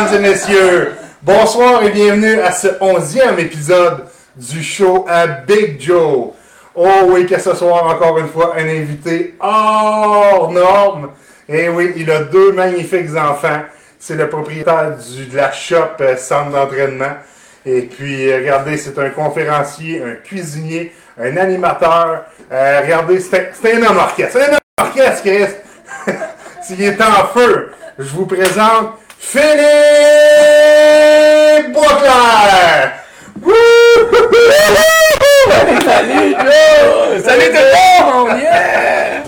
mesdames et messieurs. Bonsoir et bienvenue à ce onzième épisode du show à Big Joe. Oh oui, que ce soir, encore une fois, un invité hors norme. Et oui, il a deux magnifiques enfants. C'est le propriétaire du, de la shop euh, centre d'entraînement. Et puis, euh, regardez, c'est un conférencier, un cuisinier, un animateur. Euh, regardez, c'est un, homme orchestre. C'est un homme orchestre, Chris. S'il est en feu, je vous présente Philippe Boisclair. Salut! Salut tout le monde! Yeah!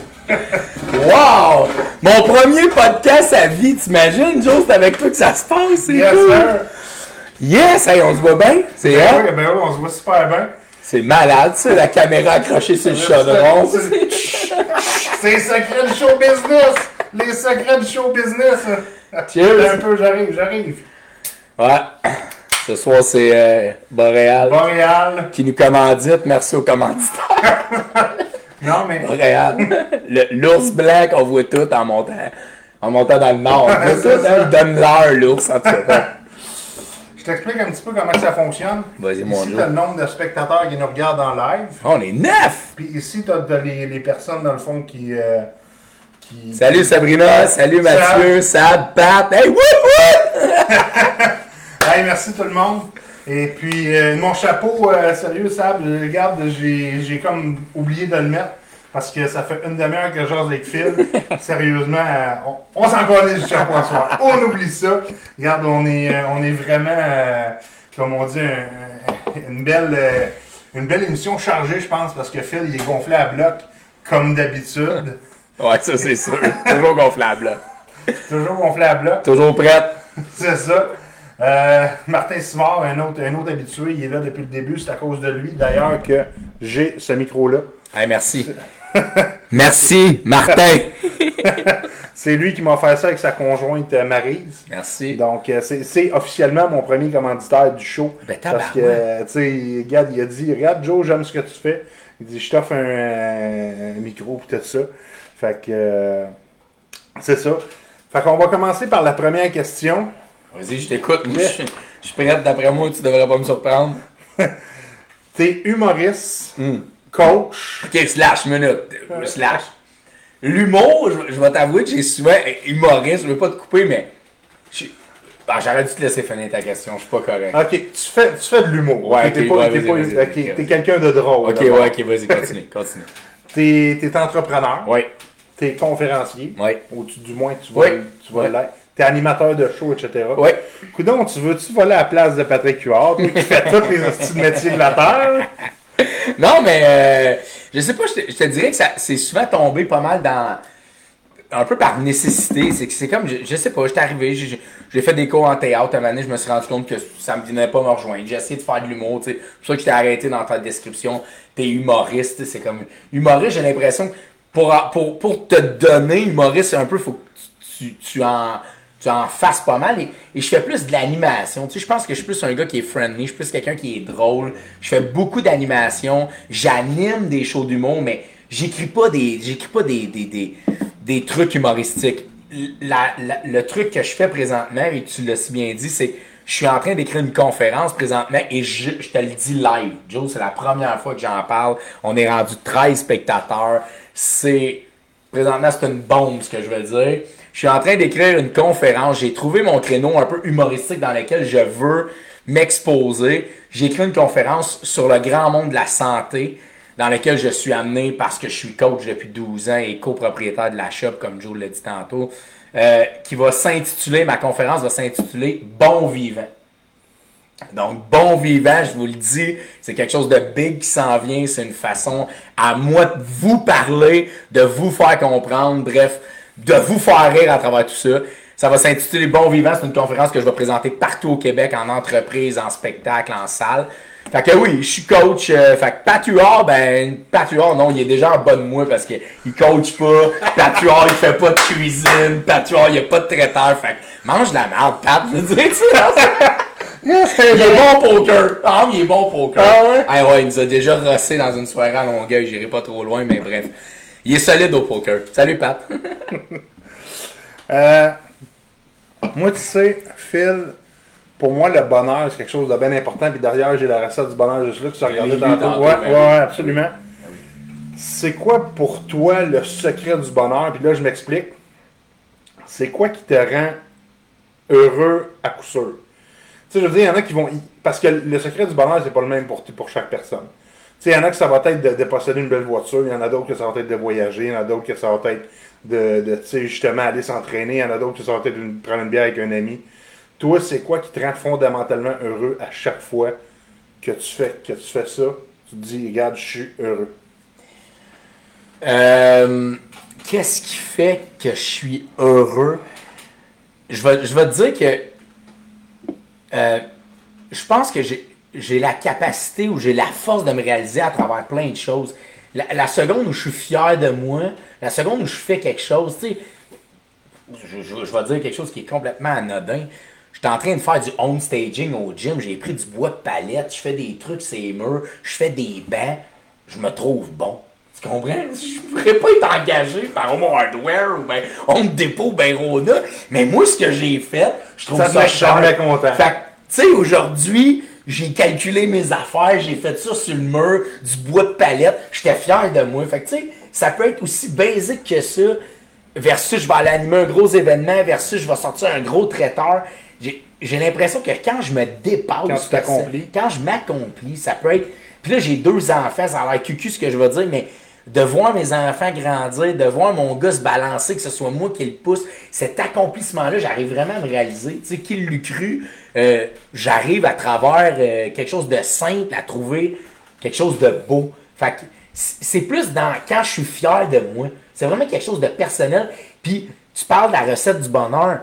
Wow! Mon premier podcast à vie, t'imagines, Joe? C'est avec toi que ça se passe, c'est Yes, cool! Yes! Hey, on se voit bien? C'est Ben oui, on se voit super bien. C'est malade, ça, la caméra accrochée sur le chaudron. C'est les secrets du show business. Les secrets du show business. Cheers. Un peu, j'arrive, j'arrive. Ouais. Ce soir, c'est euh, Boréal Boréal. qui nous commandite. Merci aux commanditaires. Non, mais. Boréal. L'ours blanc qu'on voit tout en montant, en montant dans le nord. On voit tout, hein? Donne-leur l'ours, en tout cas. Je t'explique un petit peu comment ça fonctionne. Vas-y, mon Ici, tu as le nombre de spectateurs qui nous regardent en live. On est neuf! Puis ici, tu as les, les personnes, dans le fond, qui. euh, Salut Sabrina, salut Mathieu, Sab, Pat, hey, wouh, wouh! Hey, merci tout le monde. Et puis, euh, mon chapeau, euh, sérieux, Sab, regarde, j'ai j'ai comme oublié de le mettre parce que ça fait une demi-heure que j'ose avec Phil. Sérieusement, euh, on, on s'en connaît du chapeau ce soir. On oublie ça. Regarde, on est, on est vraiment, comme on dit, un- une, belle, une belle émission chargée, je pense, parce que Phil, il est gonflé à bloc, comme d'habitude. Ouais, ça c'est sûr. Toujours gonflable. là. Toujours bloc. Toujours prête. C'est ça. Euh, Martin Simard, un autre, un autre habitué, il est là depuis le début. C'est à cause de lui, d'ailleurs, que j'ai ce micro-là. Hey, merci. merci, Martin. C'est lui qui m'a fait ça avec sa conjointe euh, Maryse. Merci. Donc, euh, c'est- c'est officiellement mon premier commanditaire du show. Ben, parce que, tu sais, regarde, il a dit Regarde, Joe, j'aime ce que tu fais. Il dit Je t'offre un, un micro et tout ça. Fait que, euh, c'est ça. Fait qu'on va commencer par la première question. Vas-y, je t'écoute. Je suis- je suis prête. D'après moi, tu devrais pas me surprendre. T'es humoriste, Hmm. coach. Ok, slash, minute. Slash. L'humour, je, je vais t'avouer que j'ai souvent. Humoriste, je veux pas te couper, mais. Ah, J'aurais dû te laisser finir ta question, je suis pas correct. Ok, tu fais, tu fais de l'humour. Ouais, Ok, t'es pas- ouais, pas- quelqu'un de drôle. ok, ouais, ok, vas-y, continue, continue. T'es es entrepreneur. Ouais, T'es conférencier. ouais. Ou tu, du moins, tu vas, Ouais. tu vas Ouais. l'être. T'es animateur de show, etc. Ouais. Coudon, tu veux-tu voler à la place de Patrick Huard, qui fais tous les hosties de métier de la terre? Non, mais euh, je sais pas, je te, je te dirais que ça c'est souvent tombé pas mal dans. Un peu par nécessité. C'est que c'est comme, je, je sais pas, j'étais arrivé, j'ai- fait des cours en théâtre. Un donné, je me suis rendu compte que ça me venait pas me rejoindre. J'ai essayé de faire de l'humour, tu sais. C'est pour ça que j'étais arrêté dans ta description. T'es humoriste, tu c'est comme. Humoriste, j'ai l'impression que pour, pour, pour te donner humoriste, un peu, faut que tu, tu, tu en tu en fasses pas mal et, et je fais plus de l'animation. Tu sais, je pense que je suis plus un gars qui est friendly, je suis plus quelqu'un qui est drôle. Je fais beaucoup d'animation, j'anime des shows d'humour, mais j'écris pas des j'écris pas des, des, des, des trucs humoristiques. La- la- le truc que je fais présentement, et tu l'as si bien dit, c'est je suis en train d'écrire une conférence présentement et je, te le dis live. Joe, c'est la première fois que j'en parle. On est rendu 13 spectateurs. C'est Présentement, c'est une bombe, ce que je veux dire. Je suis en train d'écrire une conférence. J'ai trouvé mon créneau un peu humoristique dans lequel je veux m'exposer. J'ai écrit une conférence sur le grand monde de la santé dans lequel je suis amené parce que je suis coach depuis 12 ans et copropriétaire de la shop, comme Joe l'a dit tantôt, euh, qui va s'intituler, ma conférence va s'intituler Bon vivant. Donc, bon vivant, je vous le dis, c'est quelque chose de big qui s'en vient. C'est une façon à moi de vous parler, de vous faire comprendre, bref, de vous faire rire à travers tout ça. Ça va s'intituler Bon vivant. C'est une conférence que je vais présenter partout au Québec, en entreprise, en spectacle, en salle. Fait que oui, je suis coach. euh, fait que Pat Huard, ben, Pat Huard, non, il est déjà en bas de moi parce qu'il coach pas. Pat Huard, il fait pas de cuisine. Pat Huard, il a pas de traiteur. Fait que mange de la merde, Pat. Je veux dire, il est bon au poker. Ah, il est bon au poker. Ah ouais? Ah ouais, il nous a déjà rossé dans une soirée à Longueuil. J'irai pas trop loin, mais bref. Il est solide au poker. Salut, Pat. Euh, Moi, tu sais, Phil, pour moi, le bonheur, c'est quelque chose de bien important. Puis derrière, j'ai la recette du bonheur juste là que tu as regardé l'ai lu tantôt. Ouais, ben ouais, absolument. C'est quoi pour toi le secret du bonheur? Puis là, je m'explique. C'est quoi qui te rend heureux à coup sûr? Tu sais, je veux dire, il y en a qui vont. Parce que le secret du bonheur, c'est pas le même pour, pour chaque personne. Tu sais, il y en a que ça va être de, de posséder une belle voiture, il y en a d'autres que ça va être de voyager, il y en a d'autres que ça va être de, de tu sais, justement aller s'entraîner, il y en a d'autres que ça va être de prendre une bière avec un ami. Toi, c'est quoi qui te rend fondamentalement heureux à chaque fois que tu fais, que tu fais ça? Tu te dis, regarde, je suis heureux. Euh, Qu'est-ce qui fait que je suis heureux? Je vais, je vais te dire que euh, je pense que j'ai la capacité ou j'ai la force de me réaliser à travers plein de choses. La, la seconde où je suis fier de moi, la seconde où je fais quelque chose, tu sais, je, je- je vais dire quelque chose qui est complètement anodin. J'étais en train de faire du home staging au gym, j'ai pris du bois de palette, je fais des trucs sur les murs, je fais des bancs, je me trouve bon. Tu comprends? Je pourrais pas être engagé par Home Hardware ou ben Home Depot ou ben Rona, mais moi, ce que j'ai fait, je trouve Ça ça, cher. content. Fait tu sais, aujourd'hui, j'ai calculé mes affaires, j'ai fait ça sur le mur, du bois de palette, j'étais fier de moi. Fait que, tu sais, ça peut être aussi basique que ça, versus je vais aller animer un gros événement, versus je vais sortir un gros traiteur. J'ai l'impression que quand je me dépasse, Quand quand je m'accomplis, ça peut être. Puis là, j'ai deux enfants, ça a l'air cucu ce que je veux dire, mais de voir mes enfants grandir, de voir mon gars se balancer, que ce soit moi qui le pousse, cet accomplissement-là, j'arrive vraiment à me réaliser. Tu sais, qui l'eût cru, euh, j'arrive à travers euh, quelque chose de simple à trouver quelque chose de beau. Fait que c'est plus dans quand je suis fier de moi. C'est vraiment quelque chose de personnel. Puis tu parles de la recette du bonheur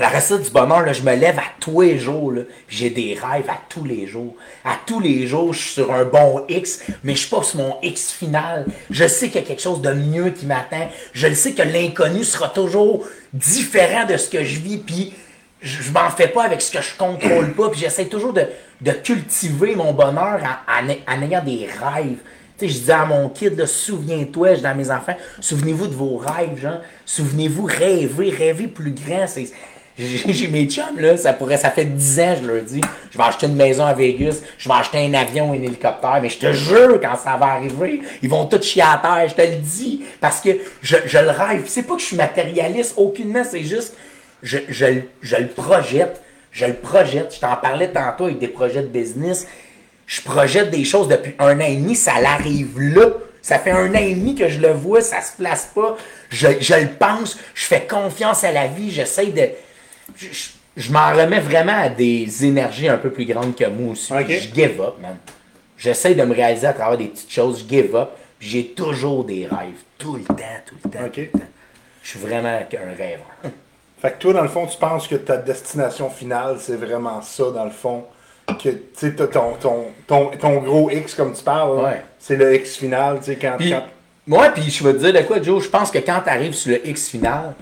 la recette du bonheur, là, je me lève à tous les jours. J'ai des rêves à tous les jours. À tous les jours, je suis sur un bon X, mais je suis pas sur mon X final. Je sais qu'il y a quelque chose de mieux qui m'attend. Je le sais que l'inconnu sera toujours différent de ce que je vis. Puis je, m'en fais pas avec ce que je contrôle pas. Puis j'essaie toujours de, de cultiver mon bonheur en, en- ayant des rêves. Tu sais, je dis à mon kid, souviens-toi, je dis à mes enfants, souvenez-vous de vos rêves, genre. Souvenez-vous, rêvez, rêvez plus grand. C'est, j'ai, mes chums, là, ça pourrait, ça fait 10 ans, je leur dis, je vais acheter une maison à Vegas, je vais acheter un avion, un hélicoptère, mais je te jure, quand ça va arriver, ils vont tous chier à terre, je te le dis, parce que je, je le rêve. C'est pas que je suis matérialiste, aucunement, c'est juste, je, je, je le projette. Je le projette. Je t'en parlais tantôt avec des projets de business. Je projette des choses depuis un an et demi, ça l'arrive là. Ça fait un an et demi que je le vois, ça se place pas. Je, je le pense, je fais confiance à la vie, j'essaie de. Je, je- m'en remets vraiment à des énergies un peu plus grandes que moi aussi. Je give up, man. J'essaie de me réaliser à travers des petites choses, je give up. puis J'ai toujours des rêves. Tout le temps, tout le temps. Ok. tout le temps. Je suis vraiment un rêveur. Fait que toi, dans le fond, tu penses que ta destination finale, c'est vraiment ça, dans le fond? Que, tu sais, ton, ton, ton, ton gros X, comme tu parles, Ouais. c'est le X final, tu sais, quand, Puis, quand- moi, puis je vais te dire de quoi, Joe, je pense que quand tu arrives sur le X final,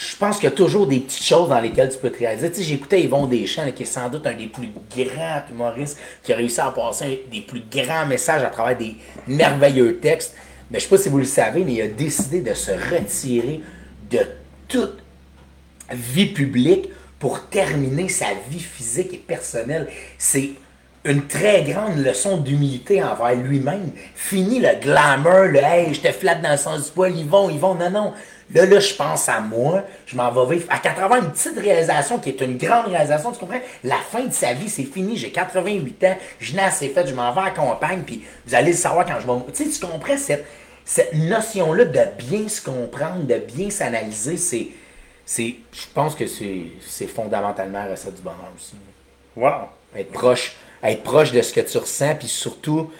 je pense qu'il y a toujours des petites choses dans lesquelles tu peux te réaliser. Tu j'écoutais Yvon Deschamps, qui est sans doute un des plus grands humoristes, qui a réussi à passer des plus grands messages à travers des merveilleux textes. Mais je sais pas si vous le savez, mais il a décidé de se retirer de toute vie publique pour terminer sa vie physique et personnelle. C'est une très grande leçon d'humilité envers lui-même. Fini le glamour, le hey, je te flatte dans le sens du poil, ils vont. Non, non. Là, là, je pense à moi, je m'en vais vivre. À 80, une petite réalisation qui est une grande réalisation, tu comprends? La fin de sa vie, c'est fini. J'ai 88 ans, je n'ai assez fait, je m'en vais à campagne, puis vous allez le savoir quand je vais. Tu sais, tu comprends cette, cette notion-là de bien se comprendre, de bien s'analyser, c'est. c'est je pense que c'est c'est fondamentalement la recette du bonheur aussi. Wow. Être proche, être proche de ce que tu ressens, puis surtout,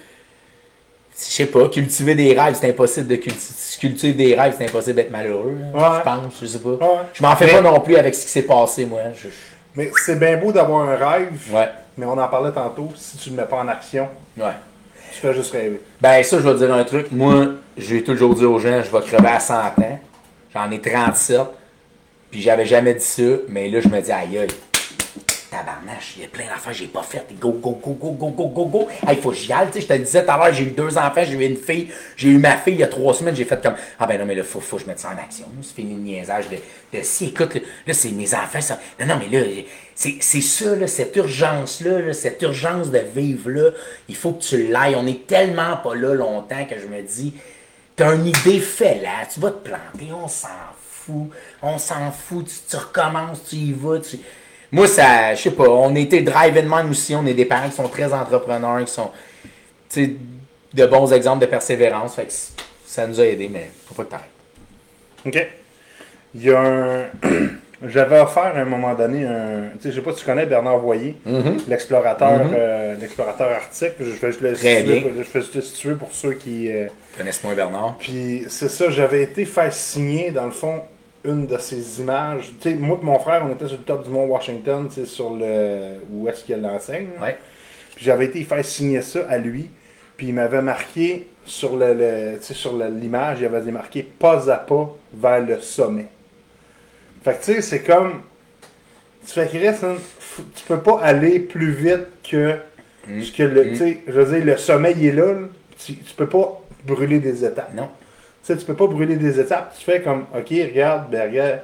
je sais pas, cultiver des rêves, c'est impossible de culti- cultiver des rêves, c'est impossible d'être malheureux. hein, Ouais. Je pense, je sais pas. Ouais. Je m'en fais Mais- pas non plus avec ce qui s'est passé, moi. Je- Mais c'est bien beau d'avoir un rêve, Ouais. mais on en parlait tantôt, si tu ne le mets pas en action, Ouais. tu fais juste rêver. Ben ça, je vais te dire un truc. Moi, je vais toujours dire aux gens, je vais crever à 100 ans. J'en ai 37. Puis j'avais jamais dit ça, mais là, je me dis, aïe aïe. Tabarnache, il y a plein d'affaires que j'ai pas faites. Go, go, go, go, go, go, go, go. Hey, faut que j'y aille, tu sais. Je te le disais tout à l'heure, j'ai eu deux enfants, j'ai eu une fille, j'ai eu ma fille il y a trois semaines, j'ai fait comme, ah ben non, mais là, faut, faut que je mette ça en action. C'est fini le niaisage de, de si, écoute, là, là, c'est mes enfants, ça. Non, non, mais là, c'est ça, là, cette urgence-là, là, cette urgence de vivre-là, il faut que tu l'ailles. On est tellement pas là longtemps que je me dis, t'as une idée, fais-la, tu vas te planter, on s'en fout, on s'en fout, tu, tu recommences, tu y vas, tu... Moi, ça, je sais pas, on était drive and mind aussi, on est des parents qui sont très entrepreneurs, qui sont, tu sais, de bons exemples de persévérance, fait que ça nous a aidés, mais faut pas que t'arrêtes. OK. Il y a un. J'avais offert à un moment donné un. Tu sais, je sais pas si tu connais Bernard Voyer, l'explorateur euh, l'explorateur arctique. Je vais juste le Mm-hmm. Très situer, bien. je vais juste le situer pour ceux qui. euh, Connaisse-moi Bernard. Puis c'est ça, j'avais été faire signer, dans le fond, une de ces images. Tu sais, moi et mon frère, on était sur le top du mont Washington, sur le. où est-ce qu'il y a l'enseigne. Ouais. Puis j'avais été faire signer ça à lui. Puis il m'avait marqué sur le, le- tu sais, sur l'image, il avait marqué pas à pas vers le sommet. Fait que tu sais, c'est comme. Tu fais Chris, hein, tu peux pas aller plus vite que. Mm. ce que le, Mm. tu sais, je veux dire, le sommet il est là. là. Tu, tu peux pas brûler des étapes. Non. Tu sais, tu peux pas brûler des étapes. Tu fais comme, OK, regarde, ben regarde,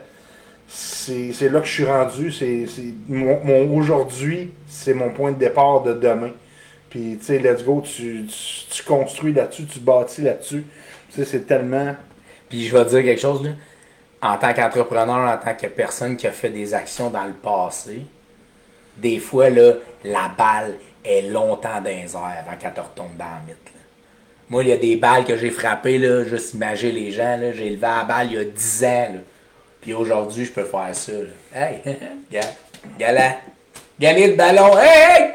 c'est là que je suis rendu. C'est mon, mon aujourd'hui, c'est mon point de départ de demain. Puis, tu sais, let's go, tu, tu, tu construis là-dessus, tu bâtis là-dessus. Tu sais, c'est tellement. Puis je vais te dire quelque chose, là. En tant qu'entrepreneur, en tant que personne qui a fait des actions dans le passé, des fois, là, la balle est longtemps dans les airs avant qu'elle te retombe dans la mythe. Moi, il y a des balles que j'ai frappées, là, juste imaginer les gens, là, j'ai levé la balle il y a 10 ans, là. Puis aujourd'hui, je peux faire ça, là. Hey, gars, gala, gagner le ballon, hey, hey,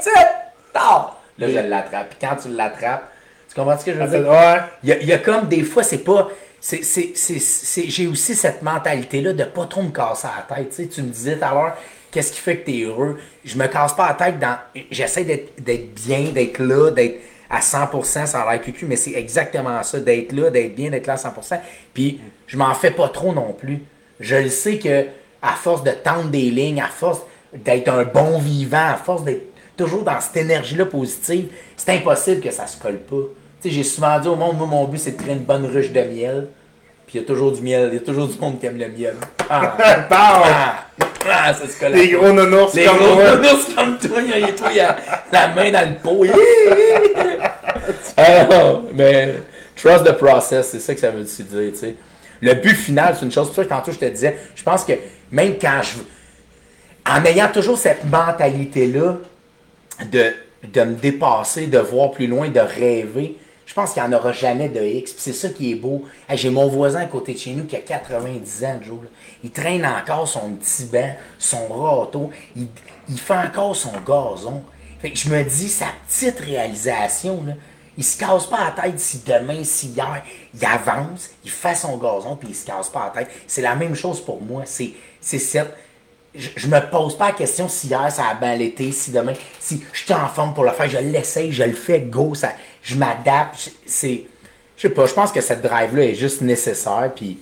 tard. Là, je l'attrape. Puis quand tu l'attrapes, tu comprends ce que je veux dire? Ouais. Il y, a, il y a comme des fois, c'est pas. c'est c'est- c'est- c'est- J'ai aussi cette mentalité-là de pas trop me casser la tête. Tu, sais, tu me disais tout à l'heure, qu'est-ce qui fait que tu es heureux? Je me casse pas la tête dans. J'essaie d'être d'être bien, d'être là, d'être à 100%, ça a l'air cucu, mais c'est exactement ça, d'être là, d'être bien, d'être là à 100%. Puis je m'en fais pas trop non plus. Je le sais que à force de tendre des lignes, à force d'être un bon vivant, à force d'être toujours dans cette énergie-là positive, c'est impossible que ça se colle pas. Tu sais, j'ai souvent dit au monde, moi, mon but, c'est de créer une bonne ruche de miel. Puis il y a toujours du miel, il y a toujours du monde qui aime le miel. Ah, ah, ah, ça se colle. à Les gros nounours Les comme gros moi. nounours comme toi, il y a, toi, il y a la main dans le pot. Ah, mais trust the process, c'est ça que ça veut dire, tu sais. Le but final, c'est une chose. C'est pour ça que tantôt, je te disais, je pense que même quand je... En ayant toujours cette mentalité-là de, de me dépasser, de voir plus loin, de rêver, je pense qu'il n'y en aura jamais de X. C'est ça qui est beau. J'ai mon voisin à côté de chez nous qui a 90 ans, Joe. là. Il traîne encore son petit banc, son râteau. Il, fait encore son gazon. Fait que je me dis, sa petite réalisation, il se casse pas la tête si demain, si hier, il avance, il fait son gazon, puis il se casse pas la tête. C'est la même chose pour moi. C'est cette je, je me pose pas la question si hier ça a bien été, si demain, si je suis en forme pour le faire, je l'essaye, je le fais, go, ça, je m'adapte. je- C'est, je sais pas, je pense que cette drive-là est juste nécessaire, puis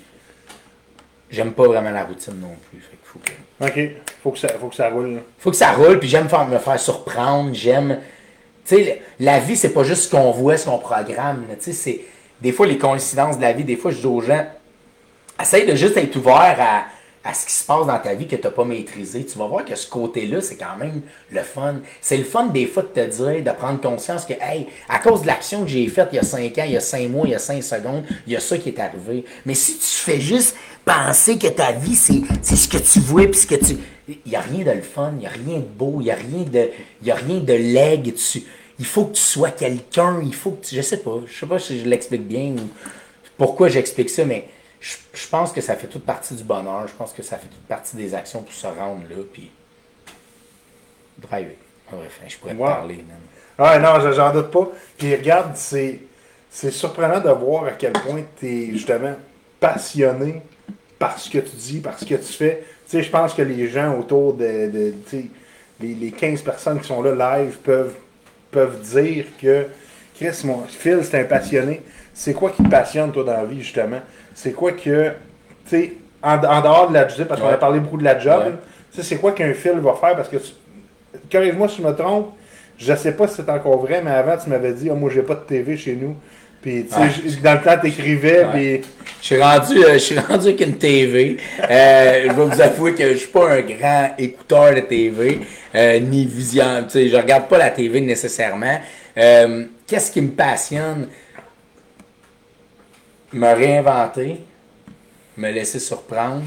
j'aime pas vraiment la routine non plus. Fait faut que, OK. Faut que ça, faut que ça roule. là. faut que ça roule, puis j'aime me faire surprendre, j'aime. Tu sais, la vie, c'est pas juste ce qu'on voit, ce qu'on programme. Tu sais, c'est. Des fois, les coïncidences de la vie, des fois, je dis aux gens, essaye de juste être ouvert à, à ce qui se passe dans ta vie que tu n'as pas maîtrisé. Tu vas voir que ce côté-là, c'est quand même le fun. C'est le fun des fois de te dire, de prendre conscience que, hey, à cause de l'action que j'ai faite il y a 5 ans, il y a 5 mois, il y a 5 secondes, il y a ça qui est arrivé. Mais si tu fais juste penser que ta vie, c'est ce que tu vois, puis ce que tu. Il n'y a rien de le fun, il n'y a rien de beau, il n'y a rien de. Y a rien de leg. Il faut que tu sois quelqu'un, il faut que tu. Je sais pas, je sais pas si je l'explique bien ou pourquoi j'explique ça, mais je, je pense que ça fait toute partie du bonheur. Je pense que ça fait toute partie des actions pour se rendre là, puis driver. Enfin, je pourrais te parler. Ouais, non, je- j'en doute pas. Puis regarde, c'est, c'est surprenant de voir à quel point tu es justement passionné par ce que tu dis, par ce que tu fais. Tu sais, je pense que les gens autour de, de tu sais, les, les 15 personnes qui sont là live peuvent, peuvent dire que Chris, mon Phil, c'est un passionné. C'est quoi qui te passionne, toi, dans la vie, justement? C'est quoi que, tu sais, en, en dehors de la job, parce qu'on a parlé beaucoup de la job, Ouais. tu sais, c'est quoi qu'un Phil va faire? Parce que corrige-moi si je me trompe, je sais pas si c'est encore vrai, mais avant, tu m'avais dit, Ah, moi, j'ai pas de TV chez nous. Puis, tu sais, Ouais. dans le temps, t'écrivais, puis Je suis rendu, euh, je suis rendu avec une TV. Euh, je vais vous avouer que je suis pas un grand écouteur de TV, euh, ni vision. Tu sais, je regarde pas la TV nécessairement. Qu'est-ce qui me passionne? Me réinventer, me laisser surprendre,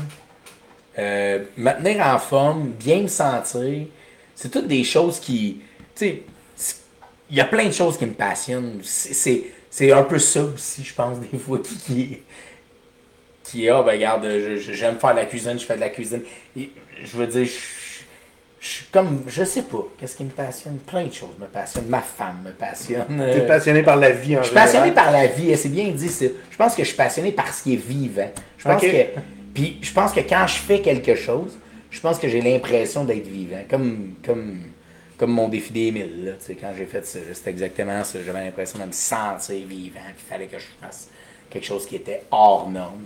euh, me tenir en forme, bien me sentir. C'est toutes des choses qui. Tu sais, il y a plein de choses qui me passionnent. C'est- un peu ça aussi, je pense, des fois, qui, qui, qui est, ah, ben regarde, j'aime faire de la cuisine, je fais de la cuisine. Et, je veux dire, je, je suis comme, je sais pas, qu'est-ce qui me passionne? Plein de choses me passionnent. Ma femme me passionne. t'es Euh, passionné par la vie en je suis général? passionné par la vie, et c'est bien dit. c'est- Je pense que je suis passionné par ce qui est vivant. Je pense que, puis je pense que quand je fais quelque chose, je pense que j'ai l'impression d'être vivant. Comme, comme, comme mon défi des mille. Tu quand j'ai fait ça, c'était exactement ça. J'avais l'impression de me sentir vivant. Il fallait que je fasse quelque chose qui était hors norme.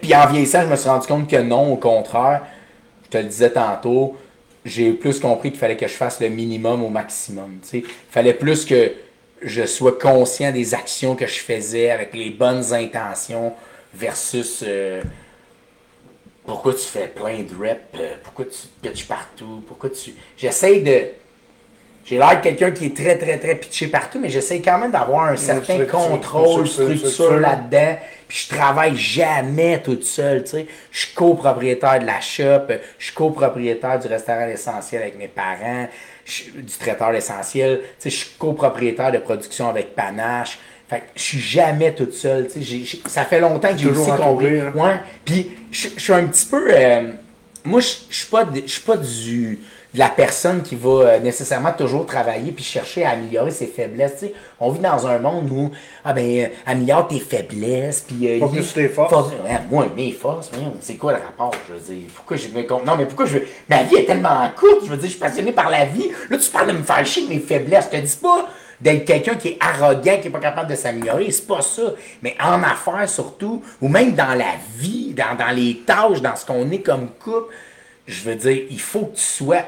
Puis en vieillissant, je me suis rendu compte que non, au contraire, je te le disais tantôt, j'ai plus compris qu'il fallait que je fasse le minimum au maximum. Il fallait plus que je sois conscient des actions que je faisais avec les bonnes intentions versus euh, pourquoi tu fais plein de reps, euh, pourquoi tu pitches partout, pourquoi tu. J'essaye de. J'ai l'air de quelqu'un qui est très, très, très pitché partout, mais j'essaye quand même d'avoir un certain structure, contrôle, structure, là-dedans. Puis je travaille jamais toute seule, tu sais. Je suis copropriétaire de la shop, je suis copropriétaire du restaurant L'Essentiel avec mes parents, je du traiteur L'Essentiel, tu sais, je suis copropriétaire de production avec Panache. Fait que je suis jamais toute seule, tu sais. J'ai- j'ai- Ça fait longtemps que j'ai aussi compris. hein. Ouais. Puis je je suis un petit peu. euh, moi, je suis pas, je suis pas du la personne qui va euh, nécessairement toujours travailler puis chercher à améliorer ses faiblesses. On vit dans un monde où ah ben euh, améliore tes faiblesses puis euh, Focus tes forces. Faut- ouais, moi mes forces, c'est quoi le rapport Je veux dire, pourquoi je me Non mais pourquoi je veux Ma vie est tellement courte. Je veux dire, je suis passionné par la vie. Là, tu parles de me faire chier de mes faiblesses. Je te dis pas d'être quelqu'un qui est arrogant, qui est pas capable de s'améliorer, c'est pas ça. Mais en affaires surtout, ou même dans la vie, dans, dans les tâches, dans ce qu'on est comme couple, je veux dire, il faut que tu sois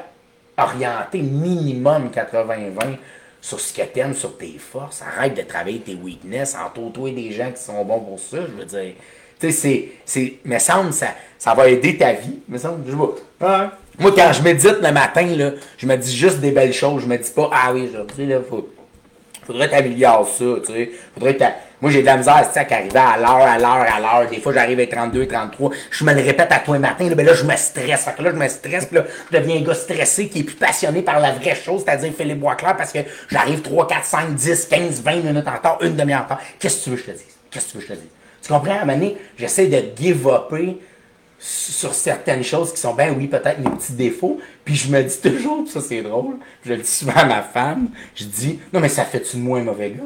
orienté minimum 80-20 sur ce que t'aimes, sur tes forces. Arrête de travailler tes weaknesses, entoure-toi des gens qui sont bons pour ça, je veux dire. Tu sais, c'est, c'est, me semble, ça, ça va aider ta vie, me semble, je pas. Ouais. Moi, quand je médite le matin, là, je me dis juste des belles choses. Je me dis pas, ah oui, aujourd'hui, là, faut, faudrait t'améliorer ça, tu sais. Faudrait que t'a- Moi, j'ai de la misère, c'est ça, qu'arriver à l'heure, à l'heure, à l'heure. Des fois, j'arrive à 32, 33. Je me le répète à toi le matin, là, ben là, je me stresse. Que là, je me stresse, puis là, je deviens un gars stressé qui est plus passionné par la vraie chose, c'est-à-dire Philippe Boisclair, parce que j'arrive 3, 4, 5, 10, 15, 20 minutes en retard, une demi-heure en retard. Qu'est-ce que tu veux que je te dise? Qu'est-ce que tu veux que je te dise? Tu comprends? À un moment donné, j'essaie de give sur certaines choses qui sont, ben oui, peut-être mes petits défauts. Puis je me dis toujours, ça c'est drôle, je le dis souvent à ma femme, je dis, non mais ça fait-tu de moi un mauvais gars?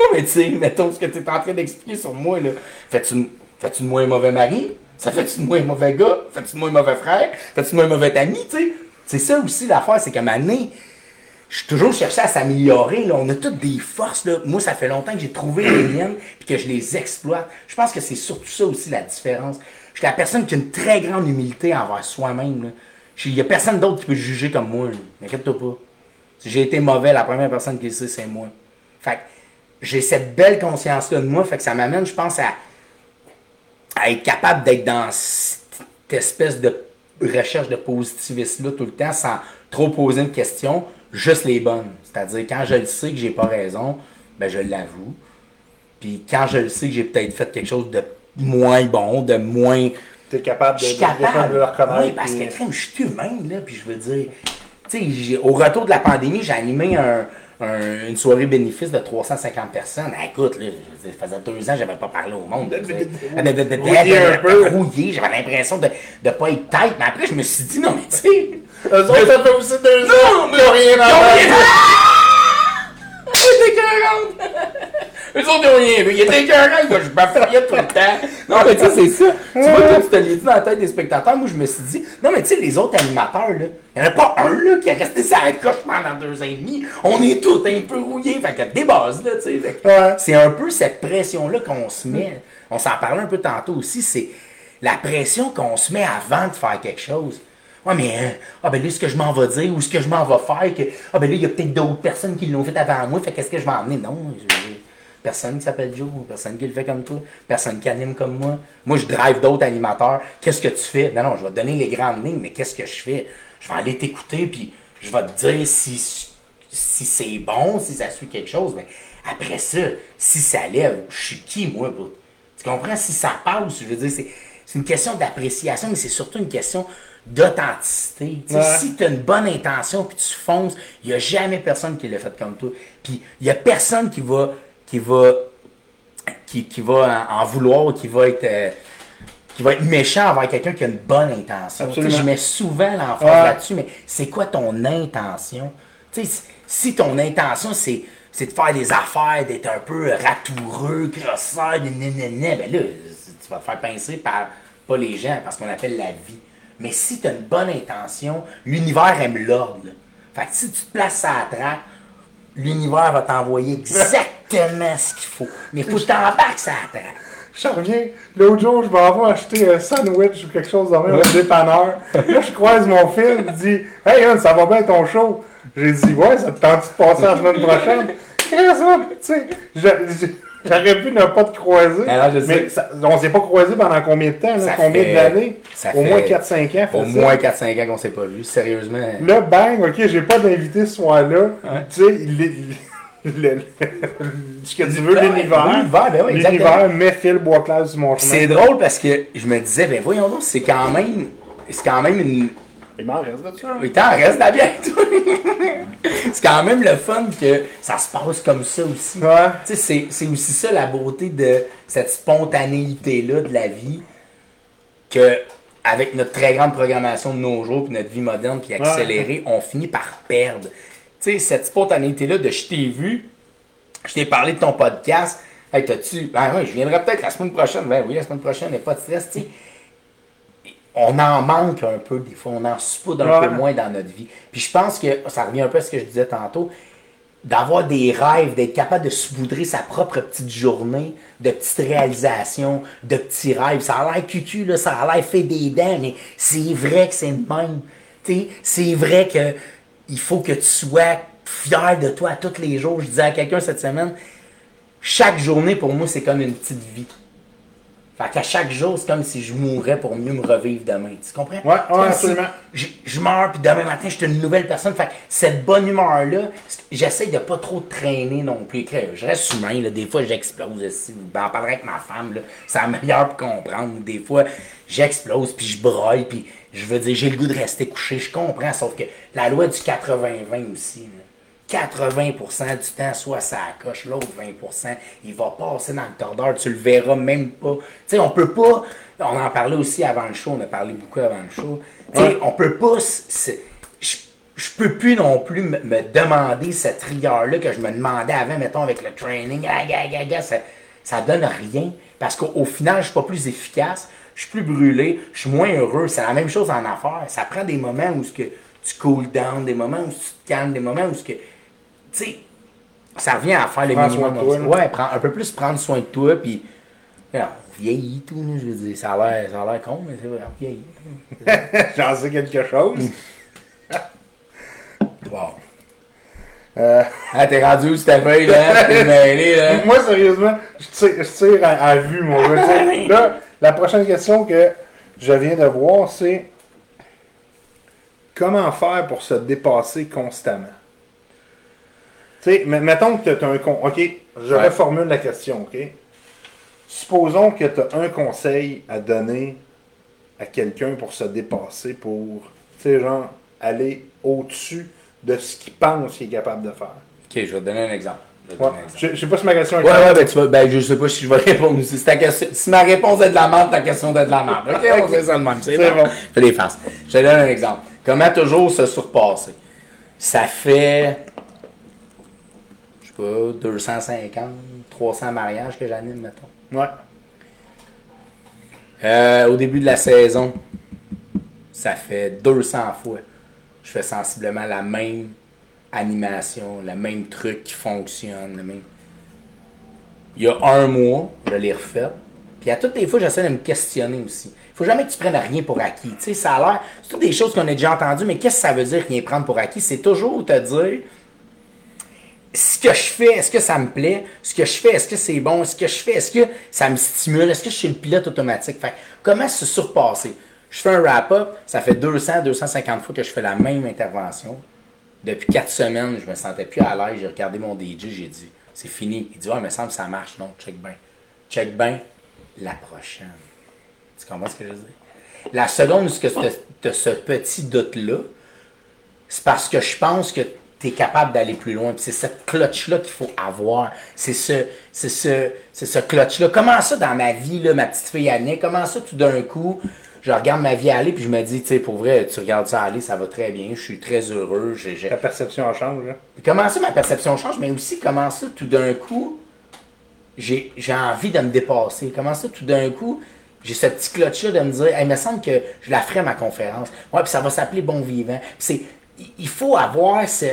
Non mais tu sais, mettons ce que tu es en train d'expliquer sur moi, là. Fais-tu de moi un mauvais mari? Ça fait-tu de moi un mauvais gars? Fais-tu de moi un mauvais frère? Fais-tu de moi un mauvais ami, tu sais? C'est ça aussi l'affaire, c'est un moment donné, je suis toujours cherché à s'améliorer. Là. On a toutes des forces. Là. Moi, ça fait longtemps que j'ai trouvé les miennes et que je les exploite. Je pense que c'est surtout ça aussi la différence. Je suis la personne qui a une très grande humilité envers soi-même. Il n'y a personne d'autre qui peut juger comme moi. là. M'inquiète-toi pas. Si j'ai été mauvais, la première personne qui le sait, c'est moi. Fait que j'ai cette belle conscience-là de moi. Fait que ça m'amène, je pense, à, à être capable d'être dans cette espèce de recherche de positivisme-là tout le temps sans trop poser une question, juste les bonnes. C'est-à-dire, quand je le sais que j'ai pas raison, ben je l'avoue. Puis quand je le sais que j'ai peut-être fait quelque chose de moins bon, de moins. T'es capable de, Je suis de- capable. de le reconnaître. Oui, parce que je suis humain, là, puis je veux dire. Tu sais, au retour de la pandémie, j'ai animé un- un- une soirée bénéfice de 350 personnes. Ah, écoute, là, je ça faisait deux ans que j'avais pas parlé au monde. tu sais. De- de- de- Rouillé un peu. rouillé, j'avais l'impression de ne pas être tête. Mais après, je me suis dit, non, mais tu sais. Eux autres, ça fait aussi deux ans. Non, mais rien à Ils ont faire. rien Il était écœurant. Eux autres, ils ont rien vu. Il était écœurant, quoi. Je m'affiliais tout le temps. Non, mais tu sais, c'est ça. Tu vois, toi, tu te l'as dit dans la tête des spectateurs. Moi, je me suis dit, non, mais tu sais, les autres animateurs, là, il n'y en a pas un, là, qui est resté sur la coche pendant deux ans et demi. On est tous un peu rouillés. Fait que des bases, là, tu sais. Ouais. C'est un peu cette pression-là qu'on se met. On s'en parlait un peu tantôt aussi. C'est la pression qu'on se met avant de faire quelque chose. Ouais, mais, euh, ah ben là, ce que je m'en vais dire ou ce que je m'en vais faire, que, ah ben là, il y a peut-être d'autres personnes qui l'ont fait avant moi, fait qu'est-ce que je vais emmener? Non, personne qui s'appelle Joe, personne qui le fait comme toi, personne qui anime comme moi. Moi, je drive d'autres animateurs. Qu'est-ce que tu fais? Non, non, je vais te donner les grandes lignes, mais qu'est-ce que je fais? Je vais aller t'écouter, puis je vais te dire si, si c'est bon, si ça suit quelque chose. Mais après ça, si ça lève, je suis qui, moi, Tu comprends? Si ça passe, je veux dire, c'est une question d'appréciation, mais c'est surtout une question d'authenticité. Ouais. Si tu as une bonne intention puis tu fonces, il n'y a jamais personne qui l'a fait comme toi. Puis il n'y a personne qui va qui va qui, qui va en, en vouloir, qui va être euh, qui va être méchant envers quelqu'un qui a une bonne intention. Je mets souvent Ouais. là-dessus, mais c'est quoi ton intention? Si- ton intention, c'est, c'est de faire des affaires, d'être un peu ratoureux, crosseur, ben là, tu vas te faire pincer par pas les gens, parce qu'on appelle la vie. Mais si tu as une bonne intention, l'univers aime l'ordre. Fait que si tu te places à la traque, l'univers va t'envoyer exactement ce qu'il faut. Mais faut que tu t'embarques ça à la traque. Je reviens. L'autre jour, je m'en vais acheter un sandwich ou quelque chose même au dépanneur. Là, je croise mon fils, il dit Hey, ça va bien ton show J'ai dit Ouais, ça te tente de passer la semaine prochaine J'aurais pu ne pas te croiser. Alors, je sais. mais ça- on s'est pas croisé pendant combien de temps là? Combien d'années? Au moins 4-5 ans. Au moins 4-5 ans qu'on s'est pas vu, sérieusement. Là, bang, ok, j'ai pas d'invité ce soir-là. Tu sais, il est- le- le- ce que tu veux, l'univers. l'univers, ben oui, exactement. L'univers met Phil Boisclair sur mon chemin. C'est drôle parce que je me disais, ben voyons donc, c'est quand même. C'est quand même une. Il m'en reste de ça. T'en reste la bière, toi. c'est quand même le fun que ça se passe comme ça aussi. Ouais. Tu sais, c'est, c'est aussi ça la beauté de cette spontanéité-là de la vie que avec notre très grande programmation de nos jours, puis notre vie moderne, puis accélérée, on finit par perdre. Tu sais, cette spontanéité-là de je t'ai vu, je t'ai parlé de ton podcast, hey, t'as-tu, ben oui, je viendrai peut-être la semaine prochaine, ben oui, la semaine prochaine, il n'y a pas de stress, tu sais. On en manque un peu, des fois, on en soupe un Ouais. peu moins dans notre vie. Puis je pense que ça revient un peu à ce que je disais tantôt, d'avoir des rêves, d'être capable de saupoudrer sa propre petite journée, de petites réalisations, de petits rêves. Ça a l'air cucu, là, ça a l'air fait des dents, mais c'est vrai que c'est le même. C'est vrai que il faut que tu sois fier de toi à tous les jours. Je disais à quelqu'un cette semaine, chaque journée pour moi, c'est comme une petite vie. Fait qu'à chaque jour, c'est comme si je mourrais pour mieux me revivre demain. Tu comprends? Ouais, ouais, si absolument. Je, je meurs, puis demain matin, je suis une nouvelle personne. Fait que cette bonne humeur-là, j'essaie de pas trop traîner non plus. Je reste humain, là. des fois j'explose. aussi. Ben, en avec ma femme, là. c'est la meilleure pour comprendre. Des fois, j'explose, puis je broille, puis je veux dire, j'ai le goût de rester couché. Je comprends, sauf que la loi du 80-20 aussi, là. 80% du temps, soit ça coche, l'autre 20%, il va passer dans le tordeur, tu le verras même pas. Tu sais, on peut pas, on en parlait aussi avant le show, on a parlé beaucoup avant le show, tu sais, on peut pas, je, peux plus non plus me, me demander cette rigueur-là que je me demandais avant, mettons, avec le training, ah, ça, ça donne rien, parce qu'au au final, je suis pas plus efficace, je suis plus brûlé, je suis moins heureux, c'est la même chose en affaires, ça prend des moments où ce que tu cool down, des moments où tu te calmes, des moments où ce que tu sais, ça revient à faire le Prends minimum. soin de toi, ouais, prends, un peu plus prendre soin de toi, puis on vieillit tout, je veux dire, ça a l'air, ça a l'air con, mais c'est vrai, on vieillit. J'en sais quelque chose. Wow. Euh, Ah, t'es rendu où, feuille, là? T'es mêlé, là? moi, sérieusement, je tire, je tire à, à vue, mon gars. Là, la prochaine question que je viens de voir, c'est comment faire pour se dépasser constamment? Tu sais, mais- mettons que tu as un con. OK, je Ouais. reformule la question, OK? Supposons que tu as un conseil à donner à quelqu'un pour se dépasser, pour, tu sais, genre, aller au-dessus de ce qu'il pense qu'il est capable de faire. Ok, je vais te donner un exemple. Je Ouais. Je, je sais pas si ma question est Ouais, ouais, ben, tu vas, ben, je sais pas si je vais répondre. Si, ta question, si ma réponse est de la merde, ta question est de la merde. Ok, on fait ça de même. C'est bon. Fais des faces. Je te donne un exemple. Comment toujours se surpasser? Ça fait, pas, 250, 300 mariages que j'anime, mettons. Ouais. Euh, au début de la saison, ça fait 200 fois. Je fais sensiblement la même animation, le même truc qui fonctionne. Le même... Il y a un mois, je l'ai refait. Puis à toutes les fois, j'essaie de me questionner aussi. faut jamais que tu prennes rien pour acquis. Tu sais, ça a l'air, c'est toutes des choses qu'on a déjà entendues, mais qu'est-ce que ça veut dire rien prendre pour acquis? C'est toujours te dire, ce que je fais, est-ce que ça me plaît? Ce que je fais, est-ce que c'est bon? Ce que je fais, est-ce que ça me stimule? Est-ce que je suis le pilote automatique? Fait, comment se surpasser? Je fais un wrap-up, ça fait 200, 250 fois que je fais la même intervention. Depuis quatre semaines, je me sentais plus à l'aise. J'ai regardé mon DJ, j'ai dit, c'est fini. Il dit, mais ça me ça marche. Non, check bien. Check bien la prochaine. Tu comprends ce que je veux dire? La seconde où tu as ce petit doute-là, c'est parce que je pense que tu es capable d'aller plus loin. c'est cette clutch-là qu'il faut avoir. C'est ce, c'est ce, c'est ce clutch-là. Comment ça dans ma vie, là, ma petite fille Annie, comment ça tout d'un coup, je regarde ma vie aller puis je me dis, tu sais, pour vrai, tu regardes ça aller, ça va très bien, je suis très heureux. Ta perception change, là. Comment ça, ma perception change, mais aussi comment ça, tout d'un coup, j'ai envie de me dépasser. Comment ça, tout d'un coup, j'ai ce petit clutch-là de me dire, il me semble que je la ferai ma conférence. Ouais, puis ça va s'appeler Bon Vivant. c'est, il faut avoir ce,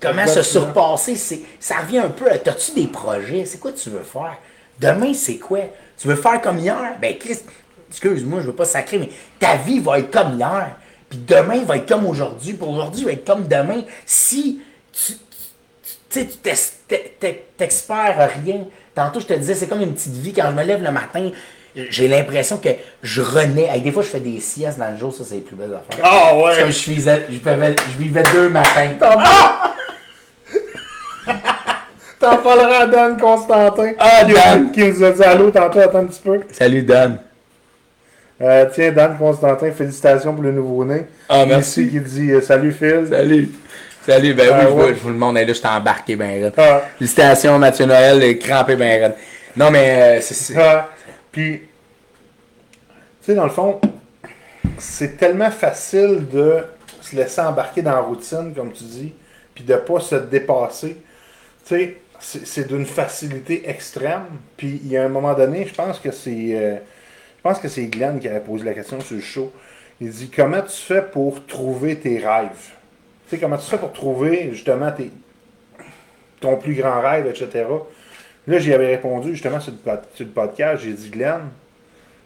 comment se surpasser? C'est, ça revient un peu à, as-tu des projets? C'est quoi tu veux faire? Demain, c'est quoi? Tu veux faire comme hier? Ben, Christ, excuse-moi, je veux pas sacrer, mais ta vie va être comme hier. Puis demain va être comme aujourd'hui. Puis aujourd'hui va être comme demain. Si tu, tu, t'expères rien. Tantôt, je te disais, c'est comme une petite vie. Quand je me lève le matin, j'ai l'impression que je renais. des fois, je fais des siestes dans le jour, ça, c'est les plus belles affaires. Ah ouais! je, vivais, je, vivais deux matins. Ah! T'en parleras à Dan Constantin. Ah, Dan! Qui nous a dit allô tantôt, attends un petit peu. Salut, Dan. Euh, tiens, Dan Constantin, félicitations pour le nouveau-né. Ah, merci. Ici qui dit euh, salut Phil. Salut. Salut, ben oui, ah, je, vous, le monde est là, je t'ai embarqué ben ah. Félicitations Mathieu Noël, crampé ben Non, mais euh, c'est. Ah. Puis, tu sais, dans le fond, c'est tellement facile de se laisser embarquer dans la routine, comme tu dis, puis de pas se dépasser. Tu sais, c'est d'une facilité extrême. Puis, il y a un moment donné, je pense que c'est. Euh, je pense que c'est Glenn qui avait posé la question sur le show. Il dit Comment tu fais pour trouver tes rêves? Tu sais, comment tu fais pour trouver justement tes, ton plus grand rêve, etc. Là, j'y avais répondu justement sur le, podcast. J'ai dit, Glenn,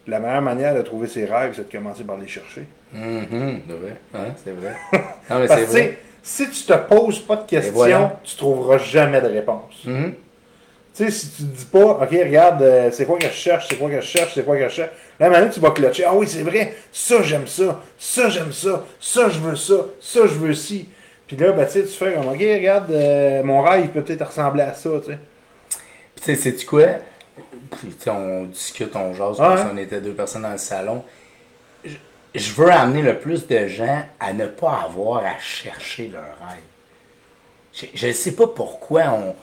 la meilleure manière de trouver ses rêves, c'est de commencer par les chercher. Mm-hmm. c'est vrai. c'est vrai. Non, mais c'est vrai. Si tu te poses pas de questions, tu trouveras jamais de réponse. Mm-hmm. Tu sais, si tu te dis pas, OK, regarde, euh, c'est quoi que je cherche, c'est quoi que je cherche, c'est quoi que je cherche. Là, maintenant, tu vas clocher. Ah oui, c'est vrai, ça, j'aime ça, ça, j'aime ça, ça, je veux ça, ça, je veux ci. Puis là, ben, tu fais comme, OK, regarde, euh, mon rêve, peut peut-être ressembler à ça, tu sais. Puis, tu sais, sais-tu quoi? Puis, on discute, on jase, comme si on était deux personnes dans le salon. Je, je veux amener le plus de gens à ne pas avoir à chercher leur rêve. Je ne sais pas pourquoi on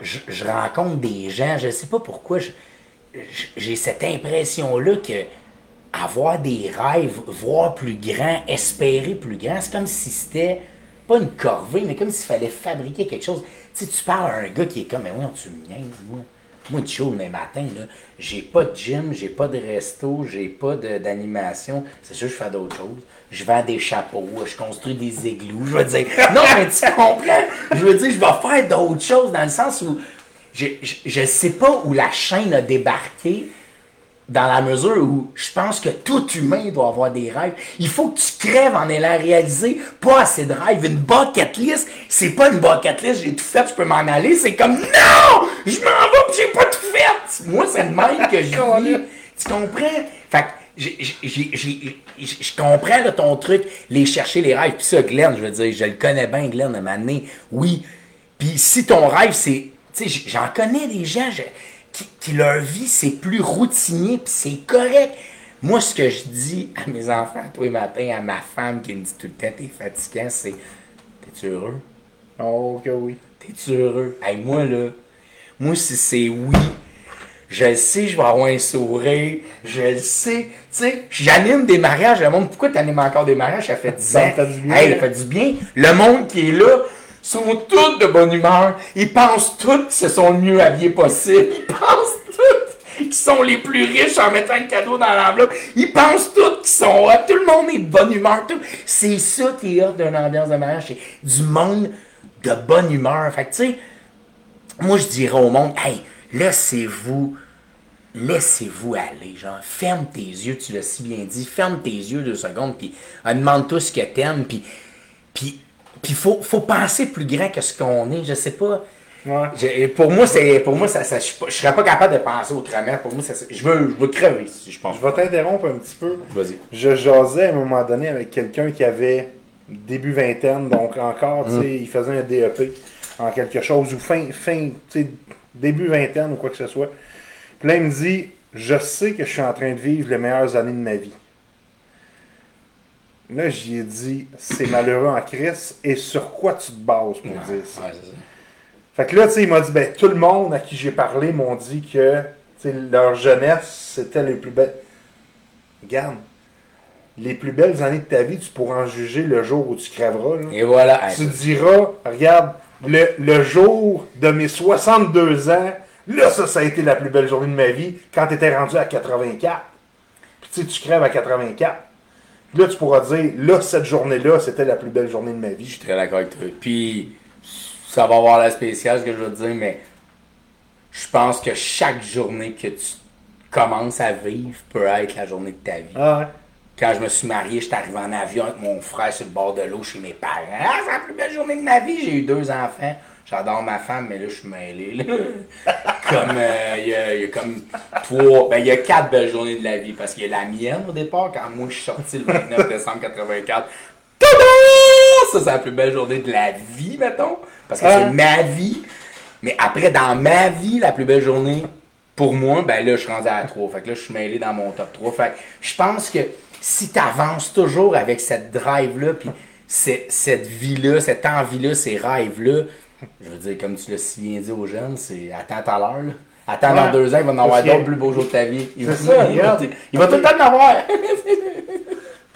je, rencontre des gens, je ne sais pas pourquoi j'ai cette impression-là que avoir des rêves, voir plus grand, espérer plus grand, c'est comme si c'était pas une corvée, mais comme s'il fallait fabriquer quelque chose. Tu sais, tu parles à un gars qui est comme, mais oui, tu me niaises, moi. Moi, de chaud le matin, là, j'ai pas de gym, j'ai pas de resto, j'ai pas d'animation. C'est sûr, je fais d'autres choses. Je vends des chapeaux, je construis des igloos. Je veux dire, non, mais tu comprends? Je veux dire, je vais faire d'autres choses dans le sens où je, je, sais pas où la chaîne a débarqué dans la mesure où je pense que tout humain doit avoir des rêves. Il faut que tu crèves en allant réaliser pas assez de rêves. Une bucket list, c'est pas une bucket list, j'ai tout fait, je peux m'en aller. C'est comme non! Je m'en vais j'ai pas tout fait! Moi, c'est le même que je vis. Tu comprends? Fait que je comprends ton truc, les chercher les rêves. Puis ça, Glenn, je veux dire, je le connais bien, Glenn, de m'amener. Oui. Puis si ton rêve, c'est. Tu sais, j'en connais des gens qui, leur vie, c'est plus routinier, puis c'est correct. Moi, ce que je dis à mes enfants tous les matins, à ma femme qui me dit tout le temps, t'es fatiguant, c'est T'es-tu heureux? Oh, que oui. T'es-tu heureux? Hey, moi, là, moi, si c'est oui, je le sais, je vais avoir un sourire, je le sais. Tu sais, j'anime des mariages, le monde, pourquoi t'animes encore des mariages? Ça fait 10 ans. Ça fait du bien. Hey, ça fait du bien. Le monde qui est là, sont tous de bonne humeur. Ils pensent tous qu'ils sont le mieux habillés possible. Ils pensent tous qu'ils sont les plus riches en mettant le cadeau dans l'enveloppe. Ils pensent tous qu'ils sont hot. Tout le monde est de bonne humeur. C'est ça qui est hot d'une ambiance de mariage. C'est du monde de bonne humeur. Fait que, tu sais, moi, je dirais au monde, hey, laissez-vous laissez-vous aller, genre, ferme tes yeux, tu l'as si bien dit, ferme tes yeux deux secondes, puis euh, demande-toi ce que t'aimes, puis, puis, puis faut, faut penser plus grand que ce qu'on est, je sais pas. Ouais. Pour moi, c'est, pour moi, ça, ça- je je serais pas capable de penser autrement. Pour moi, ça, je veux, je veux crever, si je pense. Je vais t'interrompre un petit peu. Vas-y. Je jasais à un moment donné avec quelqu'un qui avait début vingtaine, donc encore, tu Mm. sais, il faisait un DEP en quelque chose, ou fin, fin, tu sais, début vingtaine ou quoi que ce soit. Puis là, il me dit, je sais que je suis en train de vivre les meilleures années de ma vie. Là, j'y ai dit, c'est malheureux en crise, et sur quoi tu te bases pour dire ça? Ouais, c'est ça. Fait que là, tu sais, il m'a dit, ben, tout le monde à qui j'ai parlé m'ont dit que, leur jeunesse, c'était les plus belles. Regarde, les plus belles années de ta vie, tu pourras en juger le jour où tu crèveras. là. Et voilà. Tu diras, regarde, le, le jour de mes 62 ans, là, ça, ça a été la plus belle journée de ma vie, quand tu étais rendu à 84. Puis tu sais, tu crèves à 84. Là, tu pourras dire, là, cette journée-là, c'était la plus belle journée de ma Je vie. suis très d'accord avec toi. Puis, ça va avoir la spéciale, ce que je veux dire, mais je pense que chaque journée que tu commences à vivre peut être la journée de ta vie. Ah ouais. Quand je me suis marié, j'étais arrivé en avion avec mon frère sur le bord de l'eau chez mes parents. Ah, c'est la plus belle journée de ma vie. J'ai eu deux enfants. J'adore ma femme, mais là, je suis mêlé. là. comme, euh, il y, a, il y a comme trois, ben, il y a quatre belles journées de la vie. Parce qu'il y a la mienne au départ, quand moi, je suis sorti le 29 décembre 84. Tada! Ça, c'est la plus belle journée de la vie, mettons. Parce que c'est ma vie. Mais après, dans ma vie, la plus belle journée, pour moi, ben là, je suis rendu à 3. Fait que là, je suis mêlé dans mon top 3. Fait que je pense que si tu avances toujours avec cette drive-là, puis cette vie-là, cette envie-là, ces rêves-là, je veux dire, comme tu l'as si bien dit aux jeunes, c'est attends tout à l'heure. Attends dans deux ans, il va en avoir d'autres plus beaux jours de ta vie. Il va, ça, il va- il va tout le temps en avoir.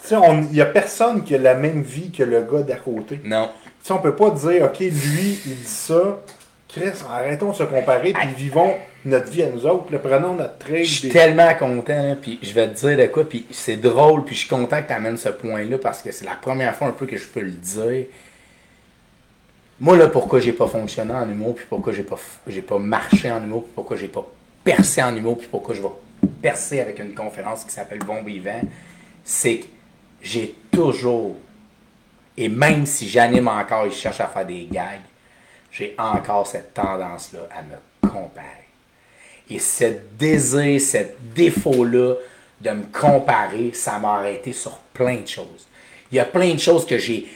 Tu sais, on- il n'y a personne qui a la même vie que le gars d'à côté. non. Tu sais, on peut pas dire, OK, lui, il dit ça. Chris, arrêtons de se comparer, puis vivons notre vie à nous autres. prenons notre trade. Je suis des- tellement content, là, puis je vais te dire de quoi, puis c'est drôle, puis je suis content que tu amènes ce point-là parce que c'est la première fois un peu que je peux le dire. Moi, là, pourquoi j'ai pas fonctionné en humour, puis pourquoi j'ai pas, j'ai pas marché en humour, puis pourquoi j'ai pas percé en humour, puis pourquoi je vais percer avec une conférence qui s'appelle Bon Vivant, c'est que j'ai toujours, et même si j'anime encore et je cherche à faire des gags, j'ai encore cette tendance-là à me comparer. Et ce désir, ce défaut-là de me comparer, ça m'a arrêté sur plein de choses. Il y a plein de choses que j'ai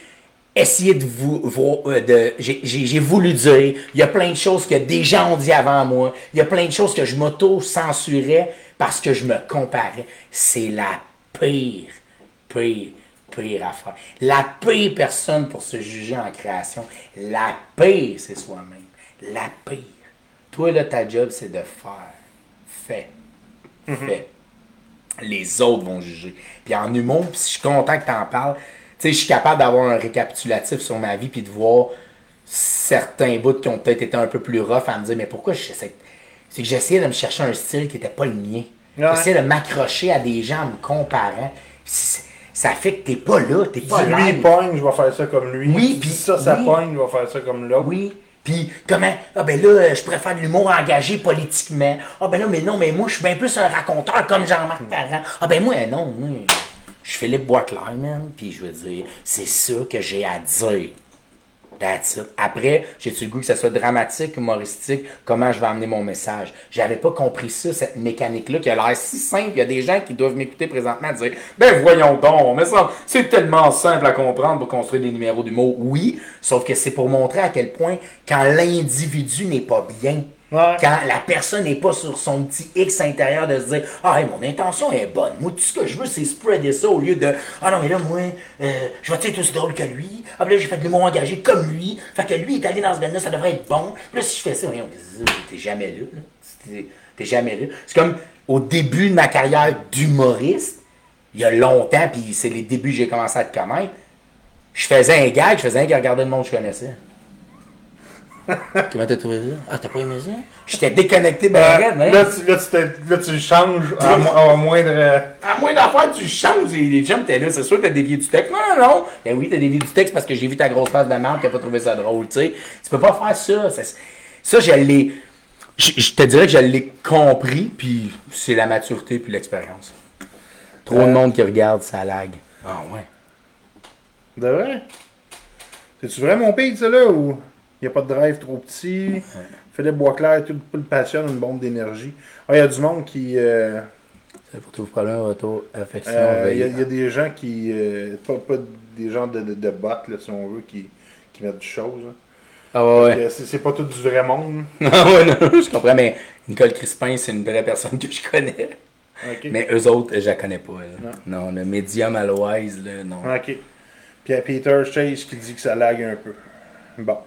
essayé de vous, vous- euh, de, j'ai- voulu dire. Il y a plein de choses que des gens ont dit avant moi. Il y a plein de choses que je m'auto-censurais parce que je me comparais. C'est la pire, pire, pire affaire. La pire personne pour se juger en création. La pire, c'est soi-même. La pire. Toi, là, ta job, c'est de faire. Fais. Fais. Les autres vont juger. Puis en humour, puis si je suis content que tu en parles, sais, je suis capable d'avoir un récapitulatif sur ma vie puis de voir certains bouts qui ont peut-être été un peu plus rough à me dire, mais pourquoi je sais. C'est que j'essayais de me chercher un style qui n'était pas le mien. Ouais. J'essayais de m'accrocher à des gens en me comparant. Ça fait que t'es pas là, t'es pas lui live. il pogne, je vais faire ça comme lui. Oui, Si puis- ça, ça oui. pogne, je vais faire ça comme l'autre. Oui. Puis comment Ah ben là, je préfère de l'humour engagé politiquement. Ah ben là, mais non, mais moi, je suis bien plus un raconteur comme Jean-Marc Parent. Ah ben moi, non, moi, je suis Philippe Boisclair, man. Puis je veux dire, c'est ça que j'ai à dire. That's. Après, j'ai-tu le goût que ça soit dramatique, humoristique, comment je vais amener mon message? J'avais pas compris ça, cette mécanique-là, qui a l'air si simple. Il y a des gens qui doivent m'écouter présentement dire Ben voyons donc, mais ça, c'est tellement simple à comprendre pour construire des numéros d'humour. Oui, sauf que c'est pour montrer à quel point, quand l'individu n'est pas bien, Quand la personne n'est pas sur son petit X intérieur de se dire Ah, mon intention est bonne. Moi, tout ce que je veux, c'est spreader ça au lieu de Ah non, mais là, moi, euh, je vais être aussi drôle que lui. Ah, là, j'ai fait de l'humour engagé comme lui. Fait que lui, est allé dans ce band-là, ça devrait être bon. Puis là, si je fais ça, t'es jamais là. T'es- jamais là. C'est comme au début de ma carrière d'humoriste, il y a longtemps, puis c'est les débuts que j'ai commencé à te connaître. Je faisais un gag, je faisais un gag, regarder le monde que je connaissais. Comment t'as trouvé ça? Ah, t'as pas aimé ça? J'étais déconnecté, ben, Euh, hein? là, tu, là, tu là, tu changes à, mo- à moindre. À moins d'affaires, tu changes. Les les gens, t'es là, c'est sûr que t'as dévié du texte. Non, non, non. Ben oui, t'as dévié du texte parce que j'ai vu ta grosse face de marque, t'as pas trouvé ça drôle, tu sais. Tu peux pas faire ça. Ça, ça, je l'ai. Je, je te dirais que je l'ai compris, puis c'est la maturité puis l'expérience. Trop de Euh. monde qui regarde, ça lag. Ah ouais. De vrai? C'est-tu vrai mon pays, ça, là, ou? Il n'y a pas de drive trop petit? Philippe Boisclair, tout le passionne, une bombe d'énergie. Ah, il y a du monde qui. euh, C'est pour tout problème, retour, affection, euh, Il y, a- veille. il y a des gens qui. euh, pas, pas des gens de, de, de là, si on veut, qui, qui mettent du chose. hein. Ah ouais, ouais. C'est pas tout du vrai monde. Ah ouais, non, je comprends, mais Nicole Crispin, c'est une vraie personne que je connais. Mais eux autres, je la connais pas. là. Non, le médium Aloise, là, non. OK. Puis il y a Peter Chase qui dit que ça lag un peu. Bon.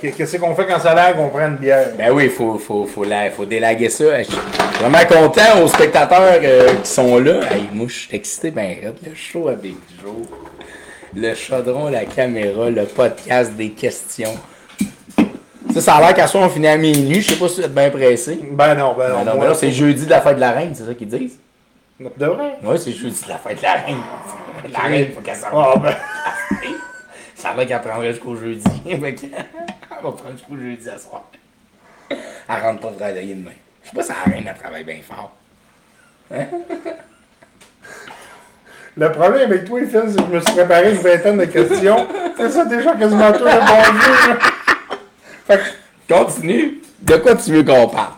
Qu'est-ce qu'on fait quand ça lag? On prend une bière? Ben oui, il faut, faut, faut, la- faut délaguer ça. Je suis vraiment content aux spectateurs euh, qui sont là. Hey, moi, je suis excité, ben. Le show avec Joe, le chaudron, la caméra, le podcast des questions. Ça, ça a l'air qu'à soir, on finit à minuit. Je sais pas si vous êtes bien pressé. Ben non, ben non. Ben non, là, c'est jeudi de la fête de la reine, c'est ça qu'ils disent? De vrai? Oui, c'est jeudi de la fête de la reine. La reine, faut qu'elle s'en Ah, ben. Ça va qu'elle prendrait jusqu'au jeudi. Fait que, elle va prendre jusqu'au jeudi à soir. Elle rentre pas travailler demain. Je sais pas si la reine, elle travaille bien fort. Le problème avec toi, Phil, c'est que je me suis préparé une vingtaine de questions. C'est ça déjà quasiment tout répondu. Fait que, Continue. De quoi tu veux qu'on parle?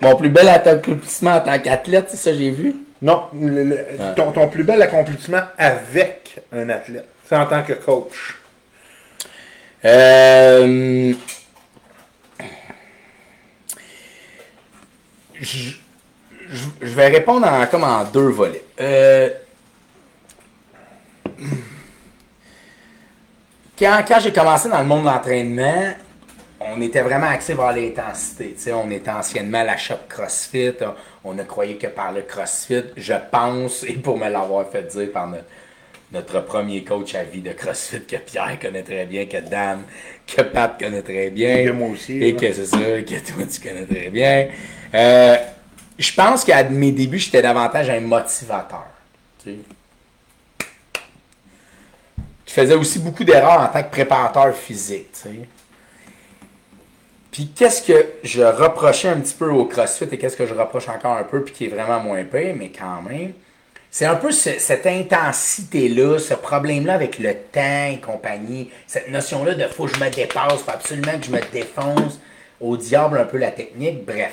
Mon plus bel accomplissement en tant qu'athlète, c'est ça que j'ai vu? non, le- le- ton, ton plus bel accomplissement avec un athlète, c'est en tant que coach. Euh, je, vais répondre en, comme en deux volets. Euh, quand j'ai commencé dans le monde de l'entraînement, on était vraiment axé vers l'intensité. On était anciennement la shop CrossFit. On, on ne croyait que par le CrossFit. Je pense, et pour me l'avoir fait dire par notre, notre premier coach à vie de CrossFit que Pierre connaît très bien, que Dan, que Pat connaît très bien. Que moi aussi, Et là. que c'est ça, que toi tu connais très bien. Euh, je pense qu'à mes débuts, j'étais davantage un motivateur. tu sais. Je faisais aussi beaucoup d'erreurs en tant que préparateur physique. Puis qu'est-ce que je reprochais un petit peu au CrossFit et qu'est-ce que je reproche encore un peu, puis qui est vraiment moins pire, mais quand même, c'est un peu ce- cette intensité-là, ce problème-là avec le temps et compagnie, cette notion-là de faut que je me dépasse, faut absolument que je me défonce, au diable un peu la technique, bref.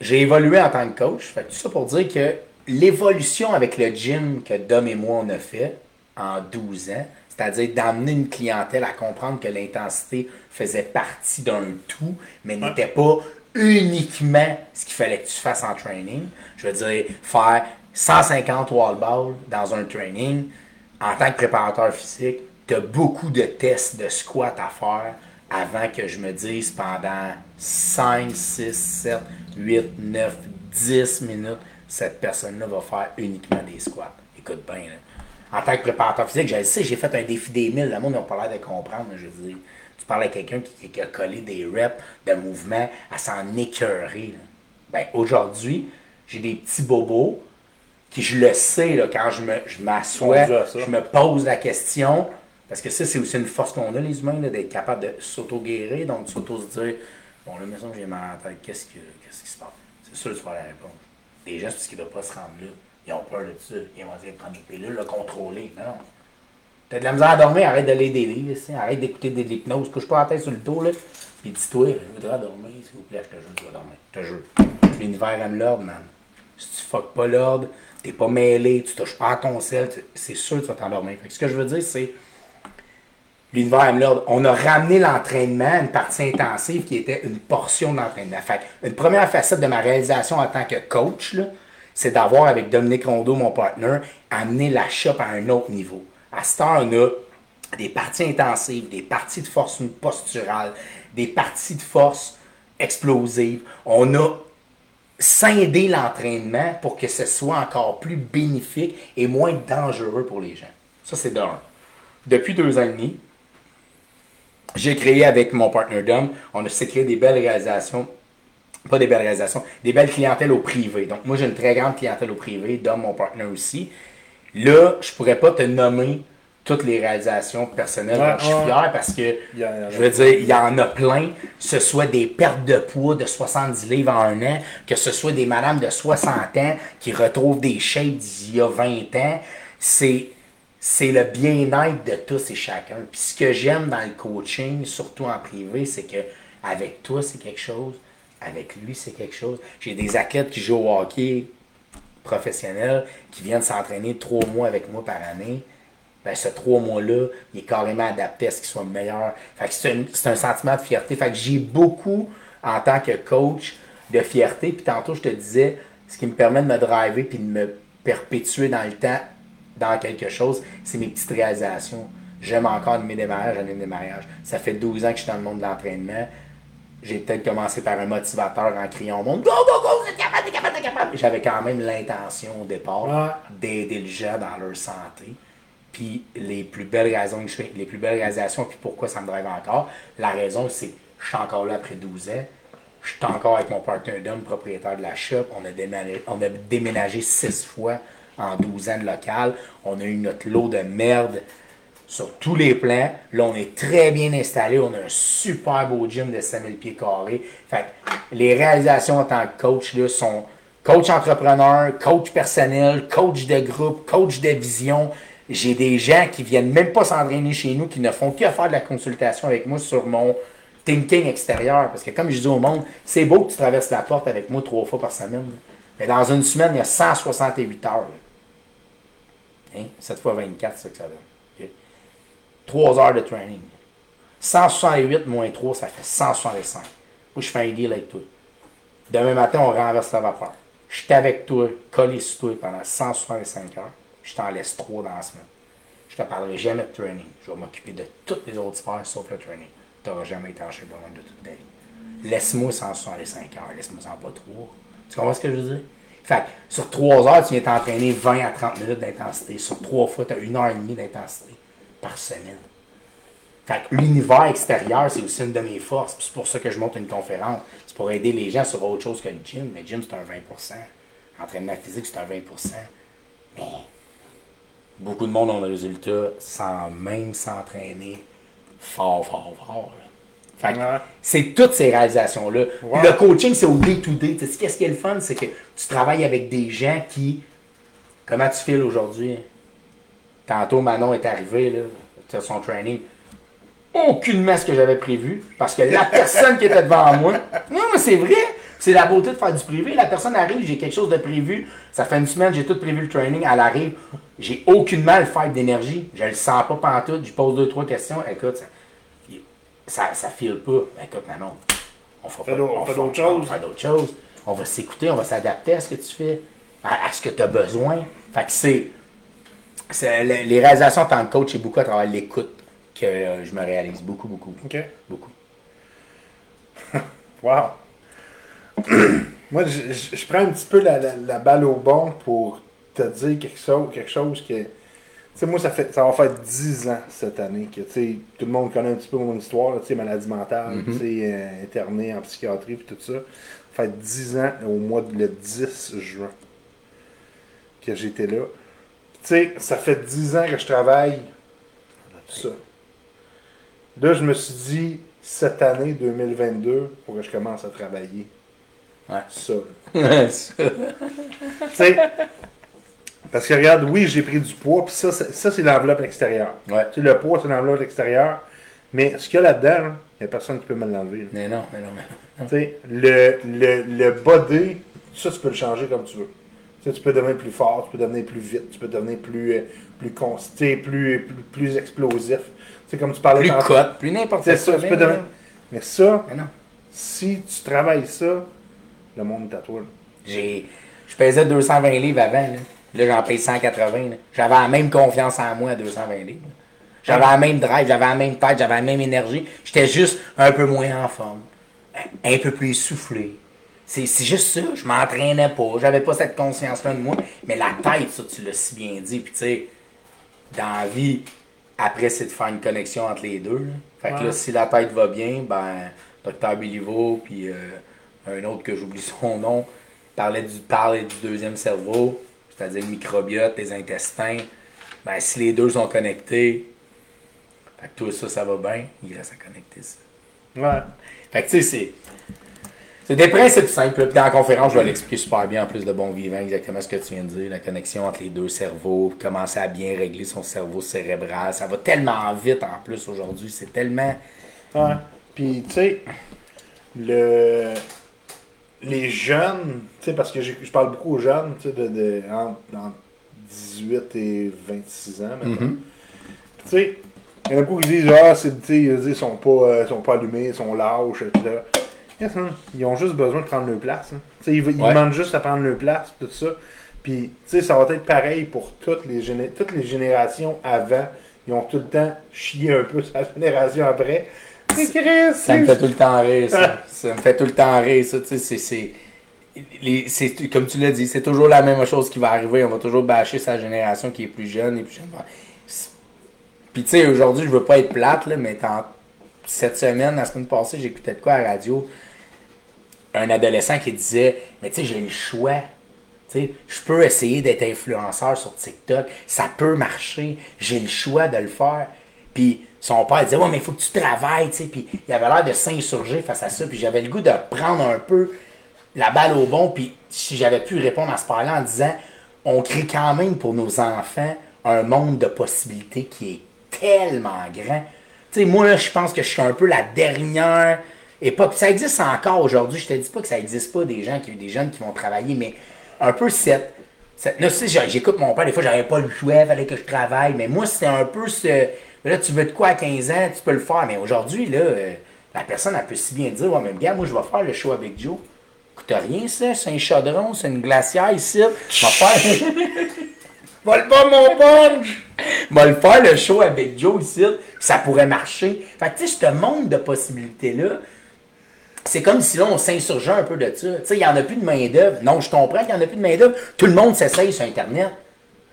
J'ai évolué en tant que coach, fait tout ça pour dire que l'évolution avec le gym que Dom et moi on a fait en 12 ans, c'est-à-dire d'amener une clientèle à comprendre que l'intensité faisait partie d'un tout, mais n'était pas uniquement ce qu'il fallait que tu fasses en training. Je veux dire, faire 150 wall balls dans un training, en tant que préparateur physique, tu as beaucoup de tests de squat à faire avant que je me dise pendant 5, 6, 7, 8, 9, 10 minutes, cette personne-là va faire uniquement des squats. Écoute bien. En tant que préparateur physique, je sais, j'ai fait un défi des 1000. Le monde n'a pas l'air de comprendre. Je veux dire, tu parles à quelqu'un qui, a collé des reps de mouvement à s'en écœurer. Ben, aujourd'hui, j'ai des petits bobos qui, je le sais, là, quand je me- je m'assois, je me pose la question, parce que ça, c'est aussi une force qu'on a, les humains, là, d'être capable de s'auto-guérir, donc de s'auto-se dire Bon, là, maintenant j'ai mal à la tête, qu'est-ce, que, qu'est-ce qui se passe C'est sûr que tu vas la réponse. Les gens, c'est parce qu'ils ne doivent pas se rendre là. Ils ont peur de ça. Ils vont dire prendre des pilules, le contrôler. Non. T'as de la misère à dormir, arrête de lire des livres, ici. arrête d'écouter de l'hypnose, couche pas la tête sur le dos, là. Puis dis-toi, je voudrais dormir, s'il vous plaît, je te jure, je vais dormir. Je te jure. L'univers aime l'ordre, man. Si tu fuck pas l'ordre, t'es pas mêlé, tu touches pas à ton sel, c'est sûr que tu vas t'endormir. Ce que je veux dire, c'est l'univers aime l'ordre. On a ramené l'entraînement une partie intensive qui était une portion de l'entraînement. Fait une première facette de ma réalisation en tant que coach, c'est d'avoir, avec Dominique Rondeau, mon partenaire, amené la shop à un autre niveau. À cette heure, on a des parties intensives, des parties de force posturale, des parties de force explosive. On a scindé l'entraînement pour que ce soit encore plus bénéfique et moins dangereux pour les gens. Ça, c'est d'un. Depuis deux ans et demi, j'ai créé avec mon partner Dom, on a créé des belles réalisations, pas des belles réalisations, des belles clientèles au privé. Donc moi j'ai une très grande clientèle au privé, Dom mon partner aussi. Là, je pourrais pas te nommer toutes les réalisations personnelles. Ouais, je suis fier parce que, Il y en a- je veux dire, il y en a plein, que ce soit des pertes de poids de 70 livres en un an, que ce soit des madames de 60 ans qui retrouvent des shapes d'il y a 20 ans. C'est, c'est le bien-être de tous et chacun. Puis ce que j'aime dans le coaching, surtout en privé, c'est que avec toi, c'est quelque chose, avec lui, c'est quelque chose. J'ai des athlètes qui jouent au hockey professionnels qui viennent s'entraîner trois mois avec moi par année, ben, ce trois mois-là, il est carrément adapté à ce qu'il soit meilleur. Fait que c'est, un, c'est un sentiment de fierté. Fait que j'ai beaucoup, en tant que coach, de fierté. Puis tantôt, je te disais, ce qui me permet de me driver puis de me perpétuer dans le temps dans quelque chose, c'est mes petites réalisations. J'aime encore animer des mariages, animer des mariages. Ça fait 12 ans que je suis dans le monde de l'entraînement. J'ai peut-être commencé par un motivateur en criant au monde Go, go, go, t'es capable, t'es capable, t'es capable. J'avais quand même l'intention au départ d'aider les gens dans leur santé. Puis les plus belles raisons les plus belles réalisations, puis pourquoi ça me drive encore, la raison c'est je suis encore là après 12 ans. Je suis encore avec mon partenaire d'homme, propriétaire de la shop. On a, déménagé, on a déménagé six fois en 12 ans de local. On a eu notre lot de merde sur tous les plans. Là, on est très bien installé. On a un super beau gym de 5000 pieds carrés. Fait que les réalisations en tant que coach là, sont coach entrepreneur, coach personnel, coach de groupe, coach de vision. J'ai des gens qui viennent même pas s'entraîner chez nous, qui ne font que faire de la consultation avec moi sur mon thinking extérieur. Parce que comme je dis au monde, c'est beau que tu traverses la porte avec moi trois fois par semaine. Mais dans une semaine, il y a 168 heures. Hein? 7 fois 24, c'est ça que ça donne. OK? 3 heures de training. 168 moins 3, ça fait 165. Moi, je fais un deal avec toi. Demain matin, on renverse la vapeur. Je suis avec toi, collé sur toi pendant 165 heures. Je t'en laisse 3 dans la semaine. Je te parlerai jamais de training. Je vais m'occuper de tous les autres sports sauf le training. Tu n'auras jamais été en chef de toute ta vie. Laisse-moi 165 heures. Laisse-moi en pas 3. Tu comprends ce que je veux dire? Fait que sur 3 heures, tu viens t'entraîner 20 à 30 minutes d'intensité. Sur 3 fois, tu as 1 heure et demie d'intensité par semaine. Fait que l'univers extérieur, c'est aussi une de mes forces. C'est pour ça que je monte une conférence. C'est pour aider les gens sur autre chose que le gym. Le gym, c'est un 20% Entraînement physique, c'est un 20 Mais beaucoup de monde ont le résultat sans même s'entraîner fort, fort, fort. là. Fait que Ouais. c'est toutes ces réalisations-là. Ouais. Le coaching, c'est au day-to-day. Qu'est-ce qui est le fun? C'est que tu travailles avec des gens qui. Comment tu files aujourd'hui? Tantôt, Manon est arrivé, là, sur son training. Aucunement ce que j'avais prévu. Parce que la personne qui était devant moi. Non, mais c'est vrai. C'est la beauté de faire du privé. La personne arrive, j'ai quelque chose de prévu. Ça fait une semaine, j'ai tout prévu le training. Elle arrive. J'ai aucunement le fight d'énergie. Je le sens pas pantoute. Je pose deux, trois questions. Écoute, ça, ça, ça file pas. Ben, écoute, Manon, on fera Fait pas- d'autres- on fait d'autres choses. on va faire d'autres choses. On va s'écouter, on va s'adapter à ce que tu fais, à, à ce que tu as besoin. Fait que c'est. c'est- les les réalisations en tant que coach, c'est beaucoup à travers l'écoute que euh, je me réalise. Beaucoup, beaucoup. OK. Beaucoup. Wow. Moi, je, je- je prends un petit peu la, la- la balle au bon pour te dire quelque chose, quelque chose que. Tu sais, moi, ça, fait, ça va faire 10 ans cette année que, tu sais, tout le monde connaît un petit peu mon histoire, tu sais, maladie mentale, tu sais, euh, interné en psychiatrie et tout ça. Ça fait 10 ans, au mois de, le 10 juin, que j'étais là. Tu sais, ça fait 10 ans que je travaille ça. Là, je me suis dit, cette année 2022, pour que je commence à travailler Ouais. ça. Tu sais, parce que regarde, oui, j'ai pris du poids, puis ça, c'est- ça c'est l'enveloppe extérieure. Ouais. Tu sais, le poids, c'est l'enveloppe extérieure. Mais ce qu'il y a là-dedans, là, il n'y a personne qui peut me l'enlever. Mais non, mais non, mais non. Tu sais, le, le, le body, ça, tu peux le changer comme tu veux. Tu sais, tu peux devenir plus fort, tu peux devenir plus vite, tu peux devenir plus, euh, plus constant, plus, plus, plus explosif. Tu sais, comme tu parlais Plus tantôt. cote, plus n'importe quoi. ça, tu mais peux devenir. Mais ça, Mais non. si tu travailles ça, le monde est à toi. là. J'ai, je pesais 220 livres avant. Là, là j'en paye 180. là. J'avais la même confiance en moi à 220 livres. là. J'avais la même drive, j'avais la même tête, j'avais la même énergie. J'étais juste un peu moins en forme. Un peu plus essoufflé. C'est, c'est juste ça. Je m'entraînais pas. J'avais pas cette conscience-là de moi. Mais la tête, ça, tu l'as si bien dit. Puis tu sais, dans la vie, après, c'est de faire une connexion entre les deux. là. Fait que Ouais. là, si la tête va bien, ben, Dr. Béliveau, puis euh, un autre que j'oublie son nom, parlait du, parlait du deuxième cerveau, c'est-à-dire le microbiote, les intestins. Ben, si les deux sont connectés, fait que tout ça, ça va bien, il reste à connecter ça. Ouais. Fait que tu sais, c'est. C'est des principes simples. Puis dans la conférence, je vais l'expliquer super bien en plus de bon vivant, exactement ce que tu viens de dire, la connexion entre les deux cerveaux, commencer à bien régler son cerveau cérébral. Ça va tellement vite en plus aujourd'hui. C'est tellement. Ouais. Puis, tu sais, le... les jeunes, tu sais, parce que je parle beaucoup aux jeunes, tu sais, de, de, entre, entre 18 et 26 ans, maintenant. Mhm. Tu sais, il y en a beaucoup qui disent, ah, c'est, tu sais, ils disent, ils sont pas, euh, sont pas allumés, ils sont lâches, etc. Yes, man, Ils ont juste besoin de prendre leur place. hein. Ils, ils Ouais. demandent juste à prendre leur place, tout ça. Puis, tu sais, ça va être pareil pour toutes les, toutes les générations avant. Ils ont tout le temps chié un peu sa génération après. Ça me fait tout le temps rire, ça. Ça me fait tout le temps rire, ça. Tu sais, c'est- les- Comme tu l'as dit, c'est toujours la même chose qui va arriver. On va toujours bâcher sa génération qui est plus jeune et plus jeune. C'est- Puis tu sais, aujourd'hui, je veux pas être plate, là, mais cette semaine, la semaine passée, j'écoutais de quoi à la radio? Un adolescent qui disait Mais tu sais, j'ai le choix. Sais, je peux essayer d'être influenceur sur TikTok. Ça peut marcher. J'ai le choix de le faire. Puis son père disait, ouais, mais il faut que tu travailles, tu sais. Puis il avait l'air de s'insurger face à ça. Puis j'avais le goût de prendre un peu la balle au bon. Puis si j'avais pu répondre à ce père-là en disant, on crée quand même pour nos enfants un monde de possibilités qui est tellement grand. Tu sais, moi, je pense que je suis un peu la dernière époque. Ça existe encore aujourd'hui. Je te dis pas que ça existe pas des gens, qui, des jeunes qui vont travailler, mais un peu cette. là, tu sais, j'écoute mon père, des fois, j'avais pas le choix, fallait que je travaille. Mais moi, c'était un peu ce. Là, tu veux de quoi à 15 ans, tu peux le faire. Mais aujourd'hui, là, euh, la personne, elle peut si bien dire, ouais, mais gars, moi, je vais faire le show avec Joe. Coûte rien, ça. C'est un chaudron, c'est une glacière ici. Je vais faire. Vole pas mon punch! Va le faire le show avec Joe ici, ça pourrait marcher. Fait que tu sais, ce monde de possibilités-là, c'est comme si là, on s'insurgeait un peu de ça. Tu sais, il n'y en a plus de main-d'œuvre. Non, je comprends qu'il n'y en a plus de main-d'œuvre. Tout le monde s'essaye sur Internet.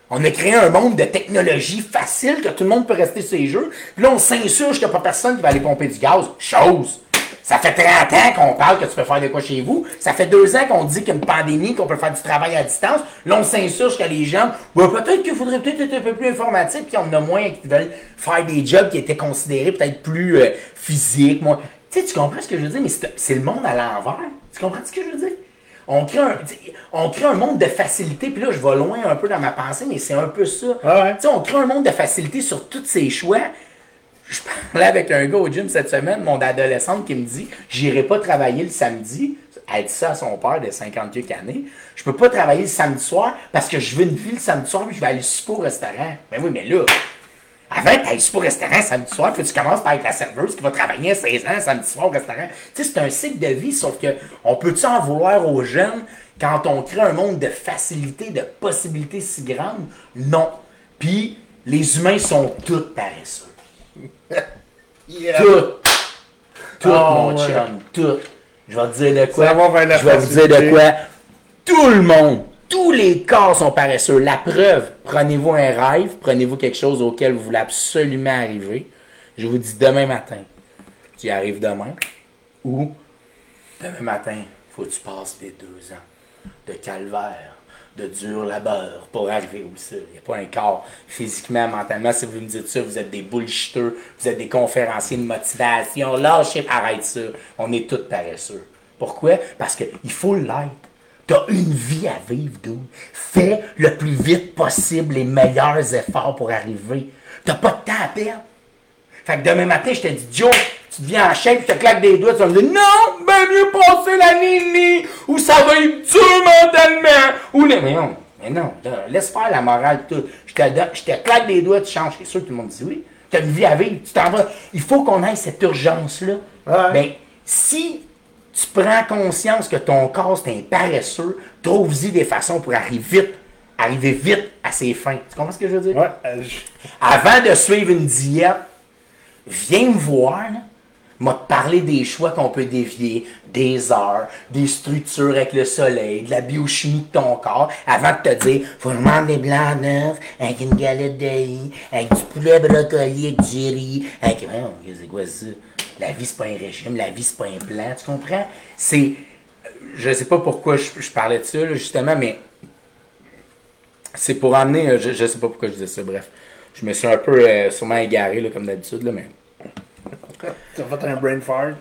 On a créé un monde de technologie facile que tout le monde peut rester sur les jeux. Puis là, on s'insurge qu'il n'y a pas personne qui va aller pomper du gaz. Chose! Ça fait 30 ans qu'on parle que tu peux faire de quoi chez vous. Ça fait deux ans qu'on dit qu'il y a une pandémie, qu'on peut faire du travail à distance. Là, on s'insurge que les gens, peut-être qu'il faudrait peut-être être un peu plus informatique, puis on en a moins qui veulent faire des jobs qui étaient considérés peut-être plus euh, physiques. Moi. Tu sais, tu comprends ce que je veux dire? Mais c'est le monde à l'envers. Tu comprends ce que je veux dire? On crée, un, on crée un monde de facilité, puis là, je vais loin un peu dans ma pensée, mais c'est un peu ça. Ah ouais. Tu sais, on crée un monde de facilité sur tous ces choix. Je parlais avec un gars au gym cette semaine, mon adolescente, qui me dit J'irai pas travailler le samedi. Elle dit ça à son père de 50 quelques années. Je peux pas travailler le samedi soir parce que je veux une vie le samedi soir puis je vais aller super au restaurant. Ben oui, mais là, avant tu super au restaurant samedi soir, puis tu commences par être la serveuse qui va travailler à 16 ans samedi soir au restaurant. Tu sais, c'est un cycle de vie, sauf que on peut-tu en vouloir aux jeunes quand on crée un monde de facilité, de possibilités si grandes? Non. Puis, les humains sont tous paresseux. Tout. Tout, Ah, mon ouais. chum. Tout. Je vais te dire de quoi? Ça va vers la Je vais vous dire de quoi? Tout le monde, tous les corps sont paresseux. La preuve, prenez-vous un rêve, prenez-vous quelque chose auquel vous voulez absolument arriver. Je vous dis demain matin, tu y arrives demain. Ou demain matin, faut que tu passes les deux ans de calvaire, de dur labeur pour arriver où ça. Il n'y a pas un corps physiquement, mentalement. Si vous me dites ça, vous êtes des bullshiteurs, vous êtes des conférenciers de motivation. Lâchez, arrête ça. On est tous paresseux. Pourquoi? Parce qu'il faut l'être. T'as une vie à vivre, dude. Fais le plus vite possible les meilleurs efforts pour arriver. T'as pas de temps à perdre. Fait que demain matin, je te dis, Joe, tu te viens en shape, tu te claques des doigts, tu vas me dire, non, ben mieux passer et demie, ou ça va être dur mentalement, ou les... Mais non, mais non, laisse faire la morale, tout. Je te, je te claque des doigts, tu changes. C'est sûr que tout le monde dit oui. Tu as une vie à vivre, tu t'en vas. Il faut qu'on ait cette urgence-là. Ouais. Ben, si tu prends conscience que ton corps, c'est un paresseux, trouve-y des façons pour arriver vite, arriver vite à ses fins. Tu comprends ce que je veux dire? Ouais, euh, je- avant de suivre une diète, viens me voir, là. M'a te parler des choix qu'on peut dévier, des heures, des structures avec le soleil, de la biochimie de ton corps, avant de te dire, faut que je mange des blancs d'œufs, avec une galette de riz, avec du poulet brocoli, avec du riz, avec, c'est quoi ça? La vie, c'est pas un régime, la vie, c'est pas un plan, tu comprends? C'est, je sais pas pourquoi je, je parlais de ça, là, justement, mais c'est pour emmener, euh, je, je sais pas pourquoi je disais ça, bref. Je me suis un peu euh, sûrement égaré, là, comme d'habitude, là, mais. T'as fait un brain fart?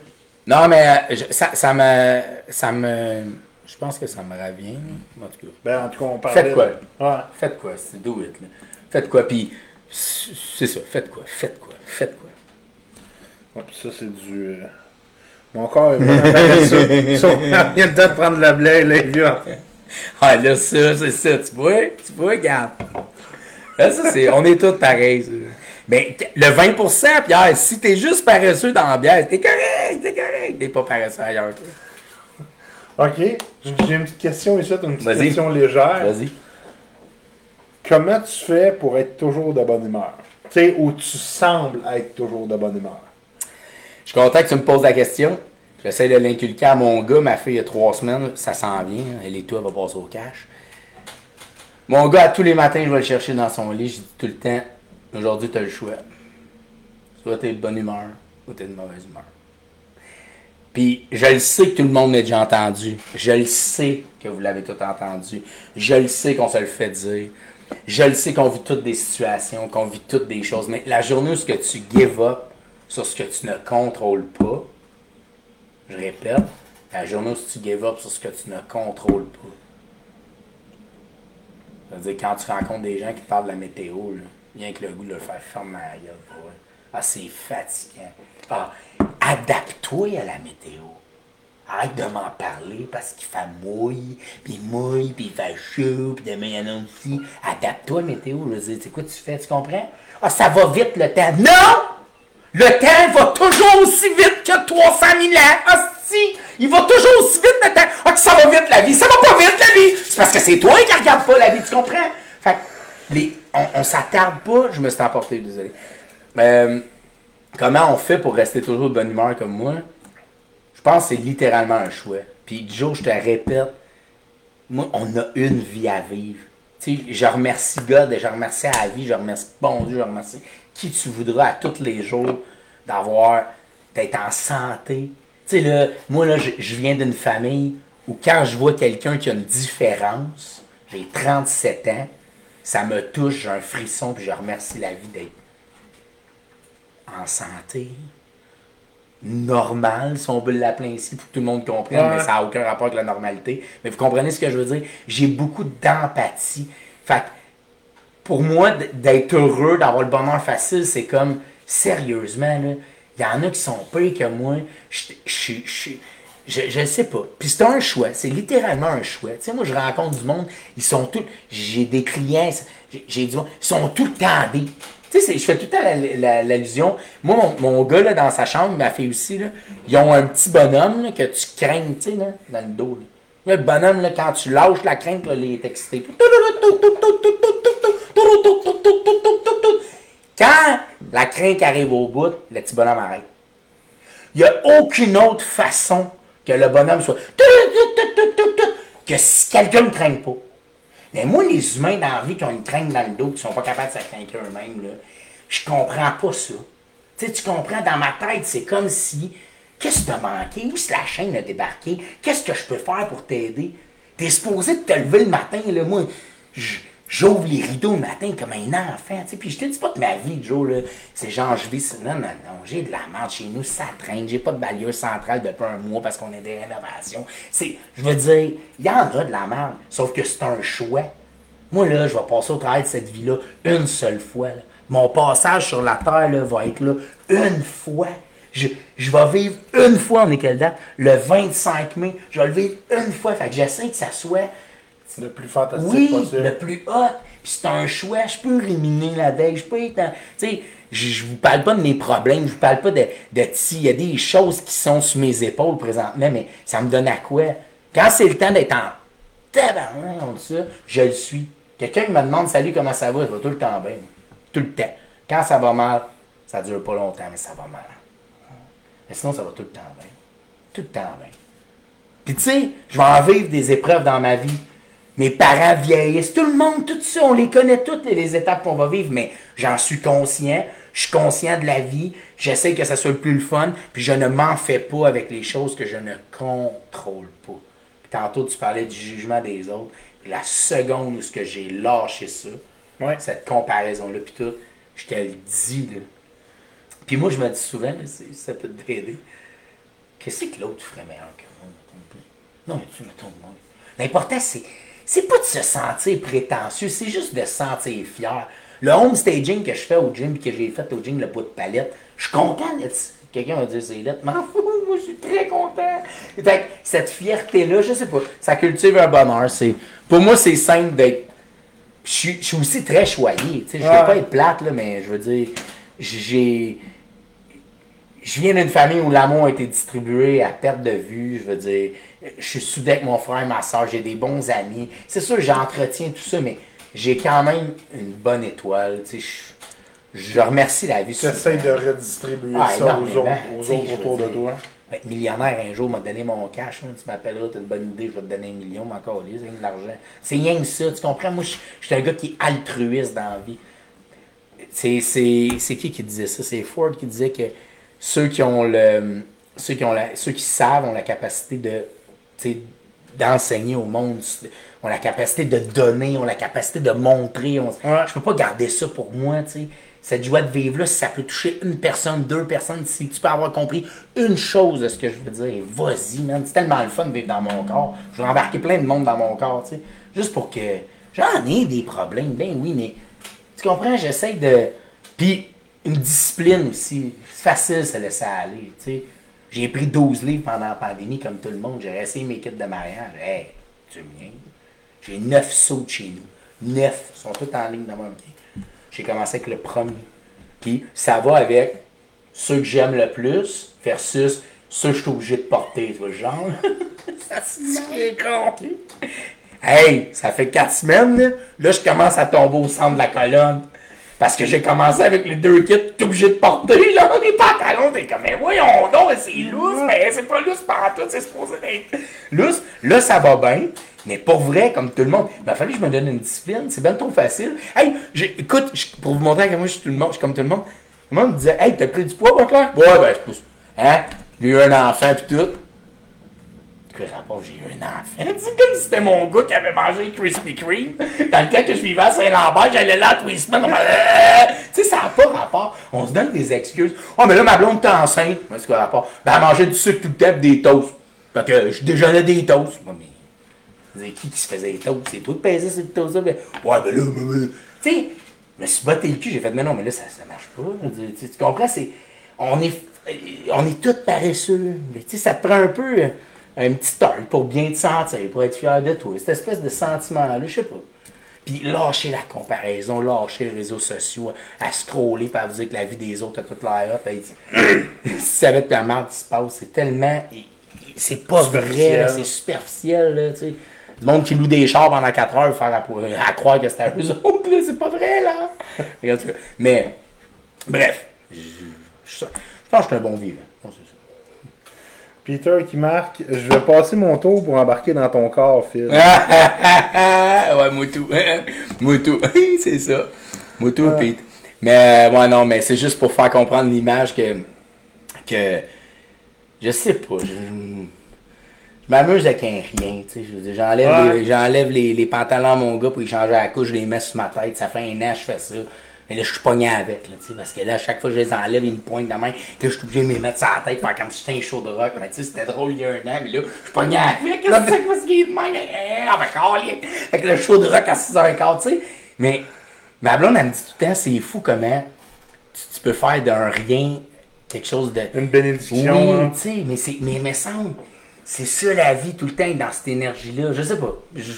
Non, mais euh, je- ça, ça me. Ça me. Je pense que ça me revient. En tout cas. Ben, en tout cas, on parlait. Faites quoi? Ouais. Faites quoi, c'est do it. Là. Faites quoi, puis. C'est ça, faites quoi, faites quoi, faites quoi. Ouais, ça, c'est du. euh, Mon corps est vraiment paresseux. Sauf qu'il vient le temps de prendre la blague, là, il vient. Ah, là, ça, c'est ça, tu vois, tu vois, regarde. Là, ça, c'est. On est tous pareils, ça. Mais le 20%, Pierre, si t'es juste paresseux dans la bière, t'es correct, t'es correct. T'es pas paresseux ailleurs. toi. Ok, j'ai une petite question ici, une petite question légère. Vas-y. Comment tu fais pour être toujours de bonne humeur? Tu sais, où tu sembles être toujours de bonne humeur. Je suis content que tu me poses la question. J'essaie de l'inculquer à mon gars, ma fille, il y a trois semaines, ça s'en vient. Elle est tout, elle va passer au cash. Mon gars, tous les matins, je vais le chercher dans son lit. Je dis tout le temps, aujourd'hui, tu as le choix. Soit tu es de bonne humeur, ou tu es de mauvaise humeur. Puis, je le sais que tout le monde l'a déjà entendu. Je le sais que vous l'avez tout entendu. Je le sais qu'on se le fait dire. Je le sais qu'on vit toutes des situations, qu'on vit toutes des choses. Mais la journée où ce que tu give up sur ce que tu ne contrôles pas, je répète, la journée où tu give up sur ce que tu ne contrôles pas. C'est-à-dire, quand tu rencontres des gens qui te parlent de la météo, là, rien que le goût de leur faire fermer la gueule. Ah, c'est fatigant. Ah, adapte-toi à la météo. Arrête de m'en parler parce qu'il fait mouille, puis mouille, puis il fait chaud, puis demain il y en a aussi. Adapte-toi à la météo. Je veux dire, c'est quoi tu fais, tu comprends? Ah, ça va vite le temps. Non! Le temps va toujours aussi vite que 300 000 ans. Il va toujours aussi vite le temps. Ah, ça va vite la vie. Ça va pas vite la vie. C'est parce que c'est toi qui regarde pas la vie, tu comprends? Fait les, on, s'attarde pas. Je me suis emporté, désolé. Euh, comment on fait pour rester toujours de bonne humeur comme moi? Je pense que c'est littéralement un choix. Puis Joe, je te répète, moi, on a une vie à vivre. Tu sais, je remercie God, je remercie la vie, je remercie bon Dieu, je remercie qui tu voudras à tous les jours d'avoir, d'être en santé. Tu sais, là, moi, là, je, viens d'une famille où quand je vois quelqu'un qui a une différence, j'ai 37 ans, ça me touche, j'ai un frisson, puis je remercie la vie d'être en santé, normal, si on veut l'appeler ainsi, pour que tout le monde comprenne, Ouais. mais ça n'a aucun rapport avec la normalité. Mais vous comprenez ce que je veux dire? J'ai beaucoup d'empathie. Fait que, pour moi, d'être heureux, d'avoir le bonheur facile, c'est comme, sérieusement, il y en a qui sont pires que moi. Je, je, je, je, sais pas. Puis c'est un choix. C'est littéralement un choix. Tu sais, moi, je rencontre du monde. Ils sont tous. J'ai des clients. J'ai du. Ils sont tout le. Tu sais, je fais tout le temps la- la- l'allusion. Moi, mon, mon gars, là, dans sa chambre, ma fille aussi, là, ils ont un petit bonhomme que tu craignes, tu sais, là, dans le dos. Là. Le bonhomme, là, quand tu lâches la crainte, là, il est excité. Quand la crainte arrive au bout, le petit bonhomme arrête. Il n'y a aucune autre façon que le bonhomme soit. que si quelqu'un ne craigne pas. Mais moi, les humains dans la vie qui ont une traîne dans le dos, qui sont pas capables de s'accraquer eux-mêmes, je comprends pas ça. Tu tu comprends, dans ma tête, c'est comme si. Qu'est-ce que t'as manqué? Où est la chaîne a débarqué? Qu'est-ce que je peux faire pour t'aider? T'es supposé de te lever le matin, là. Moi, j- j'ouvre les rideaux le matin comme un enfant, tu sais. Puis je te dis pas que ma vie, Joe, là, c'est genre, je vis. Non, non, non. J'ai de la merde chez nous, ça traîne. J'ai pas de balieuse centrale depuis un mois parce qu'on a des rénovations. C'est, je veux dire, il y en a de la merde. Sauf que c'est un choix. Moi, là, je vais passer au travail de cette vie-là une seule fois. Mon passage sur la Terre là, va être là une fois. Je, je vais vivre une fois, est quelle date? Le 25 mai. Je vais le vivre une fois. Fait que j'essaie que ça soit, Le plus fantastique oui, possible. le plus hot. Puis c'est un choix. Je peux éliminer la veille. Je peux être en- Tu sais, je, je vous parle pas de mes problèmes. Je vous parle pas de, de. Il y a des choses qui sont sur mes épaules présentement, mais ça me donne à quoi? Quand c'est le temps d'être en tabarnak, dit ça, je le suis. Quelqu'un qui me demande salut, comment ça va, je vais tout le temps bien. Tout le temps. Quand ça va mal, ça dure pas longtemps, mais ça va mal. Mais sinon, ça va tout le temps bien. Tout le temps bien. Puis tu sais, je vais en vivre des épreuves dans ma vie. Mes parents vieillissent, tout le monde, tout ça, on les connaît toutes les étapes qu'on va vivre, mais j'en suis conscient, je suis conscient de la vie, j'essaie que ça soit le plus le fun, puis je ne m'en fais pas avec les choses que je ne contrôle pas. Puis tantôt, tu parlais du jugement des autres. la seconde où ce que j'ai lâché ça, Ouais. cette comparaison-là, puis tout, je te le dis, là. Puis moi, je me dis souvent, ça peut t'aider, qu'est-ce que l'autre ferait meilleur que moi? Non, mais tu mettons moi. L'important, c'est, c'est pas de se sentir prétentieux, c'est juste de se sentir fier. Le home staging que je fais au gym, que j'ai fait au gym, le bout de palette, je suis content d'être. Quelqu'un va dire c'est lettres, m'en fous, moi je suis très content. Fait que cette fierté-là, je sais pas, ça cultive un bonheur. C'est, pour moi, c'est simple d'être. Je suis, aussi très choyé, je veux Ouais. pas être plate, là, mais je veux dire, j'ai je viens d'une famille où l'amour a été distribué à perte de vue. Je veux dire, je suis soudé avec mon frère et ma soeur, j'ai des bons amis. C'est sûr, j'entretiens tout ça, mais j'ai quand même une bonne étoile. Tu sais, je, je remercie la vie. Tu essaies de redistribuer Ah, ça aux autres, aux autres autour de toi. être millionnaire un jour, m'a donné mon cash. hein. Tu m'appelleras, tu as une bonne idée, je vais te donner un million, mais encore c'est de l'argent. C'est rien que ça, tu comprends? Moi, je je suis un gars qui est altruiste dans la vie. C'est, c'est, c'est qui qui disait ça? C'est Ford qui disait que ceux qui ont le. Ceux qui, ont la, ceux qui savent ont la capacité de. D'enseigner au monde, ont la capacité de donner, ont la capacité de montrer. On. Je peux pas garder ça pour moi, tu sais. Cette joie de vivre-là, si ça peut toucher une personne, deux personnes, si tu peux avoir compris une chose de ce que je veux dire, vas-y, man. C'est tellement le fun de vivre dans mon corps. Je vais embarquer plein de monde dans mon corps, tu sais. Juste pour que. J'en ai des problèmes, ben oui, mais. Tu comprends? J'essaie de. Puis, une discipline aussi. C'est facile de se laisser aller, tu sais. J'ai pris 12 livres pendant la pandémie, comme tout le monde. J'ai essayé mes kits de mariage. Hey, tu me? J'ai 9 sauts chez nous. 9. Ils sont tous en ligne dans mon pied. J'ai commencé avec le premier. Puis, ça va avec ceux que j'aime le plus versus ceux que je suis obligé de porter, tu vois genre. ça se con. Hey, ça fait 4 semaines, là. Là, je commence à tomber au centre de la colonne. Parce que j'ai commencé avec les deux kits, tout obligé de porter, là, les pantalons, t'es comme, mais voyons donc, c'est lousse, mais c'est pas lousse par tout, c'est supposé être lousse. Là, ça va bien, mais pour vrai, comme tout le monde, il m'a fallu que je me donne une discipline, c'est bien trop facile. Hey, écoute, je- pour vous montrer que moi, je suis tout le monde, je suis comme tout le monde, tout le monde me disait, hey, t'as pris du poids, Butler? Ouais, ben, c'est pas Hein? J'ai eu un enfant, pis tout. Que j'ai eu un enfant. C'est comme si c'était mon gars qui avait mangé Krispy Kreme. Dans le temps que je vivais à Saint-Lambert, j'allais là tous les semaines. Euh, Tu sais, ça n'a pas rapport. On se donne des excuses. Oh, mais là, ma blonde était enceinte. Mais c'est quoi le rapport? Ben, elle mangeait du sucre tout le temps des toasts. Fait que je déjeunais des toasts. Ouais, mais. qui qui se faisait des toasts? C'est toi qui pesais ces toasts-là? Ben, ouais, ben là, ben. Tu sais, je me suis botté le cul. J'ai fait, mais non, mais là, ça, ça marche pas. Tu, comprends? C'est. On est. On est tous paresseux. Mais tu sais, ça te prend un peu. Un petit start pour bien te sentir, pour être fier de toi. Cette espèce de sentiment-là, je sais pas. Puis lâcher la comparaison, lâcher les réseaux sociaux, à scroller, à vous dire que la vie des autres a toute l'air Si tu savais que la merde qui se passe, c'est tellement. C'est pas vrai, c'est superficiel, là, tu sais. Le monde qui loue des chars pendant 4 heures, faire à, à croire que c'était à eux autres, là, c'est pas vrai, là. Mais, bref, je, je- je pense que je suis un bon vivant. Peter qui marque Je vais passer mon tour pour embarquer dans ton corps, Phil. ouais, Moutou. Moutou. c'est ça. Moutou, Pete. Mais, ouais, non, mais c'est juste pour faire comprendre l'image que. que. Je sais pas. Je, je m'amuse avec un rien, tu sais. J'enlève, Ouais. les, j'enlève les, les pantalons à mon gars pour y changer la couche, je les mets sur ma tête. Ça fait un an que je fais ça. Mais là, je suis pogné avec, là, tu sais, parce que là, à chaque fois que je les enlève, ils me pointent de main, que je suis obligé de me mettre sur la tête, faire comme si j'étais un show de rock. Mais tu sais, c'était drôle il y a un an, mais là, je suis pogné avec, qu'est-ce que c'est que ce qui est de même? Eh, Avec Harley. Avec le show de rock à 6h15, tu sais. Mais, ma blonde, elle me dit tout le temps, c'est fou comment tu, tu peux faire d'un rien quelque chose de. Une bénédiction. Oui, hein. tu sais, mais c'est, mais, mais semble, c'est ça la vie tout le temps dans cette énergie-là. Je sais pas. Je,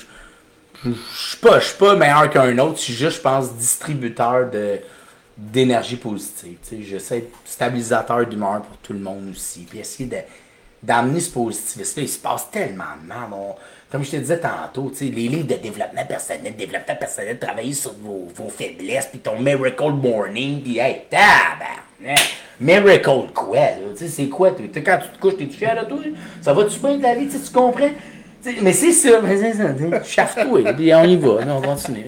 je, suis pas, pas meilleur qu'un autre. Je suis juste, je pense, distributeur d'énergie positive. J'essaie d'être stabilisateur d'humeur pour tout le monde aussi. Puis essayer d'amener ce positivisme-là. Il se passe tellement de mal. On- comme je te disais tantôt, les livres de développement personnel, développement personnel, travailler sur vos, vos faiblesses, puis ton miracle morning, puis hey, tabarnak! Miracle quoi, c'est quoi? quand tu te couches, t'es-tu fier de toi? Ça va-tu bien de la vie? Tu comprends? Mais c'est ça, mais c'est ça. tu sais, Chaffe-toi, puis on y va, non, on continue.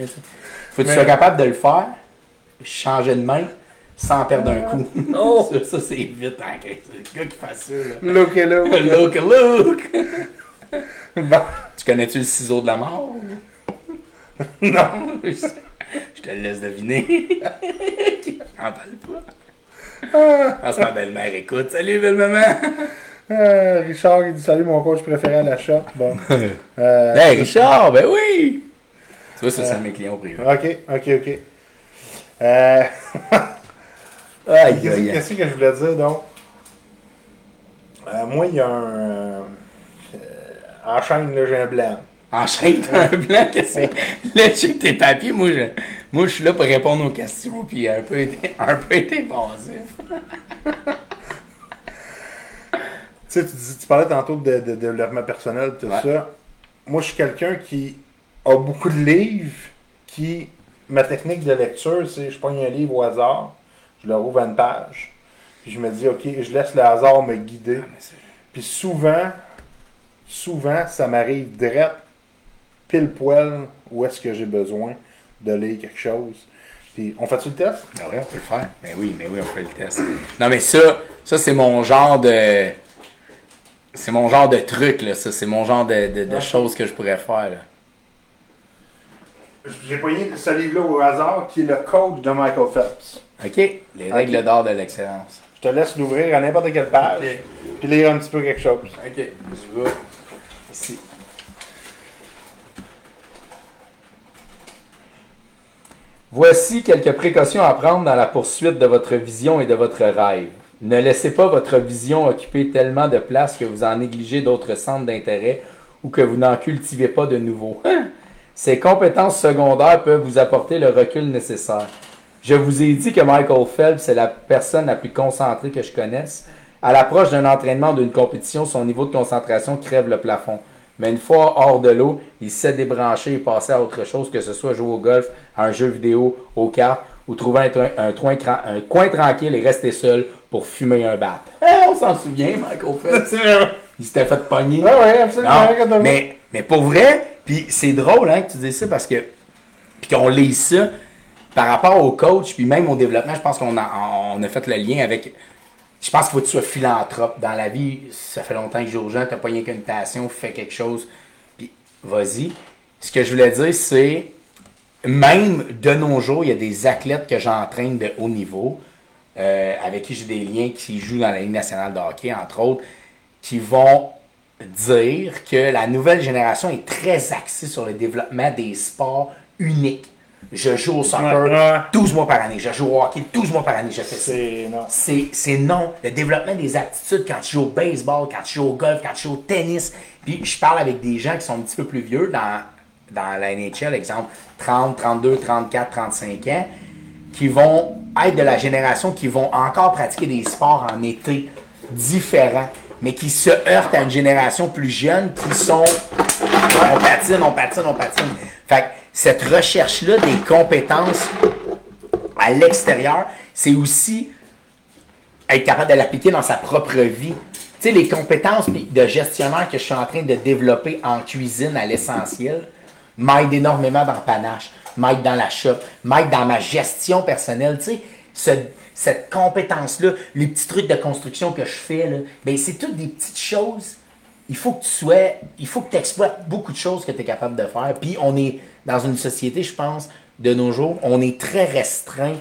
Faut que tu sois capable de le faire, changer de main, sans perdre un coup. Oh! ça, ça, c'est vite, hein, le gars qui fait ça, là. Look et là. Look, look! Bon. Tu connais-tu le ciseau de la mort? non. Je te le laisse deviner. J'en parle pas? Ah, c'est ma belle-mère, écoute. Salut, belle-maman. Euh, Richard, il dit Salut, mon coach préféré à la shop. Bon. Euh, Hey, Richard, ben oui. Tu vois, ça, c'est un de mes clients privés. ok, ok, ok. Euh, Aïe, Qu'est-ce aïe, aïe. qu'est-ce que je voulais dire donc? Euh, moi, il y a un. euh, euh, en chaîne, là, j'ai un blanc. Enchaîne un blanc, qu'est-ce que c'est? Là, check tes papiers. Moi, je, moi, je suis là pour répondre aux questions, puis un peu, été- un peu été évasif. Tu sais, tu, tu parlais tantôt de, de développement personnel, tout Ouais. ça. Moi, je suis quelqu'un qui a beaucoup de livres, qui. Ma technique de lecture, c'est je prends un livre au hasard, je le rouvre à une page, puis je me dis, OK, je laisse le hasard me guider. Puis souvent, souvent, ça m'arrive direct, pile poil, où est-ce que j'ai besoin de lire quelque chose. Puis, on fait-tu le test? Ben oui, on peut le faire. Ben oui, mais oui, on fait le test. Non, mais ça, ça c'est mon genre de. C'est mon genre de truc, là. Ça, c'est mon genre de, de, de Ouais. choses que je pourrais faire, là. J'ai pogné ce livre-là au hasard, qui est le coach de Michael Phelps. OK? Les règles d'or de l'excellence. Je te laisse l'ouvrir à n'importe quelle page, Ok. puis lire un petit peu quelque chose. OK. Je vais ici. Voici quelques précautions à prendre dans la poursuite de votre vision et de votre rêve. Ne laissez pas votre vision occuper tellement de place que vous en négligez d'autres centres d'intérêt ou que vous n'en cultivez pas de nouveaux. Ces compétences secondaires peuvent vous apporter le recul nécessaire. Je vous ai dit que Michael Phelps est la personne la plus concentrée que je connaisse. À l'approche d'un entraînement d'une compétition, son niveau de concentration crève le plafond. Mais une fois hors de l'eau, il sait débrancher et passer à autre chose, que ce soit jouer au golf, un jeu vidéo, aux cartes, ou trouver un coin tranquille et rester seul pour fumer un bat. Eh, on s'en souvient, Michael Phelps. Il s'était fait pogner. Ouais, ouais, absolument. Non, mais, mais pour vrai, puis c'est drôle hein, que tu dis ça parce que puis qu'on lit ça par rapport au coach, puis même au développement, je pense qu'on a, on a fait le lien avec. Je pense qu'il faut que tu sois philanthrope dans la vie. Ça fait longtemps que je joue aux gens, t'as pas rien qu'une passion, fais quelque chose, puis vas-y. Ce que je voulais dire, c'est même de nos jours, il y a des athlètes que j'entraîne de haut niveau, euh, avec qui j'ai des liens, qui jouent dans la Ligue nationale de hockey, entre autres, qui vont dire que la nouvelle génération est très axée sur le développement des sports uniques. Je joue au soccer Ouais, ouais. 12 mois par année, je joue au hockey 12 mois par année, je fais ça. C'est. Non. Non. Le développement des aptitudes quand tu joues au baseball, quand tu joues au golf, quand tu joues au tennis. Puis je parle avec des gens qui sont un petit peu plus vieux dans, dans la NHL, exemple 30, 32, 34, 35 ans, qui vont être de la génération qui vont encore pratiquer des sports en été différents, mais qui se heurtent à une génération plus jeune qui sont on patine, on patine, on patine. Fait que cette recherche-là des compétences à l'extérieur, c'est aussi être capable de l'appliquer dans sa propre vie. Tu sais, les compétences de gestionnaire que je suis en train de développer en cuisine à l'essentiel m'aident énormément dans le panache, m'aident dans la shop, m'aident dans ma gestion personnelle. Tu sais, ce- cette compétence-là, les petits trucs de construction que je fais, ben, c'est toutes des petites choses. Il faut que tu sois, il faut que tu exploites beaucoup de choses que tu es capable de faire. Puis on est dans une société, je pense, de nos jours, on est très restreint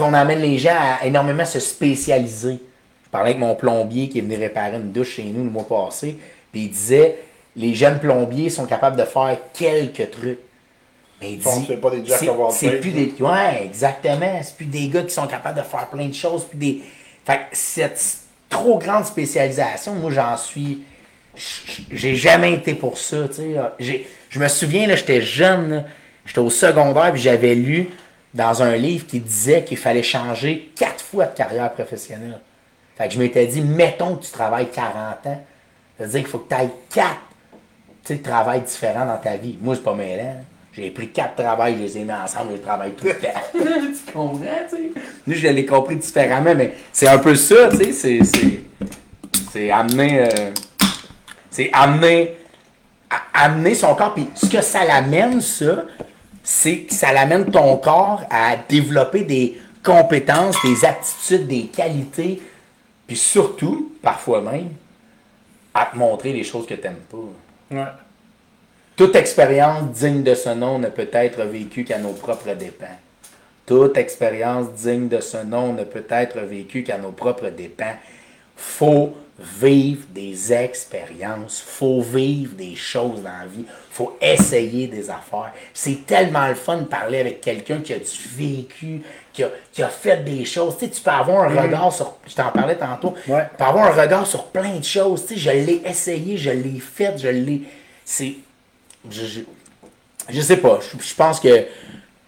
on amène les gens à énormément se spécialiser. Je parlais avec mon plombier qui est venu réparer une douche chez nous le mois passé, puis il disait les jeunes plombiers sont capables de faire quelques trucs. Mais il dit, c'est pas des c'est- c'est plus des ouais, exactement, c'est plus des gars qui sont capables de faire plein de choses, puis des fait que cette trop grande spécialisation, moi j'en suis j'ai jamais été pour ça, tu sais. Je me souviens, là, j'étais jeune, là, j'étais au secondaire, puis j'avais lu dans un livre qui disait qu'il fallait changer quatre fois de carrière professionnelle. Fait que je m'étais dit, mettons que tu travailles 40 ans, ça veut dire qu'il faut que tu ailles quatre tu sais, travails différents dans ta vie. Moi, c'est pas mêlant. J'ai pris quatre travails, je les ai mis ensemble, je travaille tout le temps. tu comprends, tu sais? Nous, je l'ai compris différemment, mais c'est un peu ça, tu sais, c'est- c'est... C'est amener... euh, c'est amener à- amener son corps. Puis ce que ça l'amène, ça, c'est que ça l'amène ton corps à développer des compétences, des aptitudes, des qualités, puis surtout, parfois même, à te montrer les choses que tu n'aimes pas. Toute expérience digne de ce nom ne peut être vécue qu'à nos propres dépens. Toute expérience digne de ce nom ne peut être vécue qu'à nos propres dépens. Faut vivre des expériences, faut vivre des choses dans la vie, faut essayer des affaires. C'est tellement le fun de parler avec quelqu'un qui a du vécu, qui a, qui a fait des choses. Tu, sais, tu peux avoir un regard sur, je t'en parlais tantôt, Ouais. tu peux avoir un regard sur plein de choses. Tu sais, je l'ai essayé, je l'ai fait, je l'ai. C'est. Je, je, je sais pas. Je, je pense que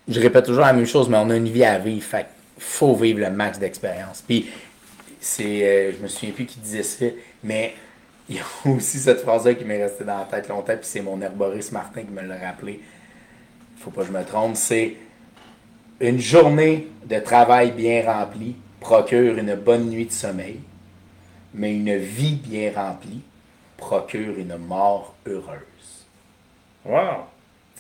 je répète toujours la même chose, mais on a une vie à vivre. Fait faut vivre le max d'expérience. Puis c'est. euh, je me souviens plus qui disait ça, mais il y a aussi cette phrase-là qui m'est restée dans la tête longtemps, puis c'est mon herboriste Martin qui me l'a rappelé. Faut pas que je me trompe, c'est une journée de travail bien remplie procure une bonne nuit de sommeil, mais une vie bien remplie procure une mort heureuse. Wow.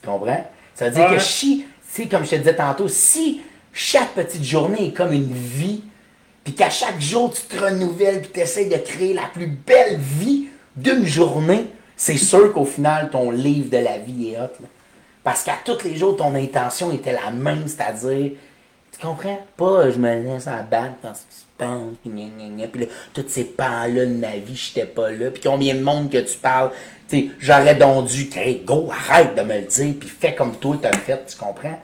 Tu comprends? Ça veut dire Ouais. que si, comme je te disais tantôt, si chaque petite journée est comme une vie, puis qu'à chaque jour tu te renouvelles, puis tu essaies de créer la plus belle vie d'une journée, c'est sûr qu'au final, ton livre de la vie est hot. là. Parce qu'à tous les jours, ton intention était la même, c'est-à-dire, tu comprends? Pas euh, je me laisse abattre parce que tu penses, puis là, tous ces pans-là de ma vie, j'étais pas là, puis combien de monde que tu parles, tu j'aurais donc dû, hey, go, arrête de me le dire, puis fais comme toi t'as fait, tu comprends?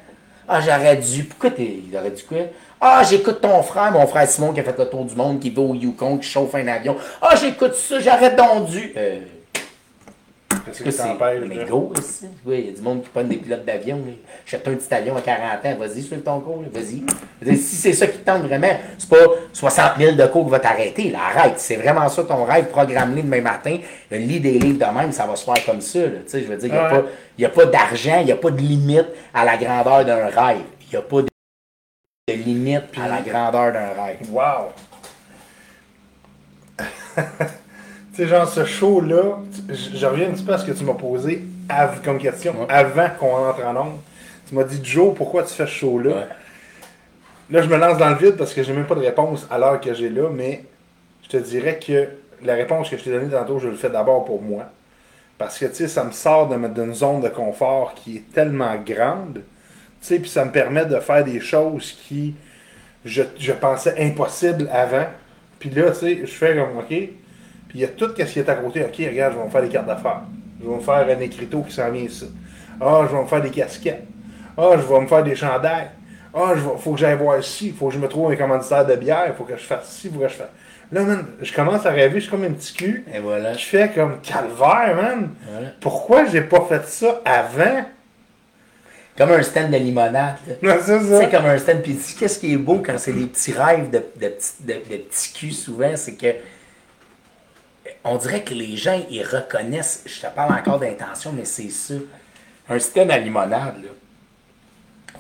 Ah, j'aurais dû, pourquoi aurait dû quoi? Ah, j'écoute ton frère, mon frère Simon qui a fait le tour du monde, qui va au Yukon, qui chauffe un avion. Ah, j'écoute ça, j'aurais donc dû. Euh, Qu'est-ce que que t'empêche? Mais go aussi. Oui, il y a du monde qui prennent des pilotes d'avion. là. Achète un petit avion à 40 ans. Vas-y, suive ton cours. Vas-y. Si c'est ça qui te tente vraiment, c'est pas 60 000 de cours qui va t'arrêter. Arrête. C'est vraiment ça ton rêve. Programme-le demain matin. Lit des livres de même, ça va se faire comme ça. Tu sais, je veux dire, il n'y a, Ouais. pas- pas d'argent, il n'y a pas de limite à la grandeur d'un rêve. Il n'y a pas de de limite à la grandeur d'un rêve. Wow! tu sais, genre, ce show-là, je reviens un petit peu à ce que tu m'as posé comme question Ouais. avant qu'on entre en onde. Tu m'as dit, Joe, pourquoi tu fais ce show-là? Ouais. Là, je me lance dans le vide parce que j'ai même pas de réponse à l'heure que j'ai là, mais je te dirais que la réponse que je t'ai donnée tantôt, je le fais d'abord pour moi. Parce que, tu sais, ça me sort d'une zone de confort qui est tellement grande, sais, puis ça me permet de faire des choses qui, je, je pensais impossibles avant. Puis là, tu sais, je fais comme, OK, puis il y a tout ce qui est à côté. OK, regarde, je vais me faire des cartes d'affaires. Je vais me faire un écriteau qui s'en vient ici. Ah, je vais me faire des casquettes. Ah, je vais me faire des chandails. Ah, il faut que j'aille voir ici. Il faut que je me trouve un commanditaire de bière. Il faut que je fasse ci. Il faut que je fasse. Là, man, je commence à rêver. Je suis comme un petit cul. Et voilà. Je fais comme calvaire, man. Voilà. Pourquoi j'ai pas fait ça avant? Comme un stand de limonade. c'est comme un stand. Puis qu'est-ce qui est beau quand c'est des petits rêves de, de, petits- de, de petits culs souvent, c'est que on dirait que les gens, ils reconnaissent, je te parle encore d'intention, mais c'est ça. Un stand à limonade, là.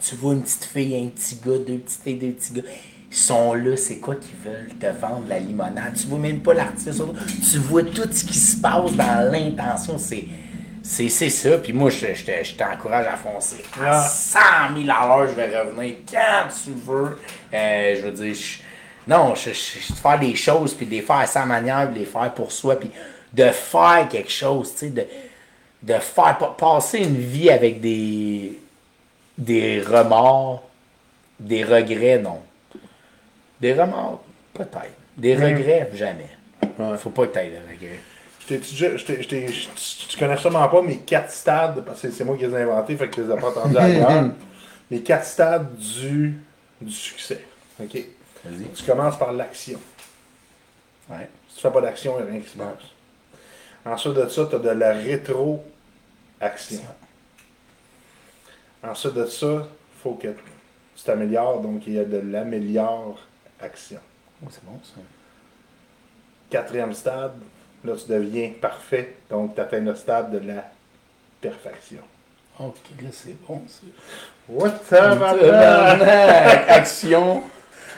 Tu vois une petite fille, un petit gars, deux petites filles, deux petits gars. Ils sont là, c'est quoi qu'ils veulent te vendre la limonade? Tu vois même pas l'artiste, tu vois tout ce qui se passe dans l'intention. C'est, c'est, c'est ça. Puis moi, je, je, te- je t'encourage à foncer. À Ah. 100 000 à l'heure, je vais revenir quand tu veux. Euh, je veux dire, je- non, je, je- faire des choses, puis de les faire à sa manière, puis de les faire pour soi, puis de faire quelque chose, tu sais, de, de faire, pa- passer une vie avec des, des remords, des regrets, non. Des remords, peut-être. Des regrets, jamais. Faut pas que tu aies de regrets. Je t'ai- tu- je- je je je- connais sûrement pas mes quatre stades, parce que c'est moi qui les ai inventés, fait que tu les as pas entendus ailleurs. Les quatre stades du, du succès. OK? Vas-y. Tu commences par l'action. Ouais. Si tu fais pas d'action, il n'y a rien qui se passe. Ensuite de ça, tu as de la rétro-action. Ensuite de ça, il faut que tu t'améliores, donc il y a de l'améliore-action. Oh, c'est bon, ça. Quatrième stade, là tu deviens parfait, donc tu atteins le stade de la perfection. Ok, là, c'est bon, ça. What the Tabarnak! Action,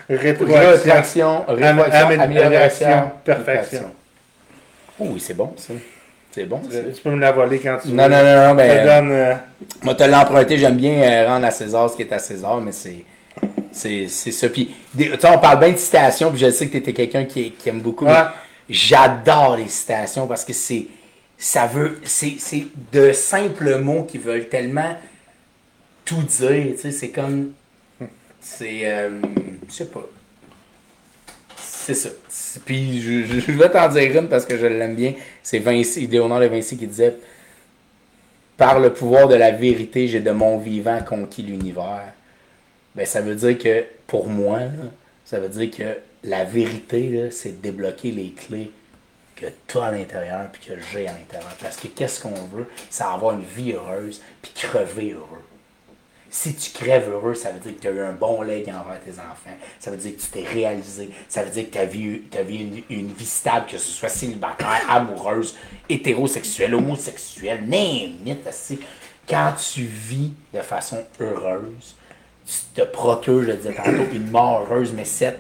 Rétro-action. rétroaction, rétroaction, amé- amélioration, perfection. Oh, oui, c'est bon, ça. C'est bon, ça. Tu peux me la voler quand tu veux. Non, non, non, non, te mais. donne, euh, Moi, te l'emprunter, j'aime bien euh, rendre à César ce qui est à César, mais c'est. C'est c'est ça. Puis, tu sais, on parle bien de citations, puis je sais que tu étais quelqu'un qui, qui aime beaucoup. mais Ouais. J'adore les citations parce que c'est. ça veut. C'est de simples mots qui veulent tellement tout dire. Tu sais, c'est comme. C'est. euh, je sais pas. C'est ça. Puis je, vais t'en dire une parce que je l'aime bien. C'est Vinci, Léonard de Vinci qui disait Par le pouvoir de la vérité, j'ai de mon vivant conquis l'univers. Ben, ça veut dire que, pour moi, ça veut dire que la vérité, c'est de débloquer les clés que tu as à l'intérieur puis que j'ai à l'intérieur. Parce que qu'est-ce qu'on veut? C'est avoir une vie heureuse puis crever heureux. Si tu crèves heureux, ça veut dire que tu as eu un bon leg envers tes enfants. Ça veut dire que tu t'es réalisé. Ça veut dire que tu as vu, une, vie stable, que ce soit célibataire, amoureuse, hétérosexuelle, homosexuelle, n'importe. Quand tu vis de façon heureuse, tu te procures, je disais tantôt, une mort heureuse, mais cette,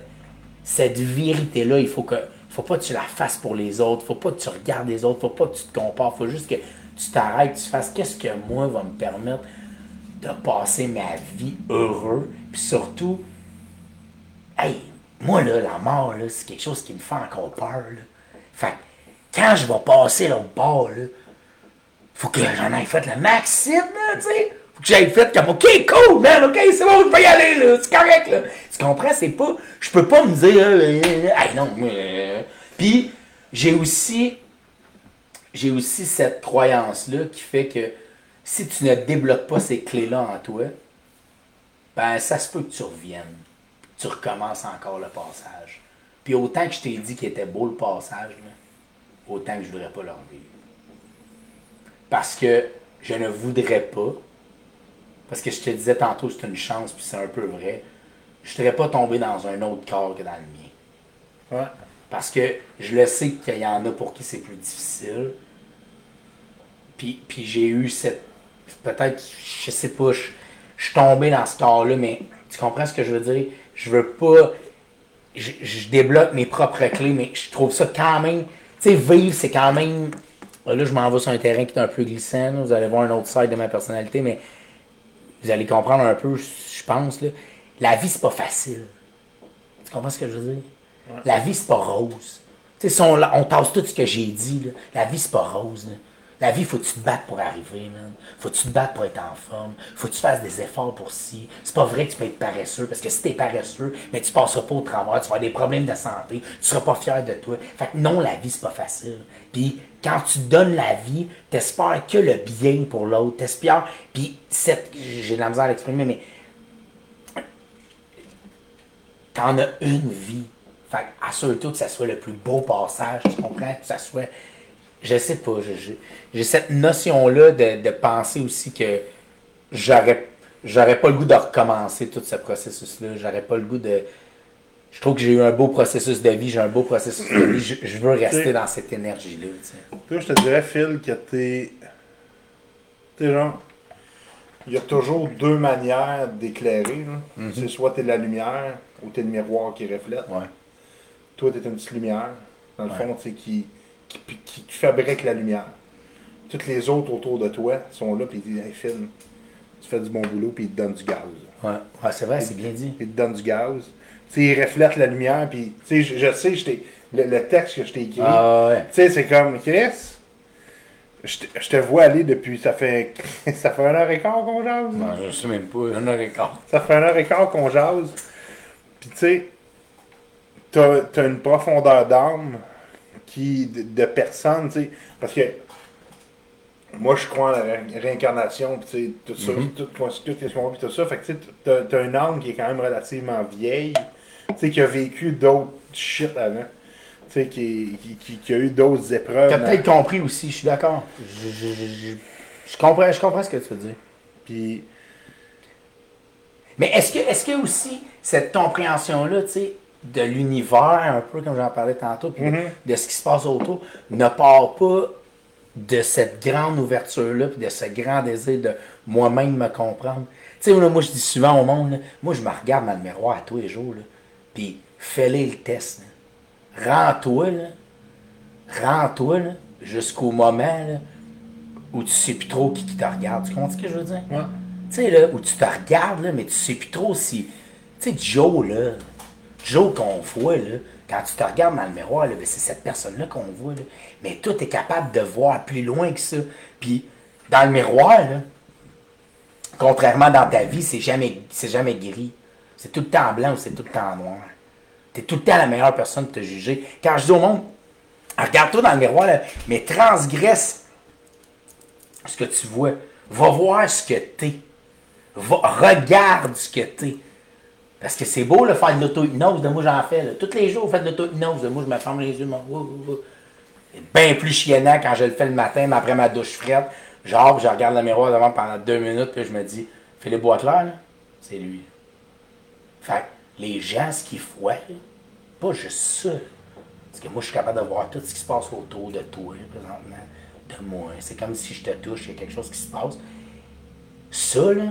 cette vérité-là, il faut que faut pas que tu la fasses pour les autres, faut pas que tu regardes les autres, faut pas que tu te compares, faut juste que tu t'arrêtes, tu fasses qu'est-ce que moi va me permettre de passer ma vie heureux, puis surtout, hey, moi là, la mort, là, c'est quelque chose qui me fait encore peur. Fait que quand je vais passer l'autre bord, là, faut que j'en aille fait le maximum, tu sais. J'aille fait comme, OK, cool, man, OK, c'est bon, je peux y aller, là, c'est correct, là. Tu comprends? C'est pas, je peux pas me dire, euh, hey, non, euh. Puis, j'ai aussi, j'ai aussi cette croyance-là qui fait que si tu ne débloques pas ces clés-là en toi, ben, ça se peut que tu reviennes. Tu recommences encore le passage. Puis autant que je t'ai dit qu'il était beau le passage, autant que je voudrais pas le revivre. Parce que je ne voudrais pas, parce que je te disais tantôt c'est une chance, puis c'est un peu vrai, je ne voudrais pas tomber dans un autre corps que dans le mien. Ouais. Parce que je le sais qu'il y en a pour qui c'est plus difficile. Puis, puis j'ai eu cette. Peut-être, je sais pas, je, je suis tombé dans ce corps-là, mais tu comprends ce que je veux dire? Je veux pas. Je, je débloque mes propres clés, mais je trouve ça quand même. Tu sais, vivre, c'est quand même. Là, je m'en vais sur un terrain qui est un peu glissant. là. Vous allez voir un autre side de ma personnalité, mais vous allez comprendre un peu, je pense. Là. La vie, c'est pas facile. Tu comprends ce que je veux dire? La vie, c'est pas rose. Tu sais, si on, on tasse tout ce que j'ai dit, là, la vie, c'est pas rose. là. La vie, faut que tu te battes pour arriver, man. Faut que tu te battes pour être en forme. Faut que tu fasses des efforts pour ci. C'est pas vrai que tu peux être paresseux, parce que si t'es paresseux, mais tu passeras pas au travers, tu vas avoir des problèmes de santé, tu seras pas fier de toi. Fait que non, la vie, c'est pas facile. Puis quand tu donnes la vie, t'espères que le bien pour l'autre. T'espères. Puis cette. J'ai de la misère à l'exprimer, mais t'en as une vie. Fait assure-toi que ça soit le plus beau passage, tu comprends? Que ça soit. Je sais pas, j'ai cette notion-là de, de penser aussi que j'aurais j'aurais pas le goût de recommencer tout ce processus-là. J'aurais pas le goût de. Je trouve que j'ai eu un beau processus de vie, j'ai un beau processus de vie. Je, je veux rester dans cette énergie-là. tu sais. Toi, je te dirais, Phil, que t'es. T'es genre. Il y a toujours deux manières d'éclairer. là. C'est soit t'es la lumière ou t'es le miroir qui reflète. Ouais. Toi, t'es une petite lumière. Dans le Ouais. fond, tu sais, qui, qui, qui- fabrique la lumière. Toutes les autres autour de toi sont là, puis ils disent Hey Phil, tu fais du bon boulot, puis ils te donnent du gaz. Ouais, ouais c'est vrai, c'est bien dit. Ils te donnent du gaz. Ils reflètent la lumière, puis je, je sais, je le, le texte que je t'ai écrit. Ah ouais. C'est comme, Chris, je te, je te vois aller depuis, ça fait, ça fait un heure et quart qu'on jase. Non, je sais même pas, un heure et quart. Ça fait un heure et quart qu'on jase. Puis tu sais, t'as, une profondeur d'âme qui, de, de personne, tu sais, parce que moi, je crois en la ré- réincarnation, puis tu sais, tout ça, tout, tout, tout, ce qu'on vit, tout ça. Fait que tu sais, t'as, une âme qui est quand même relativement vieille, sais, qui a vécu d'autres shit avant. Tu sais, qui, qui, qui, qui a eu d'autres épreuves. T'as dans- peut-être compris aussi, je suis d'accord. Je, je, je, je- je comprends, je comprends ce que tu veux dire. Puis, Mais est-ce que, est-ce que aussi cette compréhension-là, tu sais, de l'univers, un peu comme j'en parlais tantôt, puis de- de, ce qui se passe autour, ne part pas de cette grande ouverture-là, puis de ce grand désir de moi-même me comprendre? Tu sais, moi, je dis souvent au monde, là, moi, je me regarde dans le miroir à tous les jours, là, puis fais-les le test. Rends-toi, là, rends-toi, là, jusqu'au moment, là, où tu sais plus trop qui, qui te regarde. Tu comprends ce que je veux dire? ouais. Tu sais, là, où tu te regardes, là, mais tu sais plus trop si. Tu sais, Joe, là. Joe qu'on voit, là. quand tu te regardes dans le miroir, là, ben, c'est cette personne-là qu'on voit. là. Mais toi, tu es capable de voir plus loin que ça. Puis, dans le miroir, là, contrairement dans ta vie, c'est jamais, c'est jamais gris. C'est tout le temps blanc ou c'est tout le temps noir. Tu es tout le temps la meilleure personne pour te juger. Quand je dis au monde, regarde-toi dans le miroir, mais transgresse ce que tu vois. Va voir ce que t'es. Va, regarde ce que t'es. Parce que c'est beau le faire de l'auto-hypnose, de moi j'en fais. Tous les jours, vous faites de l'auto-hypnose, de moi je me ferme les yeux. C'est bien plus chiennant quand je le fais le matin, mais après ma douche frette. Genre, je regarde le miroir devant pendant deux minutes, puis je me dis, Philippe Boitler, c'est lui. Fait que les gens, ce qu'ils là, pas juste ça. Parce que moi, je suis capable de voir tout ce qui se passe autour de toi, présentement, de moi. C'est comme si je te touche, il y a quelque chose qui se passe. Ça, là,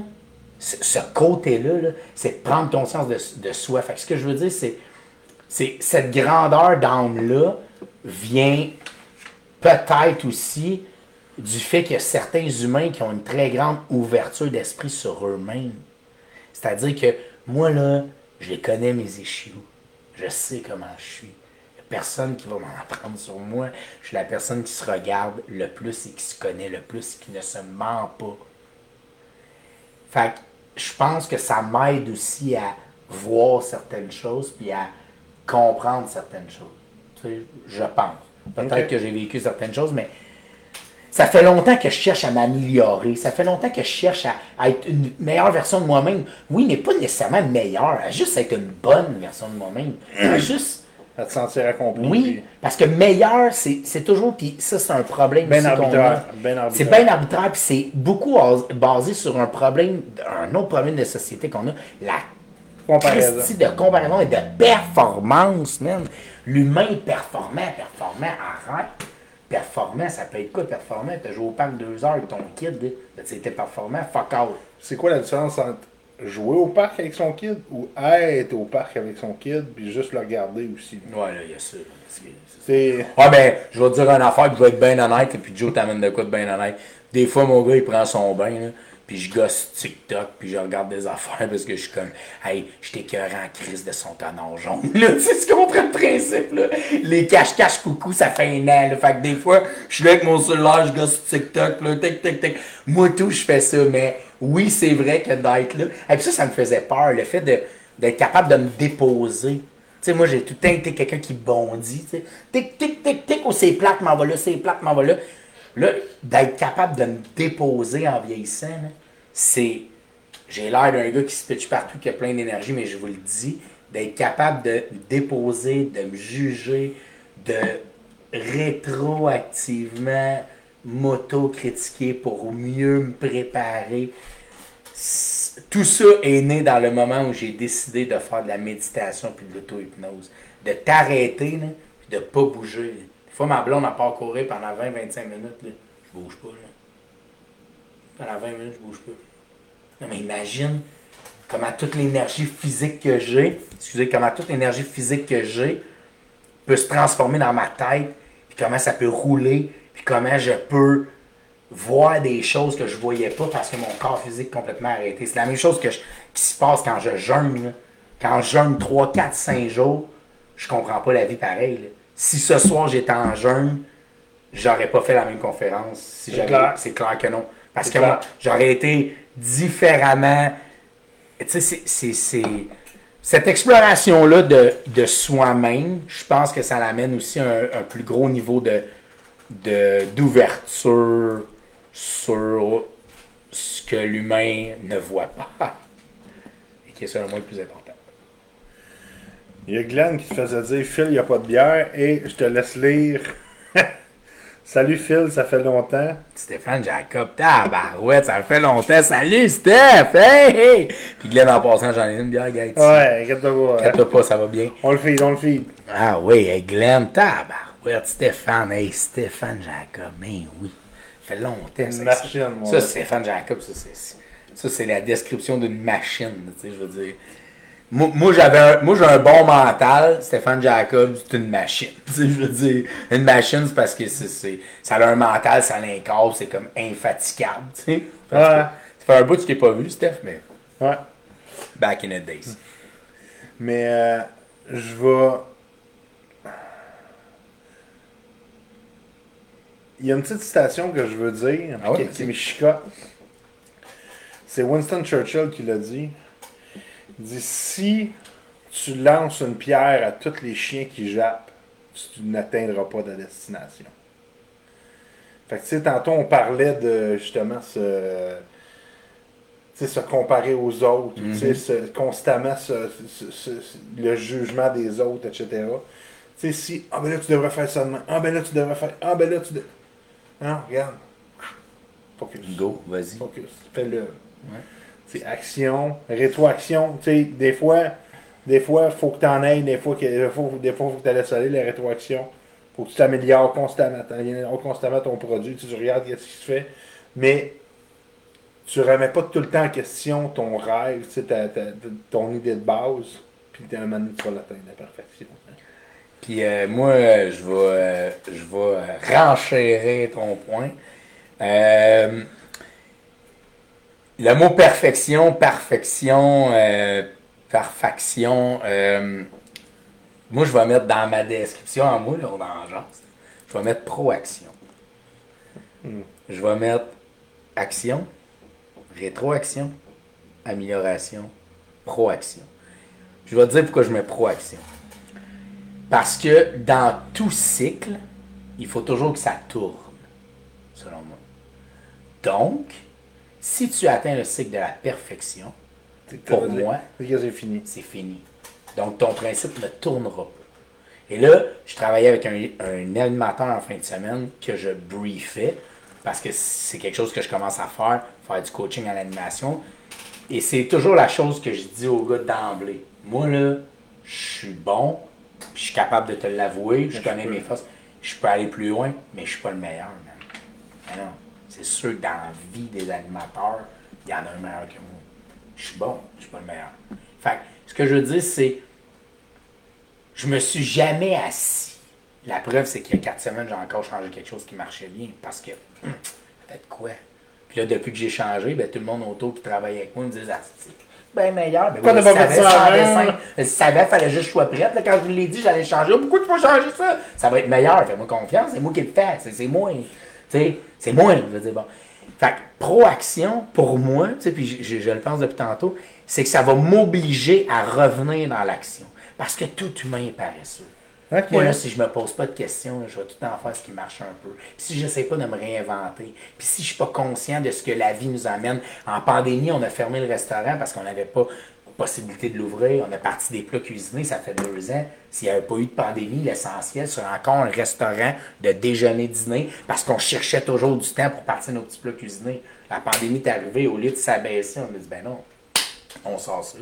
ce côté-là, là, c'est de prendre conscience de, de soi. Fait que ce que je veux dire, c'est, c'est cette grandeur d'âme-là vient peut-être aussi du fait a certains humains qui ont une très grande ouverture d'esprit sur eux-mêmes. C'est-à-dire que moi, là, je les connais mes issues. Je sais comment je suis. Il n'y a personne qui va m'en apprendre sur moi. Je suis la personne qui se regarde le plus et qui se connaît le plus et qui ne se ment pas. Fait que je pense que ça m'aide aussi à voir certaines choses puis à comprendre certaines choses. Tu sais, je pense. Peut-être que j'ai vécu certaines choses, mais ça fait longtemps que je cherche à m'améliorer. Ça fait longtemps que je cherche à, à être une meilleure version de moi-même. Oui, mais pas nécessairement meilleure, à juste être une bonne version de moi-même. À juste, À te sentir accompli. oui, parce que meilleur, c'est toujours, puis ça, c'est un problème Ben arbitraire, ben arbitraire. C'est bien arbitraire, puis c'est beaucoup as- basé sur un problème, un autre problème de société qu'on a, la Comparaison. De comparaison et de performance, man. L'humain performant, performant, arrête. Performant, ça peut être quoi, performant? T'as joué au parc deux heures avec ton kid. Ben, étais performant, fuck out. C'est quoi la différence entre jouer au parc avec son kid ou être au parc avec son kid puis juste le regarder aussi? Ouais, là, il y a ça. C'est. Ah ben, je vais te dire une affaire, puis je vais être bien honnête, et puis Joe t'amène de quoi de bien honnête. Des fois, mon gars, il prend son bain, là, puis je gosse TikTok, puis je regarde des affaires, parce que je suis comme, hey, je t'écœurant en crise de son canard jaune. Là, tu sais, tu comprends le principe, là? Les cache-cache coucou, ça fait un an, là. Fait que des fois, je suis là avec mon cellulaire, je gosse TikTok, là, tic, tic, tic. Moi, tout, je fais ça, mais oui, c'est vrai que d'être là. Et puis ça, ça me faisait peur, le fait d'être capable de me déposer. Tu sais, moi, j'ai tout le temps été quelqu'un qui bondit, tu sais. Tic, tic, tic, tic, oh, c'est plate, m'en va là, c'est plate, m'en va là. Là, d'être capable de me déposer en vieillissant, c'est. J'ai l'air d'un gars qui se pitche partout, qui a plein d'énergie, mais je vous le dis, d'être capable de me déposer, de me juger, de rétroactivement m'auto-critiquer pour mieux me préparer. Tout ça est né dans le moment où j'ai décidé de faire de la méditation puis de l'auto-hypnose. De t'arrêter, de pas bouger. Fois, ma blonde a part courir pendant 20-25 minutes. Là. Je bouge pas. Là. Pendant 20 minutes, je bouge pas. Mais imagine comment toute l'énergie physique que j'ai, excusez, comment toute l'énergie physique que j'ai peut se transformer dans ma tête, puis comment ça peut rouler, puis comment je peux voir des choses que je voyais pas parce que mon corps physique est complètement arrêté. C'est la même chose que qui se passe quand je jeûne. Quand je jeûne 3, 4, 5 jours, je comprends pas la vie pareil. Si ce soir j'étais en jeûne, j'aurais pas fait la même conférence. Si C'est clair. C'est clair que non. Parce que moi, j'aurais été différemment. Tu sais, c'est- c'est- c'est. Cette exploration-là de, de soi-même, je pense que ça l'amène aussi à un, un plus gros niveau de de- d'ouverture sur ce que l'humain ne voit pas. Et qui est selon moi le plus important. Il y a Glenn qui te faisait dire Phil, il n'y a pas de bière et je te laisse lire. Salut Phil, ça fait longtemps. Stéphane Jacob, tabarouette, ça fait longtemps. Salut Steph! Hey, hey! Puis Glenn, en passant, j'en ai une bière, gars. Ouais, inquiète-toi pas. hein. Inquiète-toi pas, ça va bien. On le feed, on le feed. Ah oui, hey, Glenn, tabarouette, Stéphane, hey, Stéphane Jacob, mais oui. Ça fait longtemps. ça, machine, mon Ça. Stéphane Jacob, ça, c'est, ça, c'est la description d'une machine, tu sais, je veux dire. Moi, j'ai un bon mental. Stéphane Jacob, c'est une machine. je veux dire, une machine, c'est parce que ça a un mental, ça l'incarne, c'est comme infatigable. Ouais. Que, fait un bout que je t'ai pas vu, Steph, mais. Ouais. Back in the days. Mais euh, je vais. Il y a une petite citation que je veux dire, ah ouais. C'est Winston Churchill qui l'a dit. Il dit Si tu lances une pierre à tous les chiens qui jappent, tu n'atteindras pas ta destination. Fait que, tu sais, tantôt, on parlait de justement ce. se comparer aux autres, se- constamment le jugement des autres, etc. Tu sais, si, ah ben là, tu devrais faire ça demain, ah ben là, tu devrais faire, ah ben là, tu devrais. Non, regarde. Focus. Go, vas-y. Focus. Fais-le. C'est action, rétroaction. Tu sais, des fois, des fois, faut que tu en ailles, des fois, que, des fois, faut que tu laisses aller la rétroaction. Faut que tu t'améliores constamment. Tu améliores constamment ton produit, tu regardes ce qui se fait. Mais tu remets pas tout le temps en question ton rêve, ton idée de base. Puis un moment tu vas l'atteindre, la perfection. Puis euh, moi, je vais, euh, je vais euh, renchérir ton point. Euh, le mot perfection, perfection, euh, perfection, euh, moi, je vais mettre dans ma description, en moi, là, on en genre, je vais mettre proaction. Je vais mettre action, rétroaction, amélioration, proaction. Je vais te dire pourquoi je mets proaction. Parce que dans tout cycle, il faut toujours que ça tourne, selon moi. Donc, si tu atteins le cycle de la perfection, Pour moi. c'est fini. c'est fini. Donc, ton principe ne tournera pas. Et là, je travaillais avec un, un animateur en fin de semaine que je briefais parce que c'est quelque chose que je commence à faire, faire du coaching à l'animation. Et c'est toujours la chose que je dis aux gars d'emblée. Moi, là, je suis bon, je suis capable de te l'avouer, je connais mes forces. Je peux aller plus loin, mais je suis pas le meilleur, man. Mais non, c'est sûr que dans la vie des animateurs, il y en a un meilleur que moi. Je suis bon, je suis pas le meilleur. Fait que, ce que je veux dire, c'est je me suis jamais assis. La preuve, c'est qu'il y a quatre semaines, j'ai encore changé quelque chose qui marchait bien. Parce que, hum, peut-être quoi? Puis là, depuis que j'ai changé, ben, tout le monde autour qui travaille avec moi me disait, ah, c'est bien meilleur. Ben, Pourquoi je pas dessin. Je savais, il fallait juste que je sois prête. Là, quand je vous l'ai dit, j'allais changer. Pourquoi tu vas changer ça? Ça va être meilleur. Fais-moi confiance. C'est moi qui le fais. C'est, c'est moi. Tu sais, c'est moi. Je veux dire, bon. Fait que proaction, pour moi, tu sais, puis je, je- je le pense depuis tantôt, c'est que ça va m'obliger à revenir dans l'action. Parce que tout humain est paresseux. Moi, là, si je me pose pas de questions, là, je vais tout le temps faire ce qui marche un peu. Puis si je n'essaie pas de me réinventer, puis si je suis pas conscient de ce que la vie nous amène. En pandémie, on a fermé le restaurant parce qu'on n'avait pas possibilité de l'ouvrir. On a parti des plats cuisinés, ça fait deux ans. S'il n'y avait pas eu de pandémie, l'essentiel serait encore un restaurant de déjeuner-dîner parce qu'on cherchait toujours du temps pour partir nos petits plats cuisinés. La pandémie est arrivée, au lieu de s'abaisser, on a dit, ben non, on sort ça.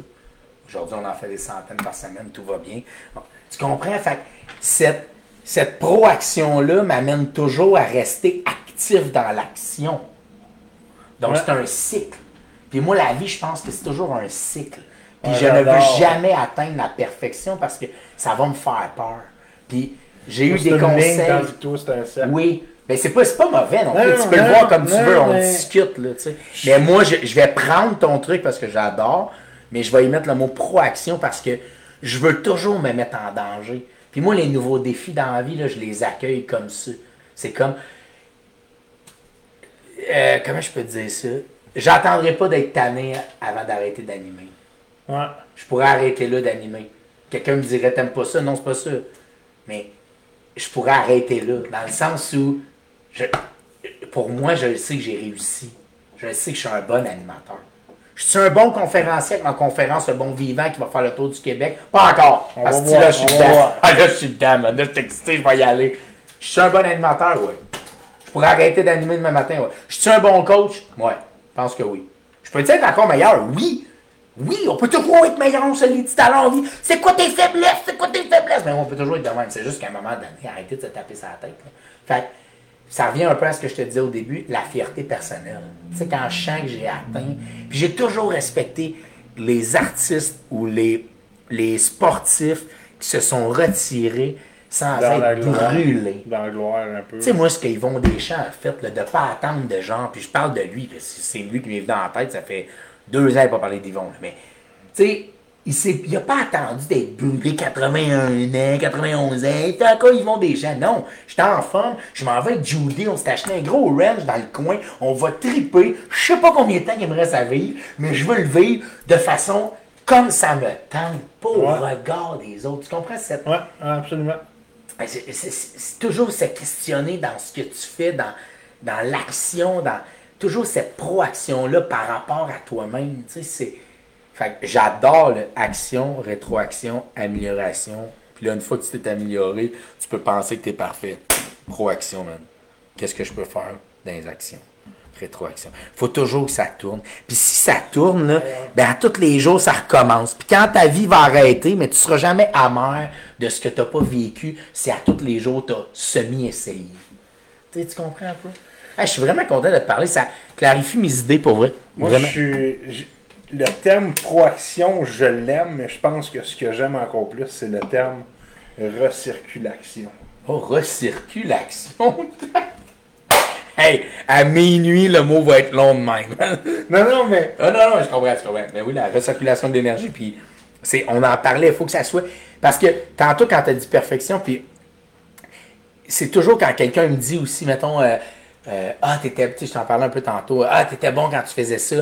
Aujourd'hui, on en fait des centaines par semaine, tout va bien. Bon, tu comprends? Fait que cette, cette proaction-là m'amène toujours à rester actif dans l'action. Donc, Ouais. c'est un cycle. Puis moi, la vie, je pense que c'est toujours un cycle. Puis Ouais, je ne veux jamais atteindre la perfection parce que ça va me faire peur. Puis j'ai eu des ligne, conseils. c'est un. Oui. Mais c'est pas, pas mauvais non plus. Tu peux le voir comme tu veux, on discute, là, tu sais. Mais moi, je, je vais prendre ton truc parce que j'adore, mais je vais y mettre le mot proaction parce que je veux toujours me mettre en danger. Puis moi, les nouveaux défis dans la vie, là, je les accueille comme ça. C'est comme. Euh, comment je peux te dire ça? J'attendrai pas d'être tanné avant d'arrêter d'animer. Ouais. Je pourrais arrêter là d'animer. Quelqu'un me dirait T'aimes pas ça? Non, c'est pas ça. Mais je pourrais arrêter là. Dans le sens où je- pour moi, je le sais que j'ai réussi. Je le sais que je suis un bon animateur. Je suis un bon conférencier avec ma conférence Le Bon Vivant qui va faire le tour du Québec. Pas encore. On Parce va que voir, là, je suis dedans. Ah, là, je suis dedans, man. Là, je suis excité, je vais y aller. Je suis un bon animateur, oui. Je pourrais arrêter d'animer demain matin, ouais. Je suis un bon coach? Ouais. Je pense que oui. Je peux être encore meilleur? Oui. Oui, on peut toujours être meilleur, on se l'est dit tout à l'heure, on dit, c'est quoi tes faiblesses, c'est quoi tes faiblesses? Mais on peut toujours être de même. C'est juste qu'à un moment donné, arrêtez de se taper sa tête. là. Fait ça revient un peu à ce que je te disais au début, la fierté personnelle. Tu sais, quand je sens que j'ai atteint, puis j'ai toujours respecté les artistes ou les, les sportifs qui se sont retirés sans Dans la être brûlés. Dans la gloire, un peu. Tu sais, moi, ce qu'Yvon Deschamps a fait, là, de pas attendre de gens, puis je parle de lui, c'est lui qui m'est venu en tête, ça fait deux ans pas parler d'Yvon, mais, tu sais, il s'est- il a pas attendu d'être brûlé 81 ans, 91 ans. T'es encore Yvon Deschamps? Non, j'étais en forme. Je m'en vais avec Judy. On s'est acheté un gros ranch dans le coin. On va triper. Je sais pas combien de temps il me reste à vivre, mais je veux le vivre de façon comme ça me tente. Pas au Ouais. regard des autres. Tu comprends cette Ouais, absolument. ben, c'est toujours se questionner dans ce que tu fais, dans, dans l'action, dans toujours cette proaction-là par rapport à toi-même. Tu sais, c'est. J'adore action, rétroaction, amélioration. Puis là, une fois que tu t'es amélioré, tu peux penser que tu es parfait. Proaction, man. Qu'est-ce que je peux faire dans les actions? Rétroaction. faut toujours que ça tourne. Puis si ça tourne, là, ben à tous les jours, ça recommence. Puis quand ta vie va arrêter, mais tu seras jamais amer de ce que tu n'as pas vécu si à tous les jours, tu as semi-essayé. Tu comprends un peu? Hey, je suis vraiment content de te parler. Ça clarifie mes idées pour vrai. Moi, Vraiment. je suis. Le terme proaction, je l'aime, mais je pense que ce que j'aime encore plus, c'est le terme recirculation. Oh, recirculation. hey, à minuit, le mot va être long de même. Non, non, mais. Ah non, non, je comprends, je comprends. Mais oui, la recirculation de l'énergie, puis c'est, on en parlait, il faut que ça soit. Parce que tantôt, quand tu as dit perfection, puis c'est toujours quand quelqu'un me dit aussi, mettons, euh, euh, ah, t'étais, tu sais, je t'en parlais un peu tantôt, ah, t'étais bon quand tu faisais ça.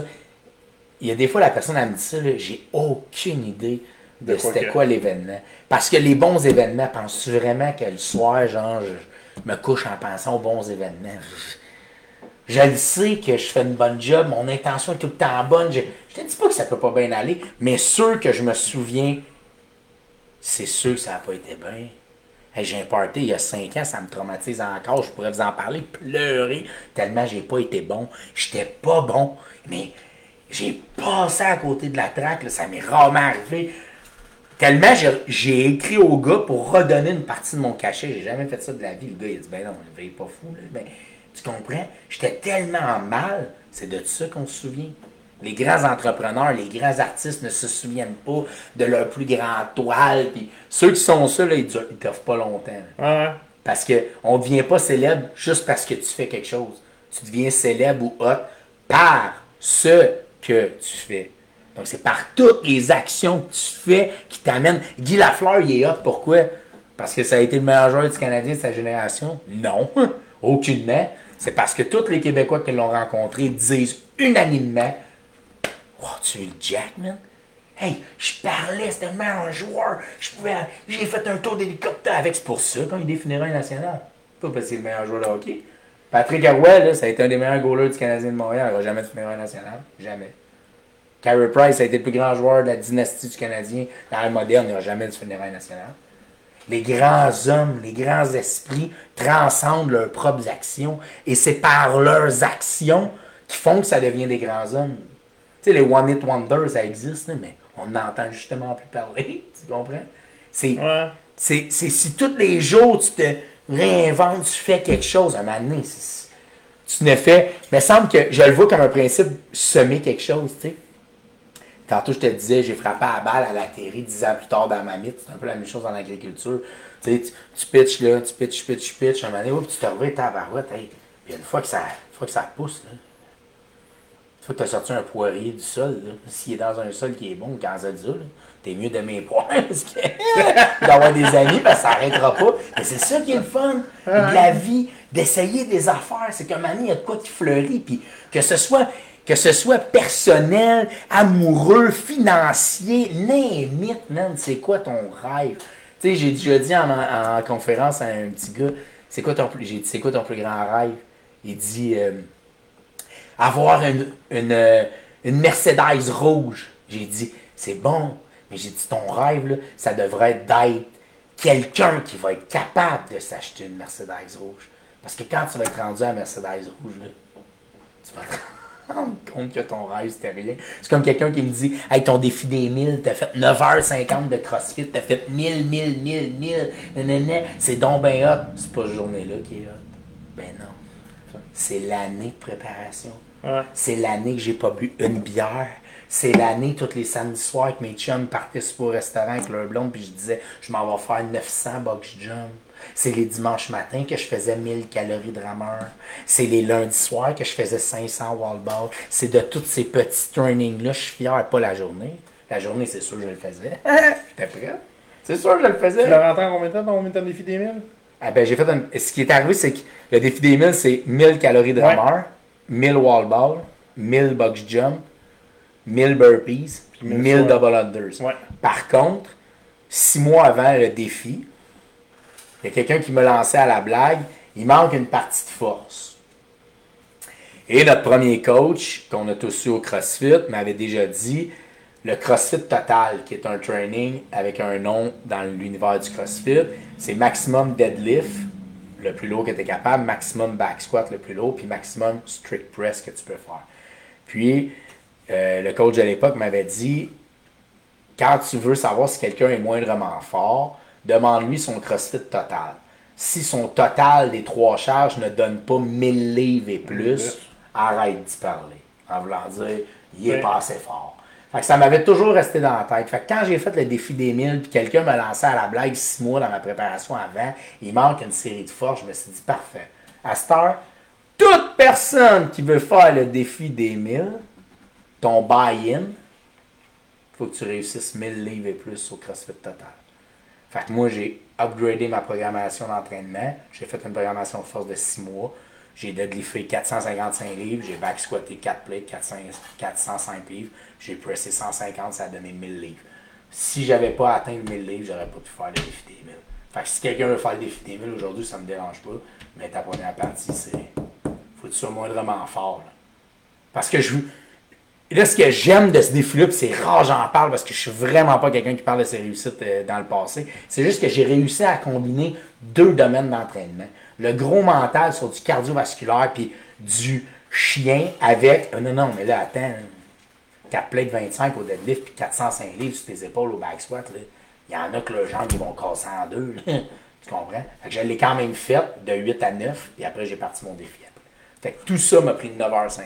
Il y a des fois, la personne, elle me dit ça, j'ai aucune idée de, c'était quoi l'événement. Parce que les bons événements, penses-tu vraiment que le soir, genre, je me couche en pensant aux bons événements? Je le sais que je fais une bonne job, mon intention est tout le temps bonne. Je, je te dis pas que ça peut pas bien aller, mais sûr que je me souviens, c'est sûr que ça n'a pas été bien. Hey, j'ai un party il y a 5 ans, ça me traumatise encore. Je pourrais vous en parler, pleurer, tellement j'ai pas été bon. J'étais pas bon, mais j'ai passé à côté de la traque, ça m'est rarement arrivé. Tellement j'ai- écrit au gars pour redonner une partie de mon cachet. J'ai jamais fait ça de la vie. Le gars, il dit, ben non, il est pas fou. Ben, tu comprends? J'étais tellement mal. C'est de ça qu'on se souvient. Les grands entrepreneurs, les grands artistes ne se souviennent pas de leur plus grand toile. Puis ceux qui sont ça, là, ils ne peuvent pas longtemps. Ouais. Parce qu'on ne devient pas célèbre juste parce que tu fais quelque chose. Tu deviens célèbre ou hot par ce que tu fais. Donc, c'est par toutes les actions que tu fais qui t'amènent. Guy Lafleur, il est hot. Pourquoi? Parce que ça a été le meilleur joueur du Canadien de sa génération? Non, aucunement. C'est parce que tous les Québécois qui l'ont rencontré disent unanimement Oh, tu es le Jack, man? Hey, je parlais, c'était le meilleur joueur. Je pouvais, j'ai fait un tour d'hélicoptère avec. C'est pour ça qu'on définira un national. Pas parce que c'est le meilleur joueur de hockey. Patrick Harwell, ça a été un des meilleurs goalers du Canadien de Montréal. Il n'aura jamais définir un national. Jamais. Carey Price a été le plus grand joueur de la dynastie du Canadien dans l'ère moderne. Il n'aura jamais définir un national. Les grands hommes, les grands esprits transcendent leurs propres actions. Et c'est par leurs actions qui font que ça devient des grands hommes. Tu sais, les One Hit Wonders, ça existe, mais on n'entend justement plus parler. Tu comprends? C'est, Ouais. c'est, c'est si tous les jours tu te réinventes, tu fais quelque chose, un moment donné, tu ne fais. Mais il me semble que je le vois comme un principe semer quelque chose, tu sais. Tantôt, je te disais, j'ai frappé à la balle à la terre dix ans plus tard dans ma mythe. C'est un peu la même chose dans l'agriculture. Tu sais, tu, tu pitches là, tu pitches, tu pitches, tu pitches. Un moment donné, hop, tu te reviens ta barouette. Hey. Puis une fois que ça, une fois que ça pousse, là, une fois que tu as sorti un poirier du sol, là, s'il est dans un sol qui est bon, quand ça dit ça, là, t'es mieux de mes poires parce que d'avoir des amis, parce que ça n'arrêtera pas. Mais c'est ça qui est le fun de la vie, d'essayer des affaires. C'est qu'à un moment donné, il y a de quoi qui fleurit. Puis que ce soit que ce soit personnel, amoureux, financier, limite, man, c'est quoi ton rêve? Tu sais, j'ai déjà dit en, en conférence à un petit gars, c'est quoi ton plus, j'ai dit, c'est quoi ton plus grand rêve? Il dit, euh, avoir une, une, euh, une Mercedes rouge. J'ai dit, c'est bon, mais j'ai dit, ton rêve, là, ça devrait être d'être quelqu'un qui va être capable de s'acheter une Mercedes rouge. Parce que quand tu vas être rendu à Mercedes rouge, là, tu vas te rendre compte que ton rêve, c'était rien. C'est comme quelqu'un qui me dit, hey, ton défi des 1000, t'as fait 9h50 de CrossFit, t'as fait 1000, 1000, 1000, 1000, nanana, c'est donc ben hot. C'est pas cette journée-là qui est hot. Ben non. C'est l'année de préparation. Ouais. C'est l'année que j'ai pas bu une bière. C'est l'année, tous les samedis soirs, que mes chums partaient au restaurant avec leur blonde, puis je disais, je m'en vais faire 900 box jump. C'est les dimanches matins que je faisais 1000 calories de rameur. C'est les lundis soirs que je faisais 500 wall ball. C'est de tous ces petits trainings-là, je suis fier, pas la journée. La journée, c'est sûr que je le faisais. J'étais prêt. C'est sûr que je le Tu faisais. l'as rentré en combien de temps, défi des 1000? Ah ben, j'ai fait un... Ce qui est arrivé, c'est que le défi des 1000, c'est 1000 calories de Ouais. Rameur, 1000 wall ball, 1000 box jump, 1000 burpees, 1000 1000 fois. double unders. Ouais. Par contre, six mois avant le défi, il y a quelqu'un qui me lançait à la blague, il manque une partie de force. Et notre premier coach, qu'on a tous eu au CrossFit, m'avait déjà dit, le CrossFit Total, qui est un training avec un nom dans l'univers du CrossFit, c'est maximum deadlift, le plus lourd que tu es capable, maximum back squat, le plus lourd, puis maximum strict press que tu peux faire. Puis, euh, le coach de l'époque m'avait dit, quand tu veux savoir si quelqu'un est moindrement fort, demande-lui son CrossFit total. Si son total des trois charges ne donne pas 1000 livres et plus, arrête d'y parler. En voulant dire, il est Ouais. pas assez fort. Fait que ça m'avait toujours resté dans la tête. Fait que quand j'ai fait le défi des 1000, puis quelqu'un me lançait à la blague six mois dans ma préparation avant, il manque une série de forces, je me suis dit, parfait. À cette heure, toute personne qui veut faire le défi des 1000, ton buy-in, faut que tu réussisses 1000 livres et plus au CrossFit total. Fait que moi, j'ai upgradé ma programmation d'entraînement. J'ai fait une programmation de force de 6 mois. J'ai deadlifté 455 livres. J'ai back squatté 4 plates, 400 405 livres. J'ai pressé 150, ça a donné 1000 livres. Si j'avais pas atteint le 1000 livres, j'aurais pas pu faire le défi des 1000. Fait que si quelqu'un veut faire le défi des 1000 aujourd'hui, ça me dérange pas. Mais ta première partie, c'est. Faut que tu sois moindrement fort. Parce que je. Là, ce que j'aime de ce défi-là, c'est rare j'en parle parce que je suis vraiment pas quelqu'un qui parle de ses réussites euh, dans le passé, c'est juste que j'ai réussi à combiner deux domaines d'entraînement. Le gros mental sur du cardiovasculaire puis du chien avec. euh, non, non, mais là, attends. 4 plates 25 au deadlift puis 405 livres sur tes épaules au back squat. là. Il y en a que le jambes ils vont casser en deux. là. tu comprends? Fait que je l'ai quand même fait de 8 à 9, puis après j'ai parti mon défi après. Fait que tout ça m'a pris 9h50.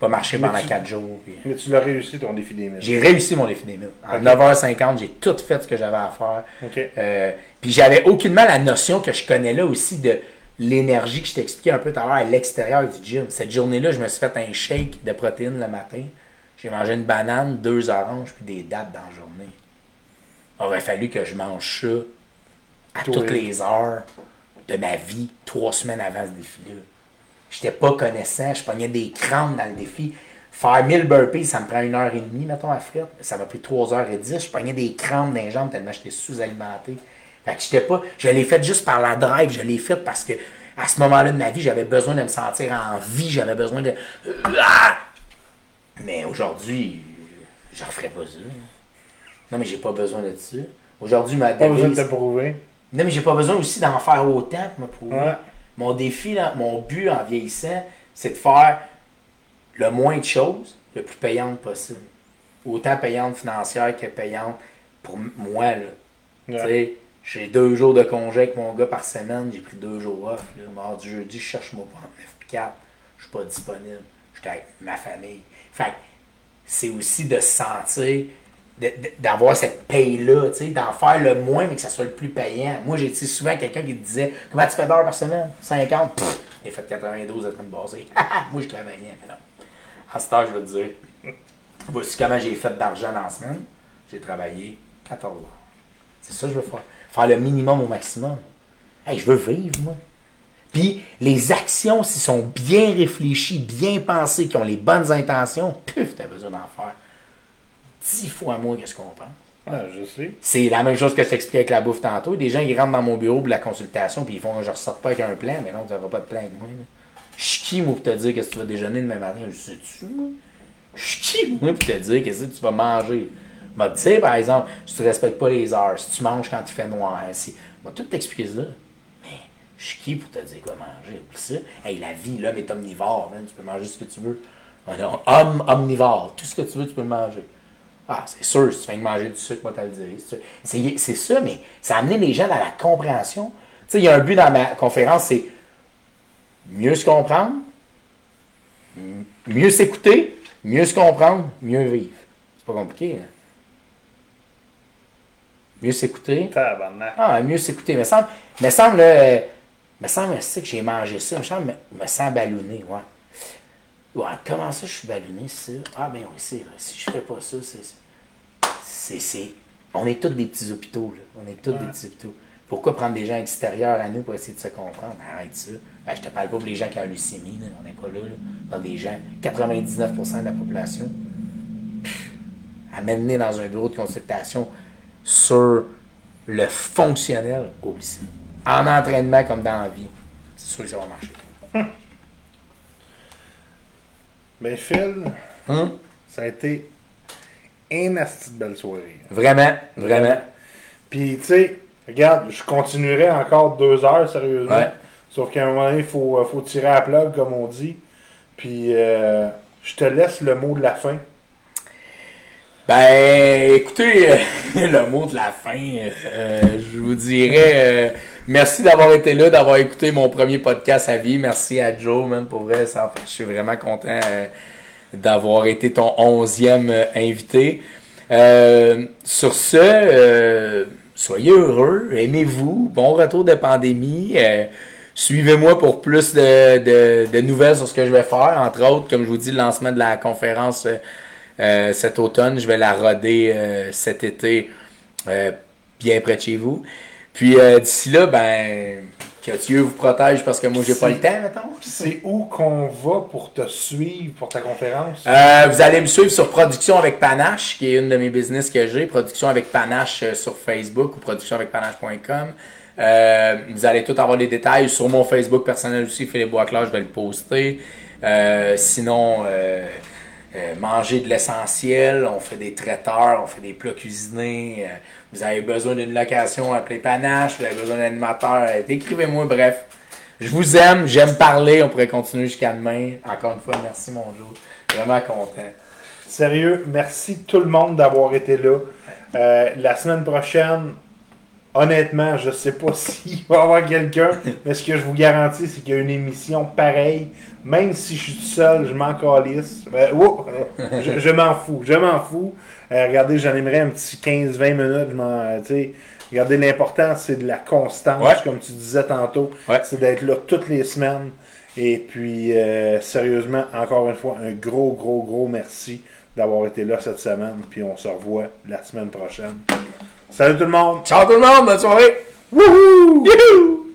Pas marché pendant tu- 4 jours. puis- Mais tu l'as réussi, ton défi des 1000. j'ai réussi mon défi des 1000. En Ok. 9h50, j'ai tout fait ce que j'avais à faire. Ok. Euh, puis j'avais aucunement la notion que je connais là aussi de l'énergie que je t'expliquais un peu tout à l'heure à l'extérieur du gym. Cette journée-là, je me suis fait un shake de protéines le matin. J'ai mangé une banane, deux oranges, puis des dattes dans la journée. Il aurait fallu que je mange ça à Toi. toutes les heures de ma vie, trois semaines avant ce défi-là. J'étais pas connaissant, je pognais des crampes dans le défi. Faire 1000 burpees, ça me prend une heure et demie, mettons, à frette. Ça m'a pris 3h10. Je pognais des crampes dans les jambes tellement j'étais sous-alimenté. Fait que j'étais pas. Je l'ai fait juste par la drive, je l'ai fait parce que à ce moment-là de ma vie, j'avais besoin de me sentir en vie, j'avais besoin de. Ah! Mais aujourd'hui, je referais pas ça. Non, mais j'ai pas besoin de ça. Aujourd'hui, ma Pas besoin de te prouver. non, mais j'ai pas besoin aussi d'en faire autant pour me prouver. Ouais. Mon défi, là, mon but en vieillissant, c'est de faire le moins de choses, le plus payante possible. Autant payante financière que payante pour moi. Là. Ouais. Tu sais, J'ai deux jours de congé avec mon gars par semaine, j'ai pris deux jours off. Là. Mardi, jeudi, je cherche mon point 9 je suis pas disponible. Je suis avec ma famille. Fait c'est aussi de se sentir, de- de- d'avoir cette paye-là, d'en faire le moins, mais que ça soit le plus payant. Moi, j'ai souvent quelqu'un qui disait Comment tu fais d'heures par semaine? 50 Pff, J'ai fait 92 à semaine basée. Moi, je travaillais. Mais non. À cette heure, je vais te dire Voici comment j'ai fait d'argent dans la semaine. J'ai travaillé 14 heures. C'est ça que je veux faire. Faire le minimum au maximum. Hey, je veux vivre, moi. Puis les actions, s'ils sont bien réfléchies, bien pensées, qui ont les bonnes intentions, puf, t'as besoin d'en faire dix fois moins que ce qu'on pense. Ah, je sais. C'est la même chose que je t'expliquais avec la bouffe tantôt. Des gens, ils rentrent dans mon bureau pour la consultation, puis ils font, je ressors pas avec un plan, mais non, tu n'auras pas de plan avec moi. là. Je suis qui, moi, pour te dire qu'est-ce que tu vas déjeuner demain matin? Je sais-tu, moi? Je suis qui, moi, pour te dire qu'est-ce que tu vas manger? M'a dit, tu sais, par exemple, si tu respectes pas les heures, si tu manges quand il fait noir, si. M'a tout t'expliquer ça. Mais je suis qui pour te dire quoi manger? Puis ça, hey, la vie, l'homme est omnivore, man. tu peux manger ce que tu veux. Ah homme omnivore, tout ce que tu veux, tu peux le manger. Ah, c'est sûr, si tu fais que manger du sucre, moi, t'as le dire. C'est- ça, mais ça a amené les gens dans la compréhension. Tu sais, il y a un but dans ma conférence, c'est mieux se comprendre, mieux s'écouter, mieux se comprendre, mieux vivre. C'est pas compliqué, hein? Mieux s'écouter. Ah, mieux s'écouter. Me semble, me semble, euh, me semble, c'est que j'ai mangé ça. Me semble, me, me sens ballonné, ouais. Ouais, comment ça, je suis ballonné, ça? Ah, ben oui, c'est vrai. Si je fais pas ça, c'est c'est, on est tous des petits hôpitaux, là. On est tous des petits hôpitaux. Pourquoi prendre des gens extérieurs à nous pour essayer de se comprendre? Arrête ça. Ben, je te parle pas pour les gens qui ont leucémie, là. on n'est pas là. là. Dans des gens, 99% de la population, m'amener dans un bureau de consultation sur le fonctionnel, oublie ça. En entraînement comme dans la vie, c'est sûr que ça va marcher. Mais Phil, Hum? ça a été une belle soirée. Vraiment, vraiment. Puis, tu sais, regarde, je continuerai encore deux heures, sérieusement. Ouais. Sauf qu'à un moment donné, il faut, faut tirer à la plug, comme on dit. Puis, euh, je te laisse le mot de la fin. Ben, écoutez, euh, le mot de la fin, euh, je vous dirais euh, merci d'avoir été là, d'avoir écouté mon premier podcast à vie. Merci à Joe, man, pour vrai, ça, je suis vraiment content euh, d'avoir été ton onzième euh, invité. Euh, sur ce, euh, soyez heureux, aimez-vous, bon retour de pandémie. Suivez-moi pour plus de, de, de nouvelles sur ce que je vais faire. Entre autres, comme je vous dis, le lancement de la conférence euh, cet automne. Je vais la roder euh, cet été euh, bien près de chez vous. Puis euh, d'ici là, ben, que Dieu vous protège parce que moi, j'ai pas le temps, mettons. C'est où qu'on va pour te suivre pour ta conférence? Euh, vous allez me suivre sur Production avec Panache, qui est une de mes business que j'ai. Production avec Panache euh, sur Facebook ou productionavecpanache.com. Euh, vous allez tout avoir les détails sur mon Facebook personnel aussi, Philippe Boisclair, je vais le poster. Euh, sinon, euh, euh, manger de l'essentiel, on fait des traiteurs, on fait des plats cuisinés. Vous avez besoin d'une location, appelez Panache, vous avez besoin d'animateur, euh, écrivez-moi, bref. Je vous aime, j'aime parler, on pourrait continuer jusqu'à demain. Encore une fois, merci mon Joe. Vraiment content. Sérieux, merci tout le monde d'avoir été là. Euh, la semaine prochaine, honnêtement, je sais pas s'il va y avoir quelqu'un, mais ce que je vous garantis, c'est qu'il y a une émission pareille. Même si je suis tout seul, je m'en calisse. Euh, je m'en fous, je m'en fous. Euh, regardez, j'en aimerais un petit 15-20 minutes. je m'en- euh, tu sais, regardez, l'important, c'est de la constance, Ouais. comme tu disais tantôt. Ouais. C'est d'être là toutes les semaines. Et puis, euh, sérieusement, encore une fois, un gros, gros, gros merci d'avoir été là cette semaine. Puis on se revoit la semaine prochaine. Salut tout le monde! Ciao tout le monde, bonne soirée! Wouhou! Youhou!